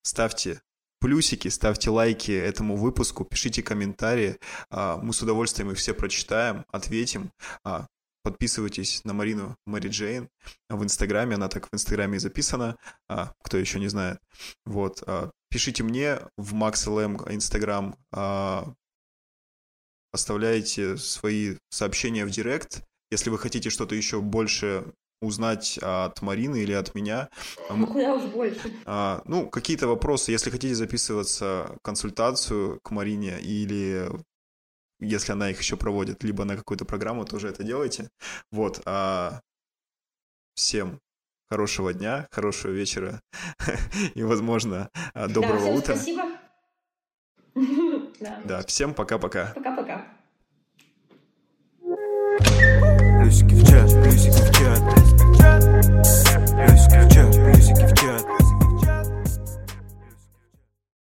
[SPEAKER 2] Ставьте плюсики, ставьте лайки этому выпуску, пишите комментарии. Мы с удовольствием их все прочитаем, ответим. Подписывайтесь на Марину Мэри Джейн в Инстаграме, она так в Инстаграме и записана, а, кто еще не знает. Вот, а, пишите мне в MaxLM Инстаграм, а, оставляйте свои сообщения в Директ, если вы хотите что-то еще больше узнать от Марины или от меня.
[SPEAKER 1] Ну, куда уж больше.
[SPEAKER 2] А, ну, какие-то вопросы, если хотите записываться консультацию к Марине или если она их еще проводит, либо на какую-то программу, тоже это делайте. Вот. А всем хорошего дня, хорошего вечера <laughs> и, возможно, а, доброго да, всем утра.
[SPEAKER 1] Спасибо. <laughs>
[SPEAKER 2] да. да, всем пока-пока.
[SPEAKER 1] Пока-пока. Плюсики в чат, плюсики в чат.
[SPEAKER 3] Плюсики в чат, плюсики в чат.